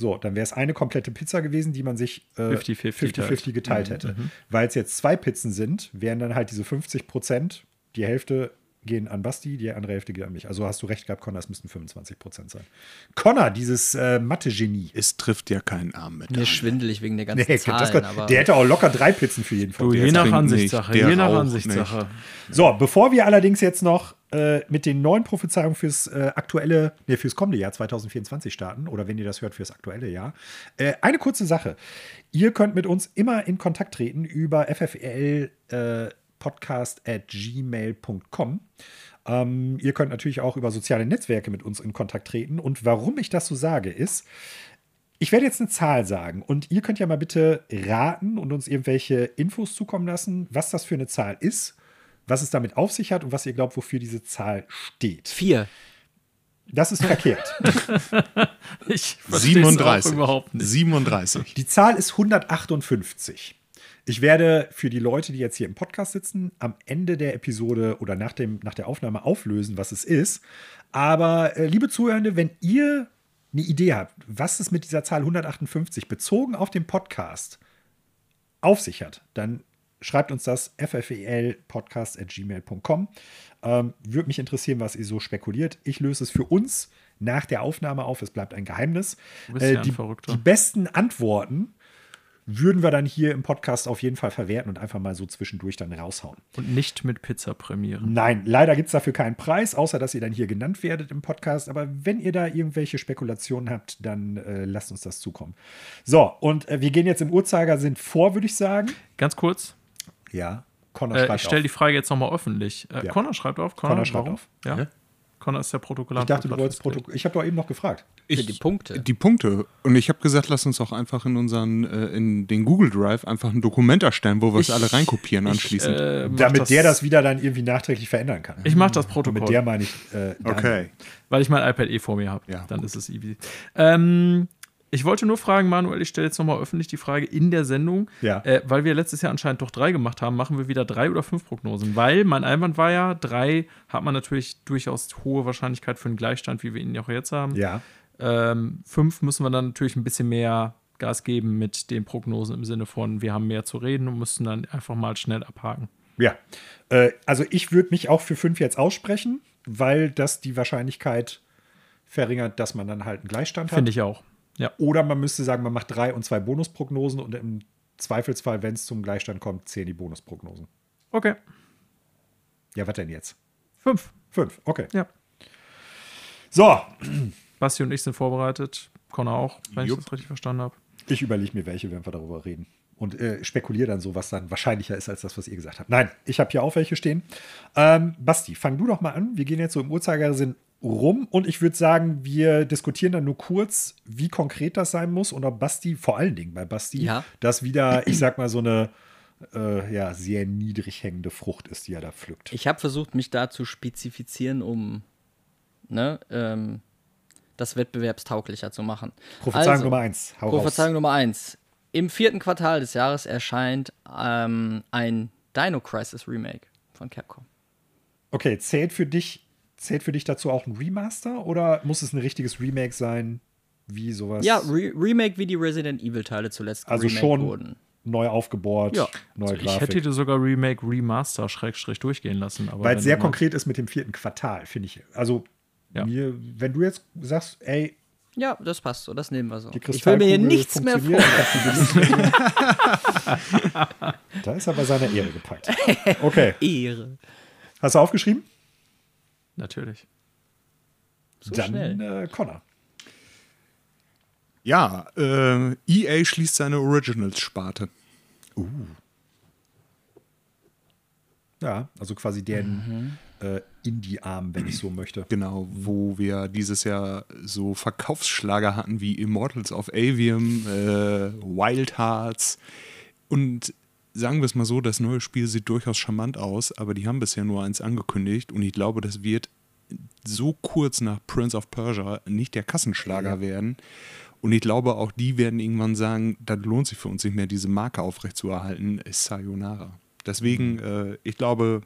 So, dann wäre es eine komplette Pizza gewesen, die man sich äh, 50-50 50-50 geteilt hätte. Weil es jetzt zwei Pizzen sind, wären dann halt diese 50 Prozent, die Hälfte gehen an Basti, die andere Hälfte geht an mich. Also hast du recht gehabt, Connor, es müssten 25 Prozent sein. Connor, dieses äh, Mathe-Genie. Es trifft ja keinen Arm mit. mir schwindelig wegen der ganzen Nee, Zahlen, kann, aber der hätte auch locker drei Pizzen für jeden von Du, je nach Ansichtssache, je nach Ansichtssache. So, bevor wir allerdings jetzt noch äh, mit den neuen Prophezeiungen fürs äh, aktuelle, nee, fürs kommende Jahr 2024 starten, oder wenn ihr das hört, fürs aktuelle Jahr, äh, eine kurze Sache. Ihr könnt mit uns immer in Kontakt treten über ffl äh, podcast at gmail.com. Ähm, ihr könnt natürlich auch über soziale Netzwerke mit uns in Kontakt treten. Und warum ich das so sage, ist, ich werde jetzt eine Zahl sagen und ihr könnt ja mal bitte raten und uns irgendwelche Infos zukommen lassen, was das für eine Zahl ist, was es damit auf sich hat und was ihr glaubt, wofür diese Zahl steht. vier. Das ist verkehrt. Ich versteh's auch 37. überhaupt nicht. 37. Die Zahl ist 158. Ich werde für die Leute, die jetzt hier im Podcast sitzen, am Ende der Episode oder nach, dem, nach der Aufnahme auflösen, was es ist. Aber äh, liebe Zuhörende, wenn ihr eine Idee habt, was es mit dieser Zahl 158 bezogen auf den Podcast auf sich hat, dann schreibt uns das ffelpodcast.gmail.com. Ähm, Würde mich interessieren, was ihr so spekuliert. Ich löse es für uns nach der Aufnahme auf. Es bleibt ein Geheimnis. Du bist ja ein die, die besten Antworten würden wir dann hier im Podcast auf jeden Fall verwerten und einfach mal so zwischendurch dann raushauen. Und nicht mit Pizza prämieren. Nein, leider gibt es dafür keinen Preis, außer dass ihr dann hier genannt werdet im Podcast. Aber wenn ihr da irgendwelche Spekulationen habt, dann äh, lasst uns das zukommen. So, und äh, wir gehen jetzt im Uhrzeigersinn vor, würde ich sagen. Ganz kurz, Ja, Connor äh, schreibt ich stelle die Frage jetzt nochmal öffentlich. Äh, Ja. Connor schreibt auf. Connor, Connor schreibt warum? auf. Ja. Connor ist der Protokollant. Ich dachte, du wolltest. Protokoll. Ich habe doch eben noch gefragt. Für die Punkte. Die Punkte. Und ich habe gesagt, lass uns auch einfach in unseren, äh, in den Google Drive einfach ein Dokument erstellen, wo wir es Ich- alle reinkopieren Ich, anschließend. äh, Damit der das wieder dann irgendwie nachträglich verändern kann. Ich mache das Protokoll. mit der meine ich. Äh, okay. Weil ich mein iPad eh vor mir habe. Ja, Dann ist es easy. Ähm, ich wollte nur fragen, Manuel, ich stelle jetzt nochmal öffentlich die Frage in der Sendung. Ja. Äh, weil wir letztes Jahr anscheinend doch drei gemacht haben, machen wir wieder drei oder fünf Prognosen. Weil mein Einwand war ja, drei hat man natürlich durchaus hohe Wahrscheinlichkeit für einen Gleichstand, wie wir ihn ja auch jetzt haben. Ja. Ähm, fünf müssen wir dann natürlich ein bisschen mehr Gas geben mit den Prognosen im Sinne von, wir haben mehr zu reden und müssen dann einfach mal schnell abhaken. Ja. Äh, also ich würde mich auch für fünf jetzt aussprechen, weil das die Wahrscheinlichkeit verringert, dass man dann halt einen Gleichstand hat. Finde ich auch. Ja. Oder man müsste sagen, man macht drei und zwei Bonusprognosen und im Zweifelsfall, wenn es zum Gleichstand kommt, zählen die Bonusprognosen. Okay. Ja, was denn jetzt? Fünf. Fünf, okay. Ja. So, Basti und ich sind vorbereitet. Connor auch, wenn Jupp. ich das richtig verstanden habe. ich überlege mir welche, wenn wir darüber reden. Und äh, spekuliere dann so, was dann wahrscheinlicher ist als das, was ihr gesagt habt. Nein, ich habe hier auch welche stehen. Ähm, Basti, fang du doch mal an. Wir gehen jetzt so im Uhrzeigersinn rum und ich würde sagen, wir diskutieren dann nur kurz, wie konkret das sein muss und ob Basti, vor allen Dingen bei Basti, Ja. das wieder, ich sag mal, so eine äh, ja, sehr niedrig hängende Frucht ist, die er da pflückt. Ich habe versucht, mich da zu spezifizieren, um ne, ähm, das wettbewerbstauglicher zu machen. Prophezeiung Also, Nummer eins. Hau Prophezeiung raus. Nummer eins. Im vierten Quartal des Jahres erscheint ähm, ein Dino Crisis Remake von Capcom. Okay, zählt für dich, zählt für dich dazu auch ein Remaster oder muss es ein richtiges Remake sein, wie sowas? Ja, Re Remake wie die Resident Evil Teile zuletzt also schon wurden. neu aufgebohrt, Ja. neue Ich Grafik. hätte dir sogar Remake, Remaster, Schrägstrich durchgehen lassen. aber Weil es sehr konkret ist mit dem vierten Quartal, finde ich. Also, Ja. mir, wenn du jetzt sagst, ey, Ja, das passt so, das nehmen wir so. die Ich will mir hier nichts mehr vor. Da ist er bei seiner Ehre gepackt. Okay, Ehre. hast du aufgeschrieben? Natürlich. So Dann schnell. äh, Connor. Ja, äh, EA schließt seine Originals-Sparte. Ja, also quasi deren äh, Indie-Arm, wenn ich so möchte. Genau, wo wir dieses Jahr so Verkaufsschlager hatten wie Immortals of Avium, äh, Wild Hearts. Und sagen wir es mal so, das neue Spiel sieht durchaus charmant aus, aber die haben bisher nur eins angekündigt und ich glaube, das wird so kurz nach Prince of Persia nicht der Kassenschlager werden. Und ich glaube, auch die werden irgendwann sagen, das lohnt sich für uns nicht mehr, diese Marke aufrechtzuerhalten, ist Sayonara. Deswegen, äh, ich glaube,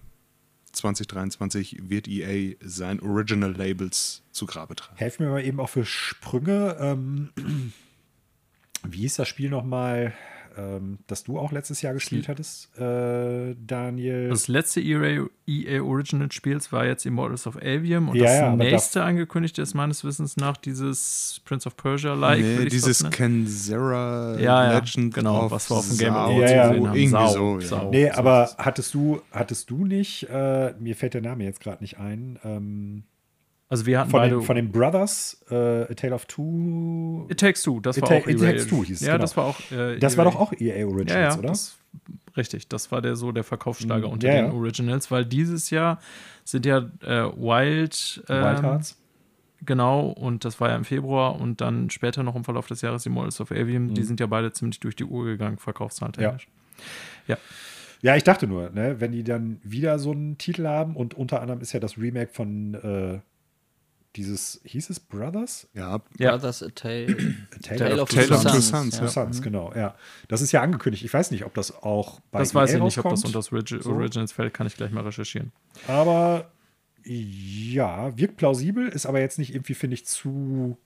2023 wird EA sein Original Labels zu Grabe tragen. Helf mir mal eben auch für Sprünge. Ähm, wie hieß das Spiel nochmal, ähm, das du auch letztes Jahr gespielt hattest, äh, Daniel? Das letzte EA, EA Original Spiels war jetzt Immortals of Avium und Ja, das ja, nächste angekündigte ist meines Wissens nach dieses Prince of Persia-like. nee, dieses. Kenzera Ja, ja, Legend genau, of was wir auf dem Game Awards Ja, ja. gesehen haben. irgendwie Sau, so, ja. Sau. nee, so aber hattest du, hattest du nicht, äh, mir fällt der Name jetzt gerade nicht ein, ähm, Also wir hatten von, beide. den, von den Brothers, äh, A Tale of Two, It Takes Two, das It war Ta- auch It. Takes Two hieß es, Ja, genau. das war auch. Äh, das war EA. doch auch EA Originals, Ja, ja, oder? das, richtig. Das war der so der Verkaufsschlager Mhm, unter ja, den ja. Originals, weil dieses Jahr sind ja äh, Wild, ähm, Wild Hearts. Genau, und das war ja im Februar und dann später noch im Verlauf des Jahres die Models of Avium. Mhm. Die sind ja beide ziemlich durch die Uhr gegangen, verkaufszahltechnisch. Ja, ich dachte nur, ne, wenn die dann wieder so einen Titel haben und unter anderem ist ja das Remake von äh, dieses, hieß es Brothers? Ja, Ja. Brothers A Tale, Tale Tale of of Tale Two of Two Sons. Sons, Two ja. Sons, genau, ja. Das ist ja angekündigt. Ich weiß nicht, ob das auch bei Das weiß EA ich nicht, ob das rauskommt, unter das Origi So. Originals fällt, kann ich gleich mal recherchieren. Aber ja, wirkt plausibel, ist aber jetzt nicht irgendwie, finde ich, zu,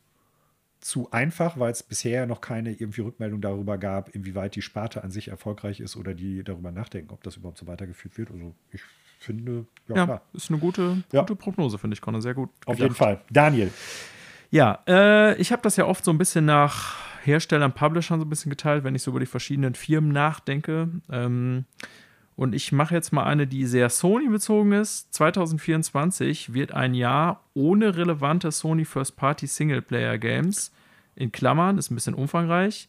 zu einfach, weil es bisher noch keine irgendwie Rückmeldung darüber gab, inwieweit die Sparte an sich erfolgreich ist oder die darüber nachdenken, ob das überhaupt so weitergeführt wird. Also ich finde, ja, Ja, ist eine gute, Ja. gute Prognose, finde ich, Conor. Sehr gut. Auf gedacht. jeden Fall. Daniel. Ja, äh, ich habe das ja oft so ein bisschen nach Herstellern, Publishern so ein bisschen geteilt, wenn ich so über die verschiedenen Firmen nachdenke. Ähm, und ich mache jetzt mal eine, die sehr Sony-bezogen ist. 2024 wird ein Jahr ohne relevante Sony First-Party Singleplayer-Games. In Klammern, ist ein bisschen umfangreich.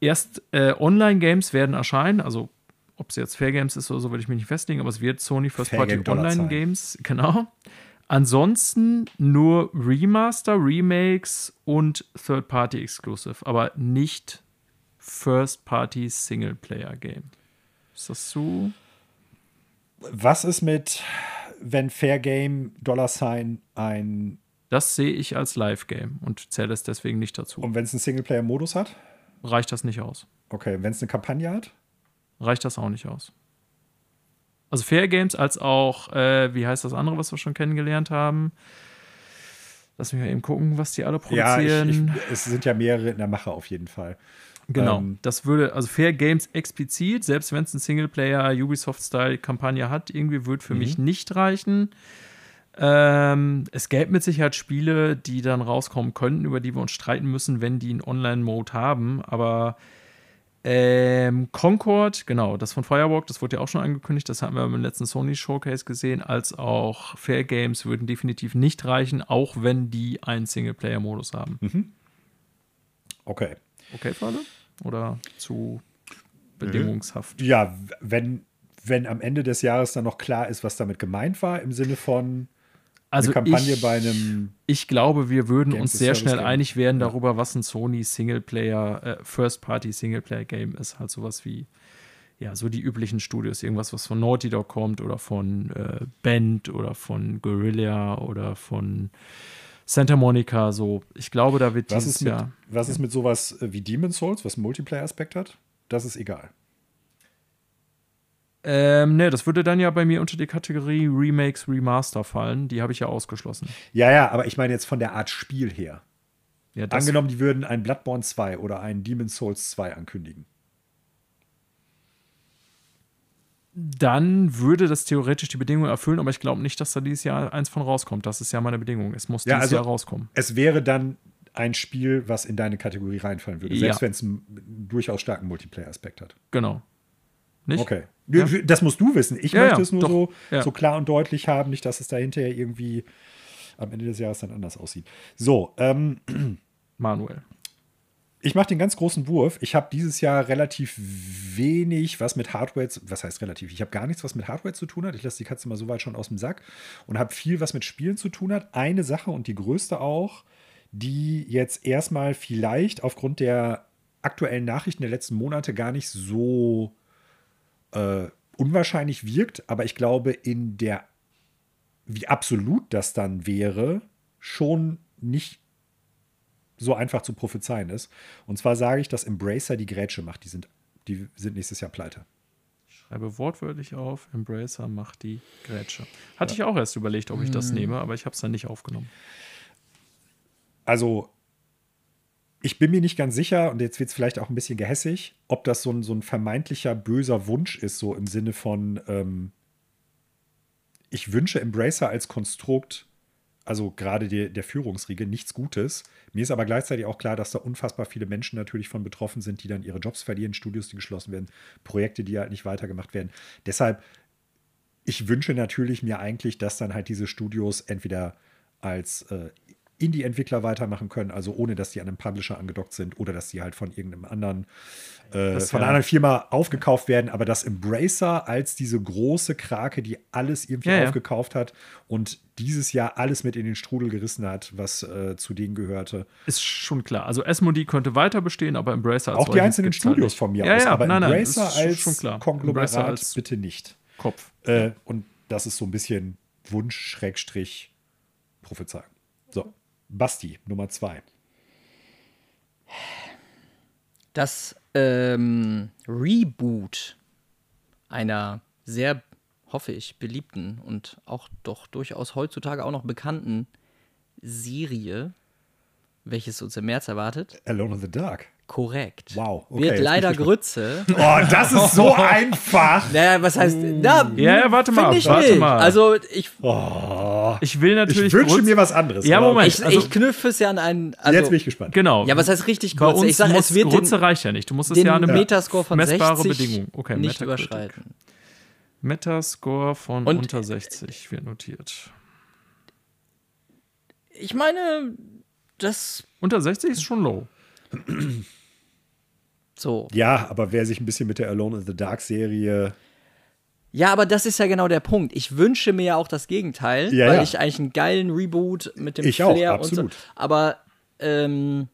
Erst äh, Online-Games werden erscheinen, also ob es jetzt Fair Games ist oder so, will ich mich nicht festlegen, aber es wird Sony First Fair Party Game. Online Games, genau. Ansonsten nur Remaster, Remakes und Third Party Exclusive, aber nicht First Party Singleplayer Game. Ist das so? Was ist mit, wenn Fair Game Dollar Sign ein Das sehe ich als Live-Game und zähle es deswegen nicht dazu. und wenn es einen Singleplayer-Modus hat? Reicht das nicht aus? Okay, wenn es eine Kampagne hat? Reicht das auch nicht aus. Also Fair Games als auch, äh, wie heißt das andere, was wir schon kennengelernt haben? Lass mich mal eben gucken, was die alle Ja, ich, produzieren. ich, es sind ja mehrere in der Mache auf jeden Fall. Genau, Ähm, das würde, also Fair Games explizit, selbst wenn es eine Singleplayer Ubisoft-Style-Kampagne hat, irgendwie würde für mich nicht reichen. Ähm, es gäbe mit Sicherheit Spiele, die dann rauskommen könnten, über die wir uns streiten müssen, wenn die einen Online-Mode haben, aber ähm, Concord, genau, das von Firewalk, das wurde ja auch schon angekündigt, das hatten wir beim letzten Sony Showcase gesehen, als auch Fair Games würden definitiv nicht reichen, auch wenn die einen Singleplayer-Modus haben. Okay. Okay, für alle? Oder zu bedingungshaft? Ja, wenn, wenn am Ende des Jahres dann noch klar ist, was damit gemeint war, im Sinne von Also eine Kampagne ich, bei einem. ich glaube, wir würden Games uns sehr schnell Game. einig werden darüber, was ein Sony Singleplayer, äh, First-Party Singleplayer-Game ist. Halt sowas wie, ja, so die üblichen Studios. Irgendwas, was von Naughty Dog kommt oder von äh, Bend oder von Guerrilla oder von Santa Monica. So, ich glaube, da wird Was dieses ist mit, Jahr. was ist mit sowas äh, wie Demon's Souls, was einen Multiplayer-Aspekt hat? Das ist egal. Ähm, ne, das würde dann ja bei mir unter die Kategorie Remakes, Remaster fallen. Die habe ich ja ausgeschlossen. Ja, ja, aber ich meine jetzt von der Art Spiel her. Ja, Angenommen, die würden ein Bloodborne 2 oder ein Demon's Souls 2 ankündigen. dann würde das theoretisch die Bedingungen erfüllen, aber ich glaube nicht, dass da dieses Jahr eins von rauskommt. Das ist ja meine Bedingung. Es muss Ja, dieses also- Jahr rauskommen. Es wäre dann ein Spiel, was in deine Kategorie reinfallen würde, selbst Ja. wenn es einen durchaus starken Multiplayer-Aspekt hat. Genau. Nicht? Okay. Ja. Das musst du wissen. Ich Ja, möchte es nur doch. so, so klar und deutlich haben, nicht, dass es da hinterher irgendwie am Ende des Jahres dann anders aussieht. So, ähm, Manuel. ich mache den ganz großen Wurf. Ich habe dieses Jahr relativ wenig, was mit Hardware, zu- was heißt relativ? Ich habe gar nichts, was mit Hardware zu tun hat. Ich lasse die Katze mal so weit schon aus dem Sack und habe viel, was mit Spielen zu tun hat. Eine Sache und die größte auch, die jetzt erstmal vielleicht aufgrund der aktuellen Nachrichten der letzten Monate gar nicht so äh, unwahrscheinlich wirkt, aber ich glaube, in der, wie absolut das dann wäre, schon nicht so einfach zu prophezeien ist. Und zwar sage ich, dass Embracer die Grätsche macht. Die sind, die sind nächstes Jahr pleite. Schreibe wortwörtlich auf, Embracer macht die Grätsche. Hatte ich auch erst überlegt, ob ich das nehme, aber ich habe es dann nicht aufgenommen. Also, ich bin mir nicht ganz sicher, und jetzt wird es vielleicht auch ein bisschen gehässig, ob das so ein, so ein vermeintlicher böser Wunsch ist, so im Sinne von, ähm, ich wünsche Embracer als Konstrukt, also gerade der, der Führungsriege, nichts Gutes. Mir ist aber gleichzeitig auch klar, dass da unfassbar viele Menschen natürlich von betroffen sind, die dann ihre Jobs verlieren, Studios, die geschlossen werden, Projekte, die halt nicht weitergemacht werden. Deshalb, ich wünsche natürlich mir eigentlich, dass dann halt diese Studios entweder als äh, Indie-Entwickler weitermachen können, also ohne dass die an einem Publisher angedockt sind oder dass sie halt von irgendeinem anderen, äh, Das von ja- einer anderen Firma aufgekauft werden, aber dass Embracer als diese große Krake, die alles irgendwie Ja, aufgekauft hat und dieses Jahr alles mit in den Strudel gerissen hat, was äh, zu denen gehörte. Ist schon klar. Also Asmodee könnte weiter bestehen, aber Embracer als Auch die einzelnen halt Studios nicht. von mir ja, aus, ja, aber nein, nein, Embracer ist als schon klar. Konglomerat Embracer als bitte nicht. Kopf. Äh, und das ist so ein bisschen Wunsch, Schrägstrich, Prophezeiung. So, Basti, Nummer zwei. Das ähm, Reboot einer sehr, hoffe ich, beliebten und auch doch durchaus heutzutage auch noch bekannten Serie, welches uns im März erwartet. Alone in the Dark. Korrekt. Wow, okay, Wird leider. Grütze. Oh, das ist so einfach. Naja, was heißt. Na, Ja, ja, warte mal, ich warte nicht. mal. Also, ich, Ich will natürlich. Ich wünsche Grütz- mir was anderes. Ja, Moment. ich, also- ich knüpfe es ja an einen. Also, Jetzt bin ich gespannt. Genau. Ja, was heißt richtig Bei kurz? uns Ich sage, muss es wird Grütze den, reicht ja nicht. Du musst es ja eine Metascore von messbare 60 Bedingung. Okay, nicht Metacritic. überschreiten. Metascore von Und- unter 60 wird notiert. Ich meine, das Unter 60 ist schon low. so. Ja, aber wer sich ein bisschen mit der Alone in the Dark Serie. Ja, aber das ist ja genau der Punkt. Ich wünsche mir ja auch das Gegenteil, Ja, weil ja. ich eigentlich einen geilen Reboot mit dem Ich auch, Flair absolut. und so. Aber ähm,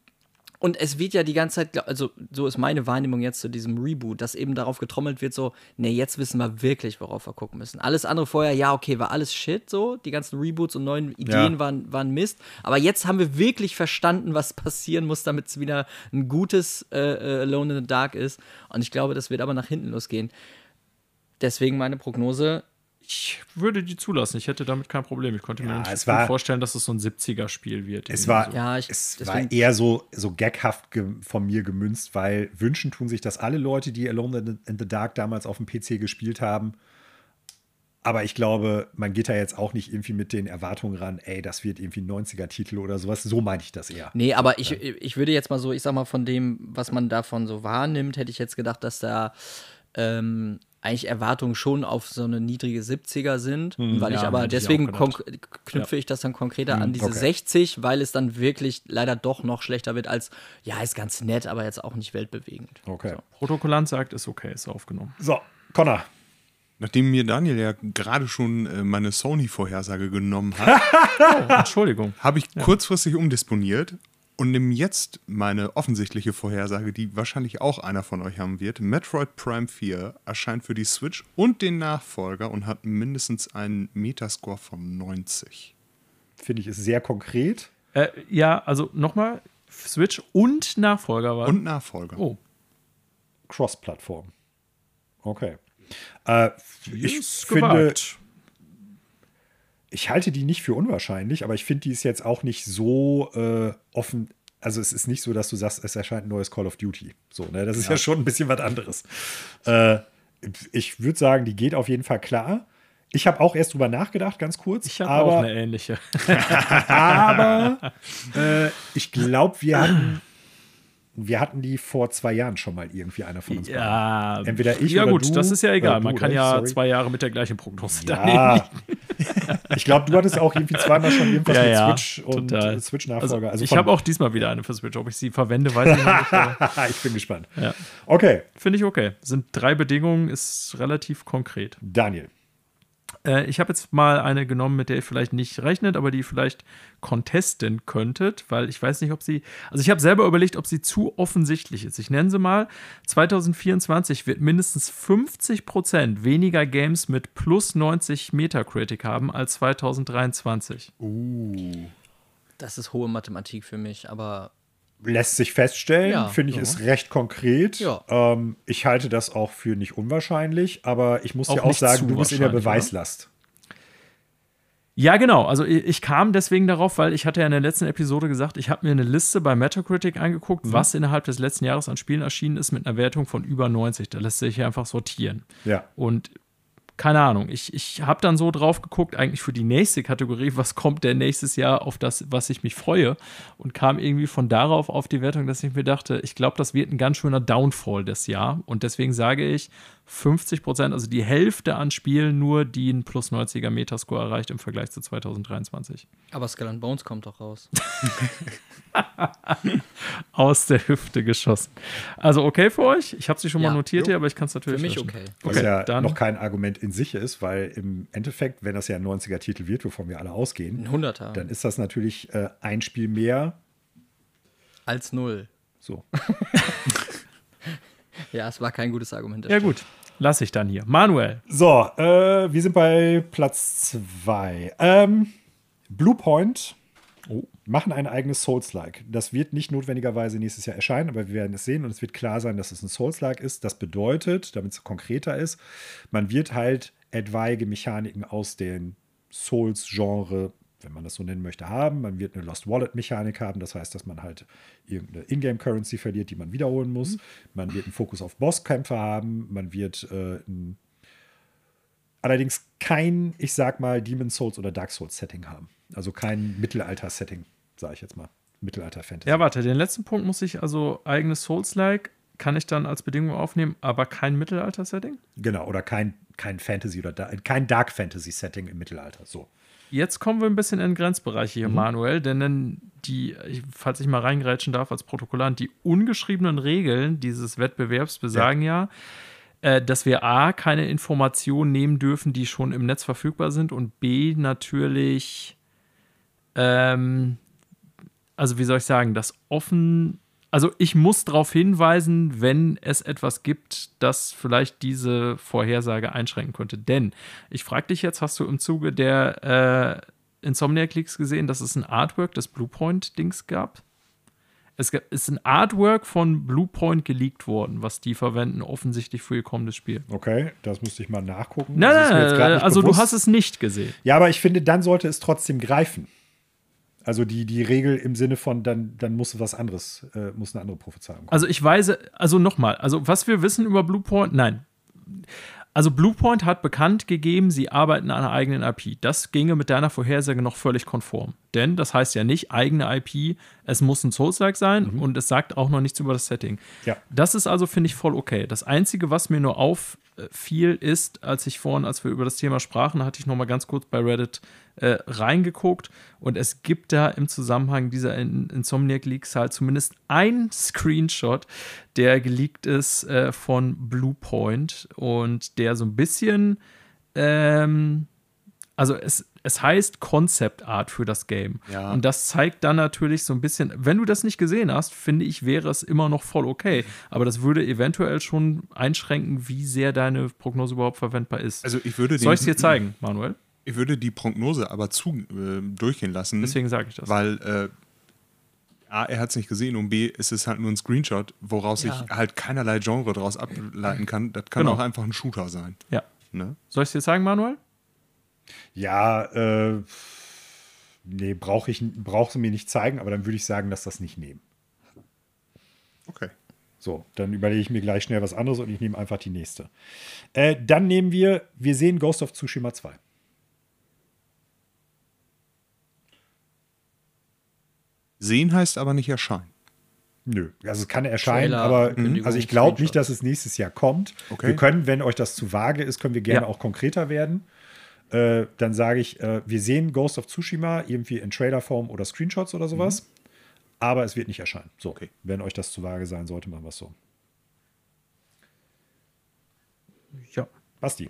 und es wird ja die ganze Zeit, also so ist meine Wahrnehmung jetzt zu diesem Reboot, dass eben darauf getrommelt wird, so, nee, jetzt wissen wir wirklich, worauf wir gucken müssen. Alles andere vorher, ja, okay, war alles Shit, so, die ganzen Reboots und neuen Ideen Ja. waren, waren Mist. Aber jetzt haben wir wirklich verstanden, was passieren muss, damit es wieder ein gutes äh, äh, Alone in the Dark ist. Und ich glaube, das wird aber nach hinten losgehen. Deswegen meine Prognose, Ich würde die zulassen. Ich hätte damit kein Problem. Ich konnte mir Ja, nicht es gut war- vorstellen, dass es so ein 70er-Spiel wird. Es war, so. Ja, ich- es deswegen- war eher so, so gaghaft von mir gemünzt, weil wünschen tun sich das alle Leute, die Alone in the, in the Dark damals auf dem PC gespielt haben. Aber ich glaube, man geht da jetzt auch nicht irgendwie mit den Erwartungen ran, ey, das wird irgendwie ein 90er-Titel oder sowas. So meine ich das eher. Nee, aber ich, ich würde jetzt mal so, ich sag mal, von dem, was man davon so wahrnimmt, hätte ich jetzt gedacht, dass da ähm, eigentlich Erwartungen schon auf so eine niedrige 70er sind. weil ich ja, aber ich deswegen auch gedacht. konk- knüpfe ich das dann konkreter an diese okay. 60, weil es dann wirklich leider doch noch schlechter wird als, ja, ist ganz nett, aber jetzt auch nicht weltbewegend. Okay. Protokollant sagt, ist okay, ist aufgenommen. So, Connor. Nachdem mir Daniel ja gerade schon äh, meine Sony-Vorhersage genommen hat, Oh, Entschuldigung. habe ich kurzfristig umdisponiert und nehme jetzt meine offensichtliche Vorhersage, die wahrscheinlich auch einer von euch haben wird. Metroid Prime 4 erscheint für die Switch und den Nachfolger und hat mindestens einen Metascore von 90. Finde ich, ist sehr konkret. Äh, ja, also nochmal, Switch und Nachfolger war. Und Nachfolger. oh, Cross-Plattform. Okay. Äh, ich finde, gewagt. Ich halte die nicht für unwahrscheinlich, aber ich finde, die ist jetzt auch nicht so äh, offen. Also es ist nicht so, dass du sagst, es erscheint ein neues Call of Duty. So, ne? Das ist ja, schon ein bisschen was anderes. Äh, ich würde sagen, die geht auf jeden Fall klar. Ich habe auch erst drüber nachgedacht, ganz kurz. Ich habe auch eine ähnliche. aber äh, ich glaube, wir hatten, wir hatten die vor zwei Jahren schon mal irgendwie einer von uns. beiden. Ja, Entweder ich ja oder gut, du. das ist ja egal. Äh, du Man kann ich, ja sorry. zwei Jahre mit der gleichen Prognose Ja. ich glaube, du hattest auch irgendwie zweimal schon irgendwas Ja, mit ja, Switch und total. äh, Switch-Nachfolger. Also, ich von- habe auch diesmal wieder eine für Switch. Ob ich sie verwende, weiß ich noch nicht. aber ich bin gespannt. Ja. Okay, Finde ich okay. Sind drei Bedingungen, ist relativ konkret. Daniel. Äh, ich habe jetzt mal eine genommen, mit der ihr vielleicht nicht rechnet, aber die ihr vielleicht contesten könntet, weil ich weiß nicht, ob sie. Also ich habe selber überlegt, ob sie zu offensichtlich ist. Ich nenne sie mal. 2024 wird mindestens 50% weniger Games mit plus 90 Metacritic haben als 2023. Das ist hohe Mathematik für mich, aber Lässt sich feststellen, Ja. finde ich, ist recht konkret. Ja. Ähm, ich halte das auch für nicht unwahrscheinlich, aber ich muss Auch dir auch sagen, du bist in der wahrscheinlich, oder? Beweislast. Ja, genau. Also ich, ich kam deswegen darauf, weil ich hatte ja in der letzten Episode gesagt, ich habe mir eine Liste bei Metacritic angeguckt, Mhm. was innerhalb des letzten Jahres an Spielen erschienen ist mit einer Wertung von über 90. Da lässt sich einfach sortieren. Ja. Und keine Ahnung, ich, ich habe dann so drauf geguckt, eigentlich für die nächste Kategorie, was kommt denn nächstes Jahr auf das, was ich mich freue? Und kam irgendwie von darauf auf die Wertung, dass ich mir dachte, ich glaube, das wird ein ganz schöner Downfall des Jahr. Und deswegen sage ich 50 Prozent, also die Hälfte an Spielen nur, die einen plus 90er Metascore erreicht im Vergleich zu 2023. aber Skull and Bones kommt doch raus. Aus der Hüfte geschossen. Also okay für euch? Ich habe sie schon Ja. mal notiert hier, aber ich kann es natürlich Für mich löschen. okay. Was Okay, ja dann noch kein Argument in sich ist, weil im Endeffekt, wenn das ja ein 90er-Titel wird, wovon wir alle ausgehen, Ein Hunderter dann ist das natürlich äh, ein Spiel mehr. als null. So. Ja, es war kein gutes Argument. Ja stimmt. gut, lasse ich dann hier. Manuel. So, äh, wir sind bei Platz 2. Ähm, Bluepoint Oh. Machen ein eigenes Souls-like. Das wird nicht notwendigerweise nächstes Jahr erscheinen, aber wir werden es sehen und es wird klar sein, dass es ein Souls-like ist. Das bedeutet, damit es konkreter ist, man wird halt etwaige Mechaniken aus dem Souls-Genre, wenn man das so nennen möchte, haben. Man wird eine Lost Wallet-Mechanik haben, das heißt, dass man halt irgendeine Ingame-Currency verliert, die man wiederholen muss. Mhm. Man wird einen Fokus auf Bosskämpfe haben. Man wird äh, ein allerdings kein, ich sag mal, Demon Souls oder Dark Souls Setting haben. Also kein Mittelalter-Setting, sage ich jetzt mal. Mittelalter-Fantasy. Ja, warte, den letzten Punkt muss ich also eigenes Souls-like kann ich dann als Bedingung aufnehmen, aber kein Mittelalter-Setting? Genau, oder kein, kein Fantasy oder kein Dark Fantasy-Setting im Mittelalter. So. Jetzt kommen wir ein bisschen in Grenzbereiche hier, mhm. Manuel, denn die, falls ich mal reingrätschen darf als Protokollant, die ungeschriebenen Regeln dieses Wettbewerbs besagen ja, ja äh, dass wir A, keine Informationen nehmen dürfen, die schon im Netz verfügbar sind und B, natürlich, ähm, also wie soll ich sagen, das offen, also ich muss darauf hinweisen, wenn es etwas gibt, das vielleicht diese Vorhersage einschränken könnte. Denn ich frage dich jetzt, hast du im Zuge der äh, Insomniac Leaks gesehen, dass es ein Artwork des Bluepoint-Dings gab? Es ist ein Artwork von Bluepoint geleakt worden, was die verwenden, offensichtlich für ihr kommendes Spiel. Okay, das müsste ich mal nachgucken. Nein, nein, also bewusst. du hast es nicht gesehen. Ja, aber ich finde, dann sollte es trotzdem greifen. Also die, die Regel im Sinne von, dann, dann muss was anderes, äh, muss eine andere Prophezeiung kommen. Also ich weise, also nochmal, also was wir wissen über Bluepoint, nein. Also Bluepoint hat bekannt gegeben, sie arbeiten an einer eigenen IP. Das ginge mit deiner Vorhersage noch völlig konform. Denn das heißt ja nicht eigene IP, es muss ein Souls-like sein mhm. und es sagt auch noch nichts über das Setting. Ja. Das ist also, finde ich, voll okay. Das Einzige, was mir nur auffiel, ist, als ich vorhin, als wir über das Thema sprachen, hatte ich noch mal ganz kurz bei Reddit äh, reingeguckt und es gibt da im Zusammenhang dieser In Insomniac Leaks halt zumindest ein Screenshot, der geleakt ist äh, von Bluepoint und der so ein bisschen, ähm, also es, es heißt Concept Art für das Game. Ja. Und das zeigt dann natürlich so ein bisschen, wenn du das nicht gesehen hast, finde ich, wäre es immer noch voll okay. Aber das würde eventuell schon einschränken, wie sehr deine Prognose überhaupt verwendbar ist. Also ich würde Soll ich es dir zeigen, Manuel? Ich würde die Prognose aber zu, äh, durchgehen lassen. Deswegen sage ich das. Weil äh, A, er hat es nicht gesehen und B, es ist halt nur ein Screenshot, woraus ja. ich halt keinerlei Genre daraus ableiten kann. Das kann genau. auch einfach ein Shooter sein. Ja. Ne? Soll ich es dir zeigen, Manuel? Ja, äh, nee, brauche ich brauchst du mir nicht zeigen, aber dann würde ich sagen, dass das nicht nehmen. Okay. So, dann überlege ich mir gleich schnell was anderes und ich nehme einfach die nächste. Äh, dann nehmen wir, wir sehen Ghost of Tsushima 2. Sehen heißt aber nicht erscheinen. Nö, also es kann erscheinen, Trailer, aber also ich glaube nicht, dass es nächstes Jahr kommt. Okay. Wir können, wenn euch das zu vage ist, können wir gerne ja. auch konkreter werden. Äh, dann sage ich, äh, wir sehen Ghost of Tsushima irgendwie in Trailerform oder Screenshots oder sowas, mhm. aber es wird nicht erscheinen. So, okay. wenn euch das zu vage sein sollte, machen wir es so. Ja. Basti.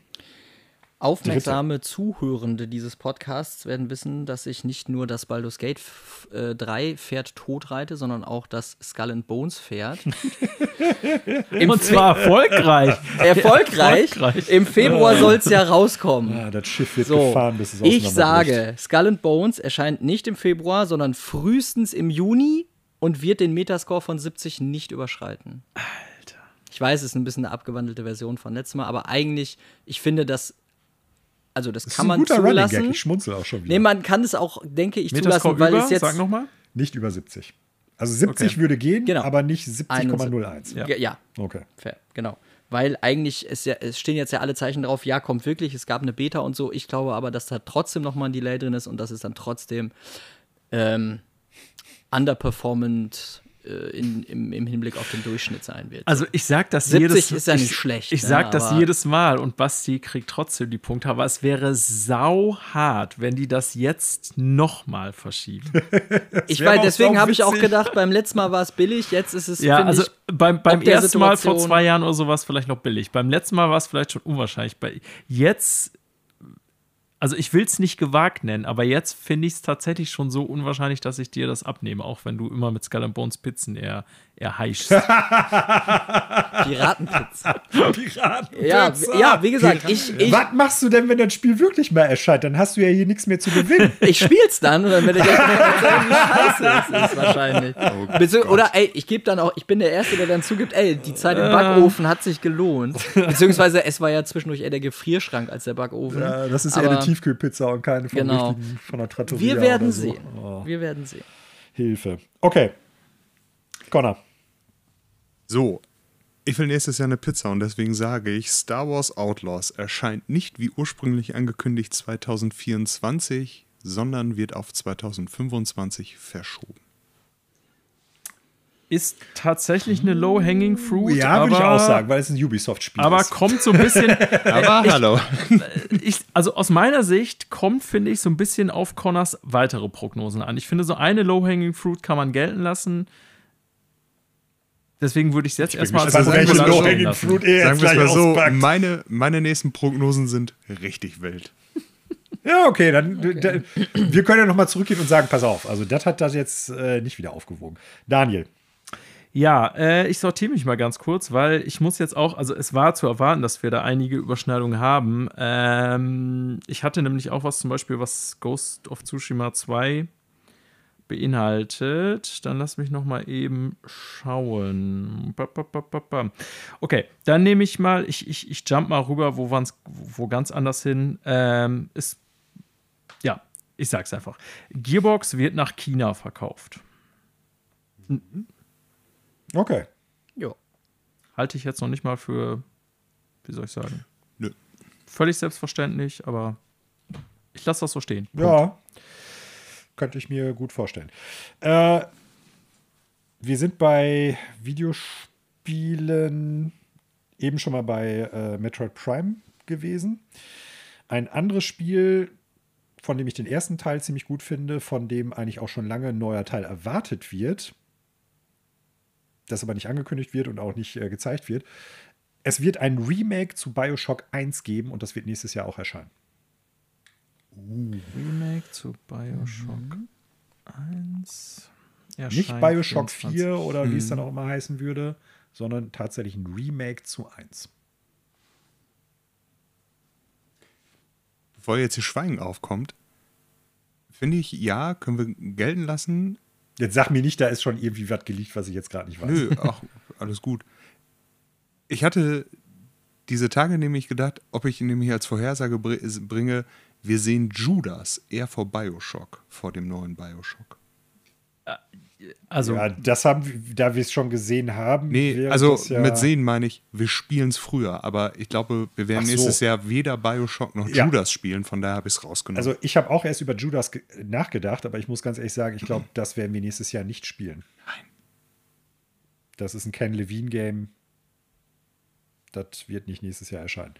Aufmerksame Dritte. Zuhörende dieses Podcasts werden wissen, dass ich nicht nur das Baldur's Gate äh, 3 Pferd totreite, sondern auch das Skull and Bones Pferd. Und zwar erfolgreich. erfolgreich. erfolgreich. Im Februar soll es ja rauskommen. Ja, das Schiff wird so, gefahren, bis es Ich sage, Skull and Bones erscheint nicht im Februar, sondern frühestens im Juni und wird den Metascore von 70 nicht überschreiten. Alter. Ich weiß, es ist ein bisschen eine abgewandelte Version von letztem Mal, aber eigentlich, ich finde, dass also das, das kann man zulassen. Ich schmunzel auch schon wieder. Nee, man kann es auch, denke ich, Metascore zulassen, weil über? es jetzt. Sag nochmal. Nicht über 70. Also 70 okay. würde gehen, genau. aber nicht 70,01. Ja. ja. Okay. Fair, genau. Weil eigentlich ist ja, es stehen jetzt ja alle Zeichen drauf, ja, kommt wirklich, es gab eine Beta und so. Ich glaube aber, dass da trotzdem nochmal ein Delay drin ist und dass es dann trotzdem ähm, underperformant in, im, im, Hinblick auf den Durchschnitt sein wird. Also ich sag das 70 jedes ist ja nicht ich, schlecht. Ich ne, sag das jedes Mal und Basti kriegt trotzdem die Punkte, aber es wäre sau hart, wenn die das jetzt nochmal verschieben. ich weiß, deswegen habe ich auch gedacht, beim letzten Mal war es billig, jetzt ist es Ja, also ich, beim, beim ersten Mal vor zwei Jahren oder so war es vielleicht noch billig. Beim letzten Mal war es vielleicht schon unwahrscheinlich. Bei, jetzt also ich will es nicht gewagt nennen, aber jetzt finde ich es tatsächlich schon so unwahrscheinlich, dass ich dir das abnehme, auch wenn du immer mit Skull and Bones Pizzen eher, er heischt. Piratenpizza. Piraten. Ja, ja, wie gesagt, ich, ich, Was machst du denn, wenn das Spiel wirklich mal erscheint? Dann hast du ja hier nichts mehr zu gewinnen. ich spiel's dann dann werde ich euch mal erzählen, wie scheiße es ist wahrscheinlich. Bezieh- Oder ey, ich gebe dann auch, ich bin der Erste, der dann zugibt, ey, die Zeit im Backofen hat sich gelohnt. Beziehungsweise es war ja zwischendurch eher der Gefrierschrank als der Backofen. Ja, das ist Aber eher eine Tiefkühlpizza und keine vom Genau. richtigen, von der Trattoria Wir werden oder so. sehen. Oh, Wir werden sehen. Hilfe. Okay. Connor. So, ich will nächstes Jahr eine Pizza und deswegen sage ich, Star Wars Outlaws erscheint nicht wie ursprünglich angekündigt 2024, sondern wird auf 2025 verschoben. Ist tatsächlich eine Low-Hanging Fruit. Ja, würde ich aber- auch sagen, weil es ein Ubisoft-Spiel Aber ist. kommt so ein bisschen. Aber hallo. ich, also aus meiner Sicht kommt, finde ich, so ein bisschen auf Connors weitere Prognosen an. Ich finde, so eine Low-Hanging Fruit kann man gelten lassen. Deswegen würde ich es jetzt erstmal gespannt, sagen welche Low-Hanging. Fruit er Sagen wir mal so, meine, meine nächsten Prognosen sind richtig wild. Ja, okay, dann Da, wir können ja nochmal zurückgehen und sagen, pass auf, also das hat das jetzt äh, nicht wieder aufgewogen. Daniel. Ja, äh, ich sortiere mich mal ganz kurz, weil ich muss jetzt auch, also es war zu erwarten, dass wir da einige Überschneidungen haben. Ähm, ich hatte nämlich auch was zum Beispiel, was Ghost of Tsushima 2 beinhaltet. Dann lass mich noch mal eben schauen. Okay, dann nehme ich mal, ich, ich, ich jump mal rüber, wo, wo ganz anders hin. Ähm, ist, ja, ich sag's einfach. Gearbox wird nach China verkauft. Okay. Jo. halte ich jetzt noch nicht mal für, wie soll ich sagen, Nö. völlig selbstverständlich, aber ich lasse das so stehen. Ja. Könnte ich mir gut vorstellen. Äh, wir sind bei Videospielen eben schon mal bei äh, Metroid Prime gewesen. Ein anderes Spiel, von dem ich den ersten Teil ziemlich gut finde, von dem eigentlich auch schon lange ein neuer Teil erwartet wird, das aber nicht angekündigt wird und auch nicht äh, gezeigt wird. Es wird ein Remake zu Bioshock 1 geben und das wird nächstes Jahr auch erscheinen. Remake zu Bioshock 1. Nicht Bioshock 24. 4 oder wie es Hm. dann auch immer heißen würde, sondern tatsächlich ein Remake zu 1. Bevor jetzt hier Schweigen aufkommt, finde ich, ja, können wir gelten lassen. Jetzt sag mir nicht, da ist schon irgendwie was geleakt, was ich jetzt gerade nicht weiß. Nö, ach, alles gut. Ich hatte diese Tage nämlich gedacht, ob ich nämlich als Vorhersage br- bringe, wir sehen Judas eher vor Bioshock, vor dem neuen Bioshock. Also, Ja, das haben, wir- da wir es schon gesehen haben. Nee, also ja- mit sehen meine ich, wir spielen es früher, aber ich glaube, wir werden so. nächstes Jahr weder Bioshock noch Ja. Judas spielen, von daher habe ich es rausgenommen. Also ich habe auch erst über Judas ge- nachgedacht, aber ich muss ganz ehrlich sagen, ich glaube, das werden wir nächstes Jahr nicht spielen. Nein. Das ist ein Ken Levine-Game. Das wird nicht nächstes Jahr erscheinen.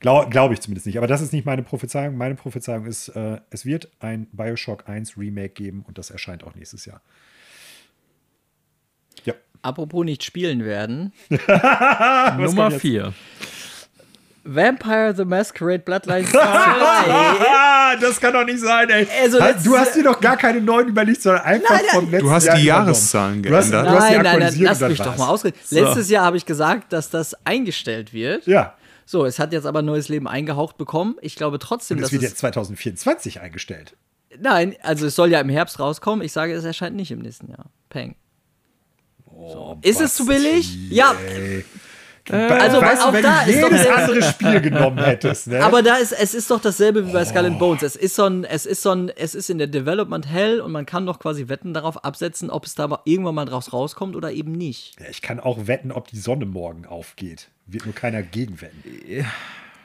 Glaube glaub ich zumindest nicht. Aber das ist nicht meine Prophezeiung. Meine Prophezeiung ist, äh, es wird ein Bioshock 1 Remake geben und das erscheint auch nächstes Jahr. Ja. Apropos nicht spielen werden. Nummer kommt jetzt? 4. Vampire the Masquerade Bloodlines 2. Ah, das kann doch nicht sein, ey. Also, Halt, du hast dir doch gar keine neuen überlegt, sondern einfach Nein, nein. vom letzten Du hast Jahr die. Jahreszahlen Du hast, du geändert. hast die nein, nein, nein, lass mich doch mal ausreden. Letztes Jahr habe ich gesagt, dass das eingestellt wird. Ja, So, es hat jetzt aber neues Leben eingehaucht bekommen. Ich glaube trotzdem, und es dass wird es. jetzt 2024 eingestellt. Nein, also es soll ja im Herbst rauskommen. Ich sage, es erscheint nicht im nächsten Jahr. Peng. Oh, Ist es zu billig? Ja, Also, weil weißt du, auch wenn da du ist doch jedes der- andere Spiel genommen hättest, ne? aber da ist, es ist doch dasselbe wie bei Skull and Bones. Es ist so ein, es ist so ein, es ist in der Development Hell und man kann doch quasi Wetten darauf absetzen, ob es da irgendwann mal draus rauskommt oder eben nicht. Ja, ich kann auch wetten, ob die Sonne morgen aufgeht. Wird nur keiner gegenwetten.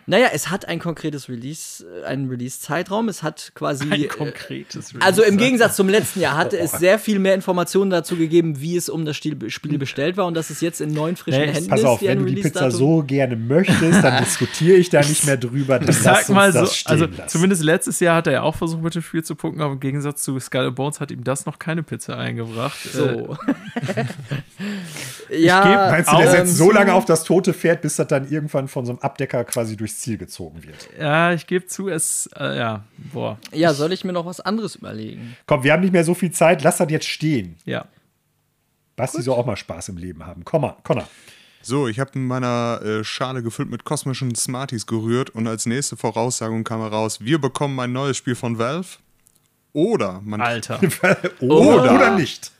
Naja, es hat ein konkretes Release, äh, einen Release-Zeitraum. Es hat quasi. Ein äh, konkretes Also im Gegensatz zum letzten Jahr hatte es sehr viel mehr Informationen dazu gegeben, wie es um das Spiel bestellt war und dass es jetzt in neuen frischen Nee, Händen Pass ist. auf, die wenn du die Pizza so gerne möchtest, dann diskutiere ich da nicht mehr drüber. Dann Ich lass sag uns mal so, also lassen. zumindest letztes Jahr hat er ja auch versucht, mit dem Spiel zu punkten, aber im Gegensatz zu Skull and Bones hat ihm das noch keine Pizza eingebracht. Äh, So. ja, Meinst du, der Auch- setzt so lange auf das tote Pferd, bis das dann irgendwann von so einem Abdecker quasi durchs Ziel gezogen wird? ja, ich gebe zu, es, äh, ja, boah, ja, soll ich mir noch was anderes überlegen? Komm, wir haben nicht mehr so viel Zeit, lass das jetzt stehen. ja. Basti Gut. soll auch mal Spaß im Leben haben. Komm mal, Connor. So, ich habe in meiner äh, Schale gefüllt mit kosmischen Smarties gerührt und als nächste Voraussagung kam heraus, wir bekommen ein neues Spiel von Valve. Oder man. Alter. oder, oder nicht.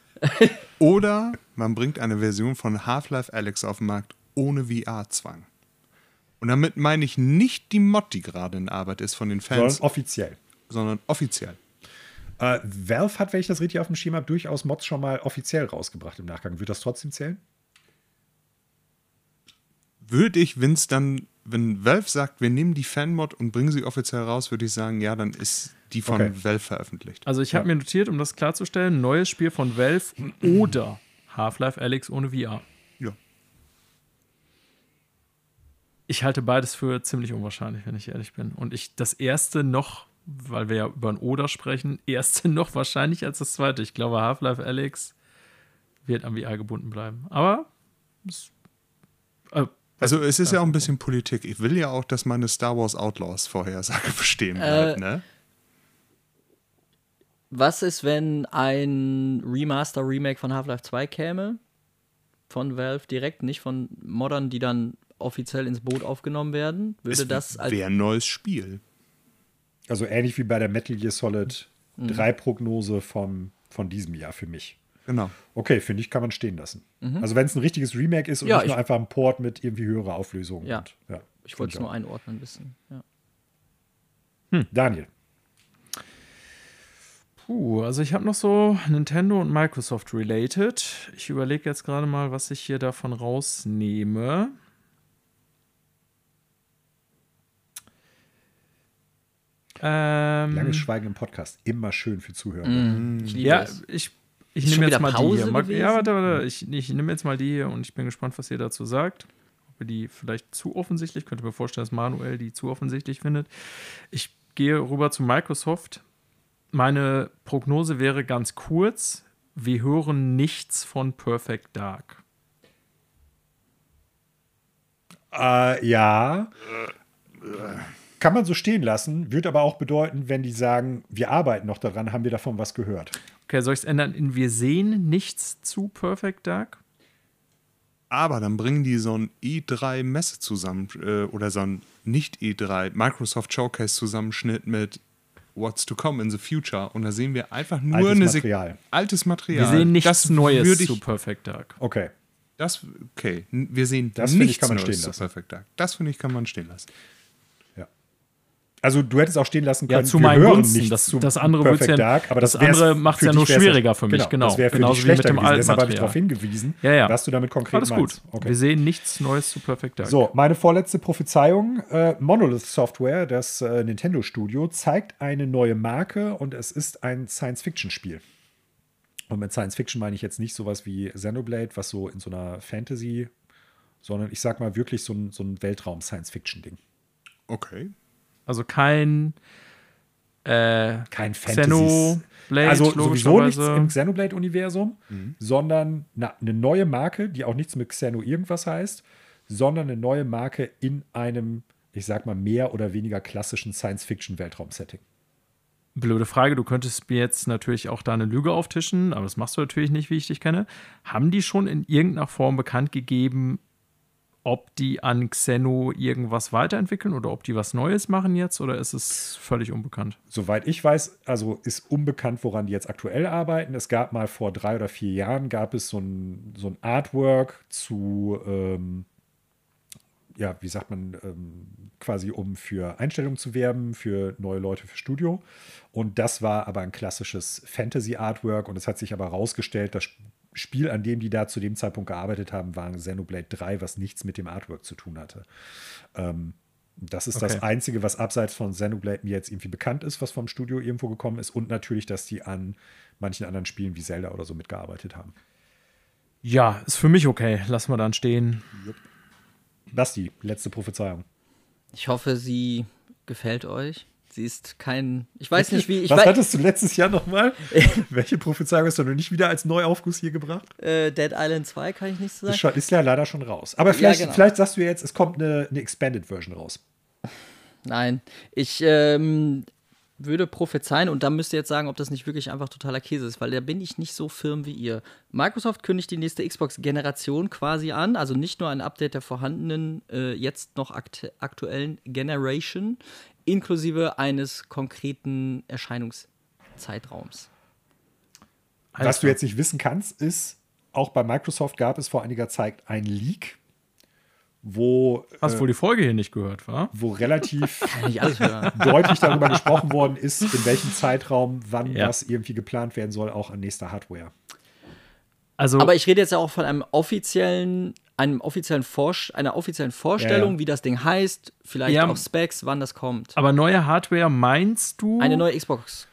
oder man bringt eine Version von Half-Life Alex auf den Markt ohne VR-Zwang. Und damit meine ich nicht die Mod, die gerade in Arbeit ist von den Fans. Sondern offiziell. Sondern offiziell. Äh, Valve hat, wenn ich das richtig auf dem Schirm habe, durchaus Mods schon mal offiziell rausgebracht im Nachgang. Wird das trotzdem zählen? Würde ich, wenn es dann, wenn Valve sagt, wir nehmen die Fan-Mod und bringen sie offiziell raus, würde ich sagen, ja, dann ist die von okay. Valve veröffentlicht. Also ich habe ja. mir notiert, um das klarzustellen, neues Spiel von Valve oder Half-Life Alex ohne VR. Ja. Ich halte beides für ziemlich unwahrscheinlich, wenn ich ehrlich bin. Und ich das erste noch weil wir ja über ein Oder sprechen, erste noch wahrscheinlich als das zweite. Ich glaube, Half-Life Alex wird am VR gebunden bleiben. Aber es, äh, also es ist ja auch ein bisschen Politik. Ich will ja auch, dass meine Star Wars Outlaws Vorhersage bestehen bleibt, äh, ne? Was ist, wenn ein Remaster, Remake von Half-Life 2 käme? Von Valve direkt, nicht von Modern, die dann offiziell ins Boot aufgenommen werden? Würde es das als. Wäre ein neues Spiel. Also ähnlich wie bei der Metal Gear Solid mhm. 3 Prognose vom, von diesem Jahr für mich. Genau. Okay, finde ich, kann man stehen lassen. Mhm. Also wenn es ein richtiges Remake ist und ja, nicht nur einfach ein Port mit irgendwie höherer Auflösung. Ja. Und, ja ich wollte es nur einordnen ein bisschen. Ja. Hm. Daniel. Puh, also ich habe noch so Nintendo und Microsoft related. Ich überlege jetzt gerade mal, was ich hier davon rausnehme. Ähm, Langes Schweigen im Podcast. Immer schön für Zuhörer. Mm, ich ja, es. ich, ich nehme jetzt mal Pause die hier. Ja, warte, warte. Ich, ich nehme jetzt mal die hier und ich bin gespannt, was ihr dazu sagt. Ob ihr die vielleicht zu offensichtlich, könnte mir vorstellen, dass Manuel die zu offensichtlich findet. Ich gehe rüber zu Microsoft. Meine Prognose wäre ganz kurz. Wir hören nichts von Perfect Dark. Äh, ja. Äh, äh. Kann man so stehen lassen, würde aber auch bedeuten, wenn die sagen, wir arbeiten noch daran, haben wir davon was gehört. Okay, soll ich es ändern in wir sehen nichts zu Perfect Dark? Aber dann bringen die so ein E3-Messe zusammen äh, oder so ein Nicht-E3 Microsoft Showcase-Zusammenschnitt mit What's to come in the future und da sehen wir einfach nur altes Material. altes Material. Wir sehen nichts das Neues zu Perfect Dark. Okay. Das, okay, wir sehen das nichts ich, kann man Neues stehen lassen. zu Perfect Dark. Das finde ich, kann man stehen lassen. Also du hättest auch stehen lassen können. Ja, zu meinen Gunsten. Das, das andere Perfect ja, Dark, aber das, das andere macht es ja nur schwieriger für mich. Genau, genau. das wäre für Genauso dich schlechter wie mit dem gewesen. Deshalb habe ich darauf hingewiesen, ja, ja. was du damit konkret Alles meinst. gut. Okay. Wir sehen nichts Neues zu Perfect Dark. So, meine vorletzte Prophezeiung. Äh, Monolith Software, das äh, Nintendo-Studio, zeigt eine neue Marke und es ist ein Science-Fiction-Spiel. Und mit Science-Fiction meine ich jetzt nicht sowas wie Xenoblade, was so in so einer Fantasy, sondern ich sag mal wirklich so ein, so ein Weltraum-Science-Fiction-Ding. Okay. Also kein äh, kein Xenoblade, also sowieso nichts im Xenoblade-Universum, mhm. sondern na, eine neue Marke, die auch nichts mit Xeno irgendwas heißt, sondern eine neue Marke in einem, ich sag mal, mehr oder weniger klassischen Science-Fiction-Weltraum-Setting. Blöde Frage, du könntest mir jetzt natürlich auch da eine Lüge auftischen, aber das machst du natürlich nicht, wie ich dich kenne. Haben die schon in irgendeiner Form bekannt gegeben, ob die an Xeno irgendwas weiterentwickeln oder ob die was Neues machen jetzt oder ist es völlig unbekannt? Soweit ich weiß, also ist unbekannt, woran die jetzt aktuell arbeiten. Es gab mal vor drei oder vier Jahren gab es so ein, so ein Artwork zu, ähm, ja, wie sagt man, ähm, quasi um für Einstellungen zu werben, für neue Leute für Studio. Und das war aber ein klassisches Fantasy-Artwork und es hat sich aber herausgestellt, dass Spiel, an dem die da zu dem Zeitpunkt gearbeitet haben, war Xenoblade 3, was nichts mit dem Artwork zu tun hatte. Ähm, das ist okay. das Einzige, was abseits von Xenoblade mir jetzt irgendwie bekannt ist, was vom Studio irgendwo gekommen ist. Und natürlich, dass die an manchen anderen Spielen wie Zelda oder so mitgearbeitet haben. Ja, ist für mich okay. Lassen wir dann stehen. Yep. Basti, letzte Prophezeiung. Ich hoffe, sie gefällt euch. Sie ist kein. Ich weiß nicht, wie. Ich Was hattest du letztes Jahr nochmal? Welche Prophezeiung hast du noch nicht wieder als Neuaufguss hier gebracht? Äh, Dead Island 2 kann ich nicht sagen. Ist, schon, ist ja leider schon raus. Aber vielleicht, ja, genau. vielleicht sagst du jetzt, es kommt eine, eine Expanded Version raus. Nein. Ich. Ähm, würde prophezeien und da müsst ihr jetzt sagen, ob das nicht wirklich einfach totaler Käse ist, weil da bin ich nicht so firm wie ihr. Microsoft kündigt die nächste Xbox-Generation quasi an, also nicht nur ein Update der vorhandenen, äh, jetzt noch akt aktuellen Generation, inklusive eines konkreten Erscheinungszeitraums. Was du jetzt nicht wissen kannst, ist, auch bei Microsoft gab es vor einiger Zeit ein Leak, wo, Hast äh, wohl die Folge hier nicht gehört, wa? wo relativ deutlich darüber gesprochen worden ist, in welchem Zeitraum wann Ja. was irgendwie geplant werden soll, auch an nächster Hardware. Also, Aber ich rede jetzt ja auch von einem offiziellen, einem offiziellen Vorsch einer offiziellen Vorstellung, Ja, ja. wie das Ding heißt, vielleicht Ja. auch Specs, wann das kommt. aber neue Hardware meinst du? Eine neue Xbox.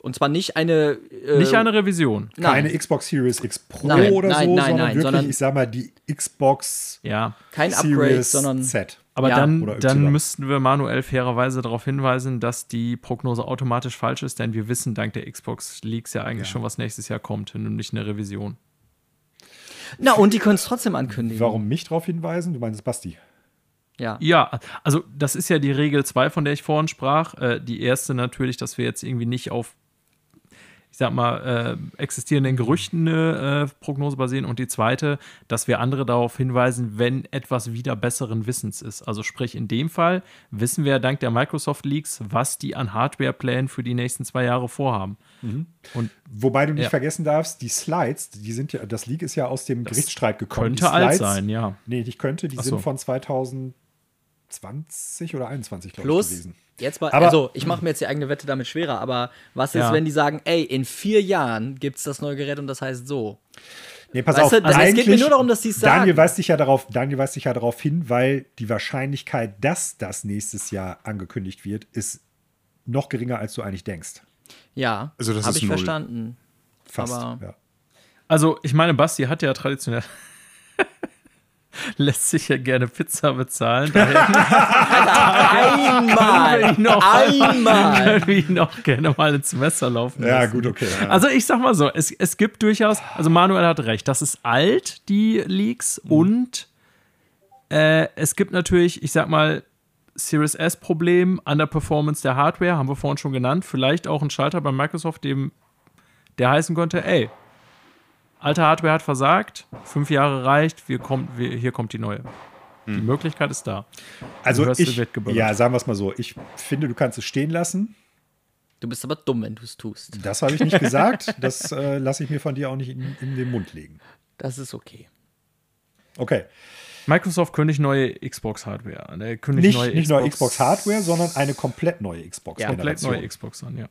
Und zwar nicht eine. Äh, Nicht eine Revision. nein, Keine Xbox Series X Pro Nein, oder nein, so, nein, sondern nein, wirklich, sondern- ich sag mal, die Xbox Ja. kein Upgrade, Series sondern. Z. Aber Ja. dann, dann müssten wir manuell fairerweise darauf hinweisen, dass die Prognose automatisch falsch ist, denn wir wissen dank der Xbox Leaks ja eigentlich schon, was nächstes Jahr kommt, nämlich eine Revision. Na, und die können es trotzdem ankündigen. Warum mich darauf hinweisen? Du meinst Basti. Ja. Ja, also das ist ja die Regel 2, von der ich vorhin sprach. Äh, die erste natürlich, dass wir jetzt irgendwie nicht auf, ich sag mal, äh, existierenden Gerüchten eine äh, Prognose basieren. Und die zweite, dass wir andere darauf hinweisen, wenn etwas wieder besseren Wissens ist. Also sprich, in dem Fall wissen wir dank der Microsoft Leaks, was die an Hardwareplänen für die nächsten zwei Jahre vorhaben. Und Wobei du nicht Ja. vergessen darfst, die Slides, die sind ja, das Leak ist ja aus dem Gerichtsstreit gekommen. könnte die alt Slides, sein, ja. Nee, nicht könnte, die Ach sind so. von 2020 oder 21, glaube ich, gewesen. Jetzt mal, Aber- also ich mache mir jetzt die eigene Wette damit schwerer, aber was ist, Ja. wenn die sagen, ey, in vier Jahren gibt es das neue Gerät und das heißt so? Nee, pass Weißt auf, du, das- es geht mir nur darum, dass die's Daniel sagen. weist dich ja darauf, Daniel weist dich ja darauf hin, weil die Wahrscheinlichkeit, dass das nächstes Jahr angekündigt wird, ist noch geringer, als du eigentlich denkst. Ja, Also das habe ich null. verstanden. Fast. Aber- ja. Also, ich meine, Basti hat ja traditionell. lässt sich ja gerne Pizza bezahlen. Einmal! Einmal! können wir ihn auch gerne mal ins Messer laufen ja, lassen. gut, okay. Ja. Also ich sag mal so, es, es gibt durchaus, also Manuel hat recht, das ist alt, die Leaks, Mhm. und äh, es gibt natürlich, ich sag mal, Series S-Problem an der Performance der Hardware, haben wir vorhin schon genannt. Vielleicht auch ein Schalter bei Microsoft, dem der heißen könnte, ey, alte Hardware hat versagt, fünf Jahre reicht, wir kommt, wir, hier kommt die neue. Die Möglichkeit ist da. also ich, wird ja, sagen wir es mal so. Ich finde, du kannst es stehen lassen. Du bist aber dumm, wenn du es tust. Das habe ich nicht gesagt. Das äh, lasse ich mir von dir auch nicht in, in den Mund legen. Das ist okay. Okay. Microsoft kündigt neue Xbox-Hardware an. Kündigt Nicht, neue nicht neue Xbox-Hardware, sondern eine komplett neue Ja, Xbox-Generation. komplett neue Xbox an, ja.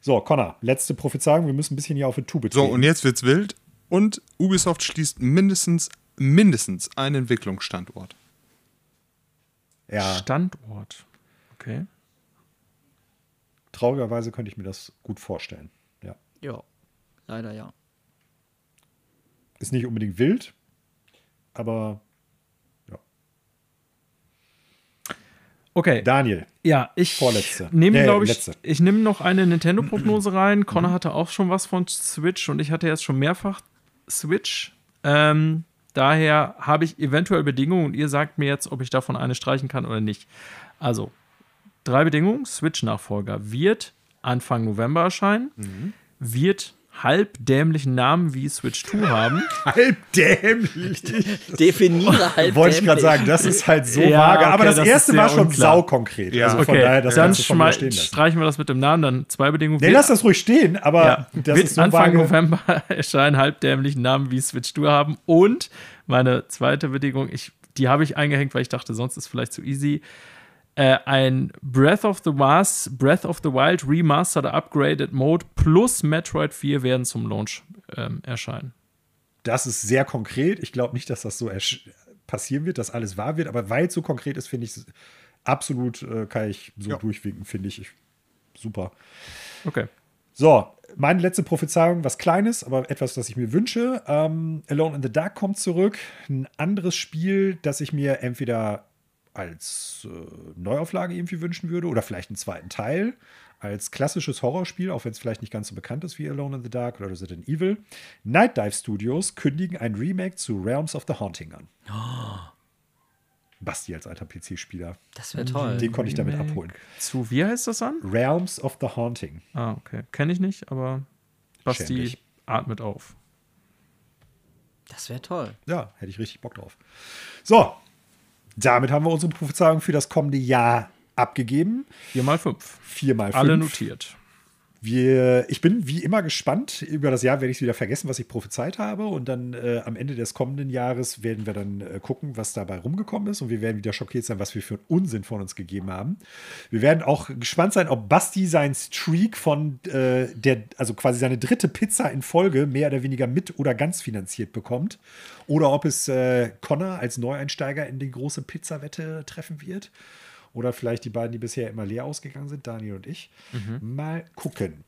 So, Connor, letzte Prophezeiung. Wir müssen ein bisschen hier auf die Tube So, und jetzt wird's wild. Und Ubisoft schließt mindestens, mindestens einen Entwicklungsstandort. ja, Standort. Okay. traurigerweise könnte ich mir das gut vorstellen. Ja. Ja, leider ja. Ist nicht unbedingt wild, aber ja. Okay. Daniel, Ja, ich Vorletzte. nehme, Nee, glaube ich, letzte. ich nehme noch eine Nintendo-Prognose rein. Connor hatte auch schon was von Switch und ich hatte jetzt schon mehrfach Switch. Ähm, daher habe ich eventuell Bedingungen und ihr sagt mir jetzt, ob ich davon eine streichen kann oder nicht. Also, drei Bedingungen. Switch-Nachfolger wird Anfang November erscheinen, Mhm. wird halbdämlichen Namen wie Switch 2 haben. halb dämlich. Definiere halt. Wollte ich gerade dämlich. sagen, das ist halt so Ja, vage. Aber okay, das das ist erste war schon unklar. saukonkret. Ja. Also von Okay, daher, das dann von schmei- stehen lassen. streichen wir das mit dem Namen, dann zwei Bedingungen. Nee, lass das ruhig stehen, aber Ja, das wird ist so Anfang vage. November erscheinen halbdämlichen Namen wie Switch Tour haben. Und meine zweite Bedingung, ich, die habe ich eingehängt, weil ich dachte, sonst ist es vielleicht zu easy. Äh, ein Breath of the Wild, Breath of the Wild Remastered Upgraded Mode plus Metroid 4 werden zum Launch ähm, erscheinen. Das ist sehr konkret. Ich glaube nicht, dass das so ersch- passieren wird, dass alles wahr wird. Aber weil es so konkret ist, finde ich es absolut, äh, kann ich so Ja. durchwinken, finde ich. ich. Super. Okay. So, meine letzte Prophezeiung, was Kleines, aber etwas, das ich mir wünsche. Ähm, Alone in the Dark kommt zurück. Ein anderes Spiel, das ich mir entweder als äh, Neuauflage irgendwie wünschen würde oder vielleicht einen zweiten Teil. Als klassisches Horrorspiel, auch wenn es vielleicht nicht ganz so bekannt ist wie Alone in the Dark oder Resident Evil. Night Dive Studios kündigen ein Remake zu Realms of the Haunting an. Basti als alter PC-Spieler. Das wäre toll. Den konnte ich damit abholen. Zu, wie heißt das an? Realms of the Haunting. Ah, okay. Kenne ich nicht, aber Basti Schämlich. atmet auf. Das wäre toll. Ja, hätte ich richtig Bock drauf. So, damit haben wir unsere Prophezeiung für das kommende Jahr abgegeben. 4 mal 5. Vier mal fünf. Alle notiert. Wir, ich bin wie immer gespannt. Über das Jahr werde ich es wieder vergessen, was ich prophezeit habe. Und dann äh, am Ende des kommenden Jahres werden wir dann äh, gucken, was dabei rumgekommen ist. Und wir werden wieder schockiert sein, was wir für einen Unsinn von uns gegeben haben. Wir werden auch gespannt sein, ob Basti seinen Streak von äh, der, also quasi seine dritte Pizza in Folge mehr oder weniger mit oder ganz finanziert bekommt. Oder ob es äh, Connor als Neueinsteiger in die große Pizzawette treffen wird. Oder vielleicht die beiden, die bisher immer leer ausgegangen sind, Daniel und ich. Mal gucken.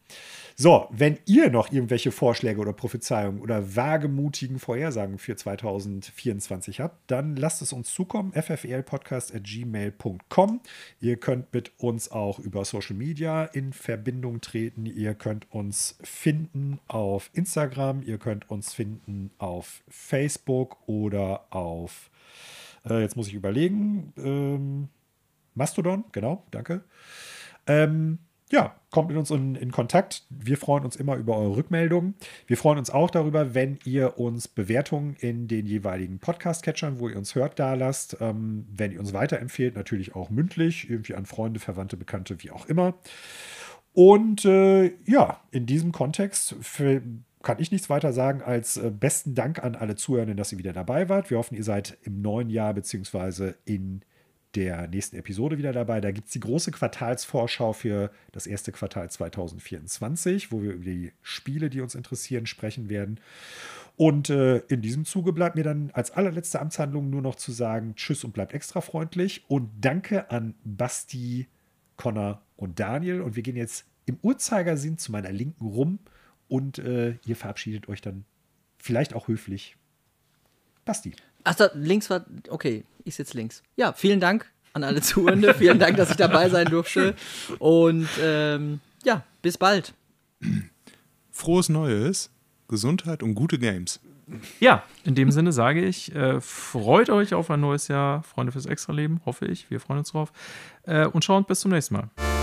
So, wenn ihr noch irgendwelche Vorschläge oder Prophezeiungen oder wagemutigen Vorhersagen für 2024 habt, dann lasst es uns zukommen. fflpodcast.gmail.com. Ihr könnt mit uns auch über Social Media in Verbindung treten. Ihr könnt uns finden auf Instagram. Ihr könnt uns finden auf Facebook oder auf, äh, jetzt muss ich überlegen, ähm, Mastodon, genau, danke. Ähm, ja, kommt mit uns in, in Kontakt. Wir freuen uns immer über eure Rückmeldungen. Wir freuen uns auch darüber, wenn ihr uns Bewertungen in den jeweiligen Podcast-Catchern, wo ihr uns hört, da lasst. Ähm, wenn ihr uns weiterempfehlt, natürlich auch mündlich, irgendwie an Freunde, Verwandte, Bekannte, wie auch immer. Und äh, ja, in diesem Kontext für, kann ich nichts weiter sagen als äh, besten Dank an alle Zuhörenden, dass ihr wieder dabei wart. Wir hoffen, ihr seid im neuen Jahr beziehungsweise in der nächsten Episode wieder dabei. Da gibt es die große Quartalsvorschau für das erste Quartal 2024, wo wir über die Spiele, die uns interessieren, sprechen werden. Und äh, in diesem Zuge bleibt mir dann als allerletzte Amtshandlung nur noch zu sagen, tschüss und bleibt extra freundlich. Und danke an Basti, Connor und Daniel. Und wir gehen jetzt im Uhrzeigersinn zu meiner Linken rum und äh, ihr verabschiedet euch dann vielleicht auch höflich. Basti. Ach, da links war. Okay, ich sitze links. Ja, vielen Dank an alle Zuhörende. vielen Dank, dass ich dabei sein durfte. Und ähm, ja, bis bald. Frohes Neues, Gesundheit und gute Games. Ja, in dem Sinne sage ich, äh, freut euch auf ein neues Jahr, Freunde fürs Extra-Leben, hoffe ich. Wir freuen uns drauf. Äh, und schaut bis zum nächsten Mal.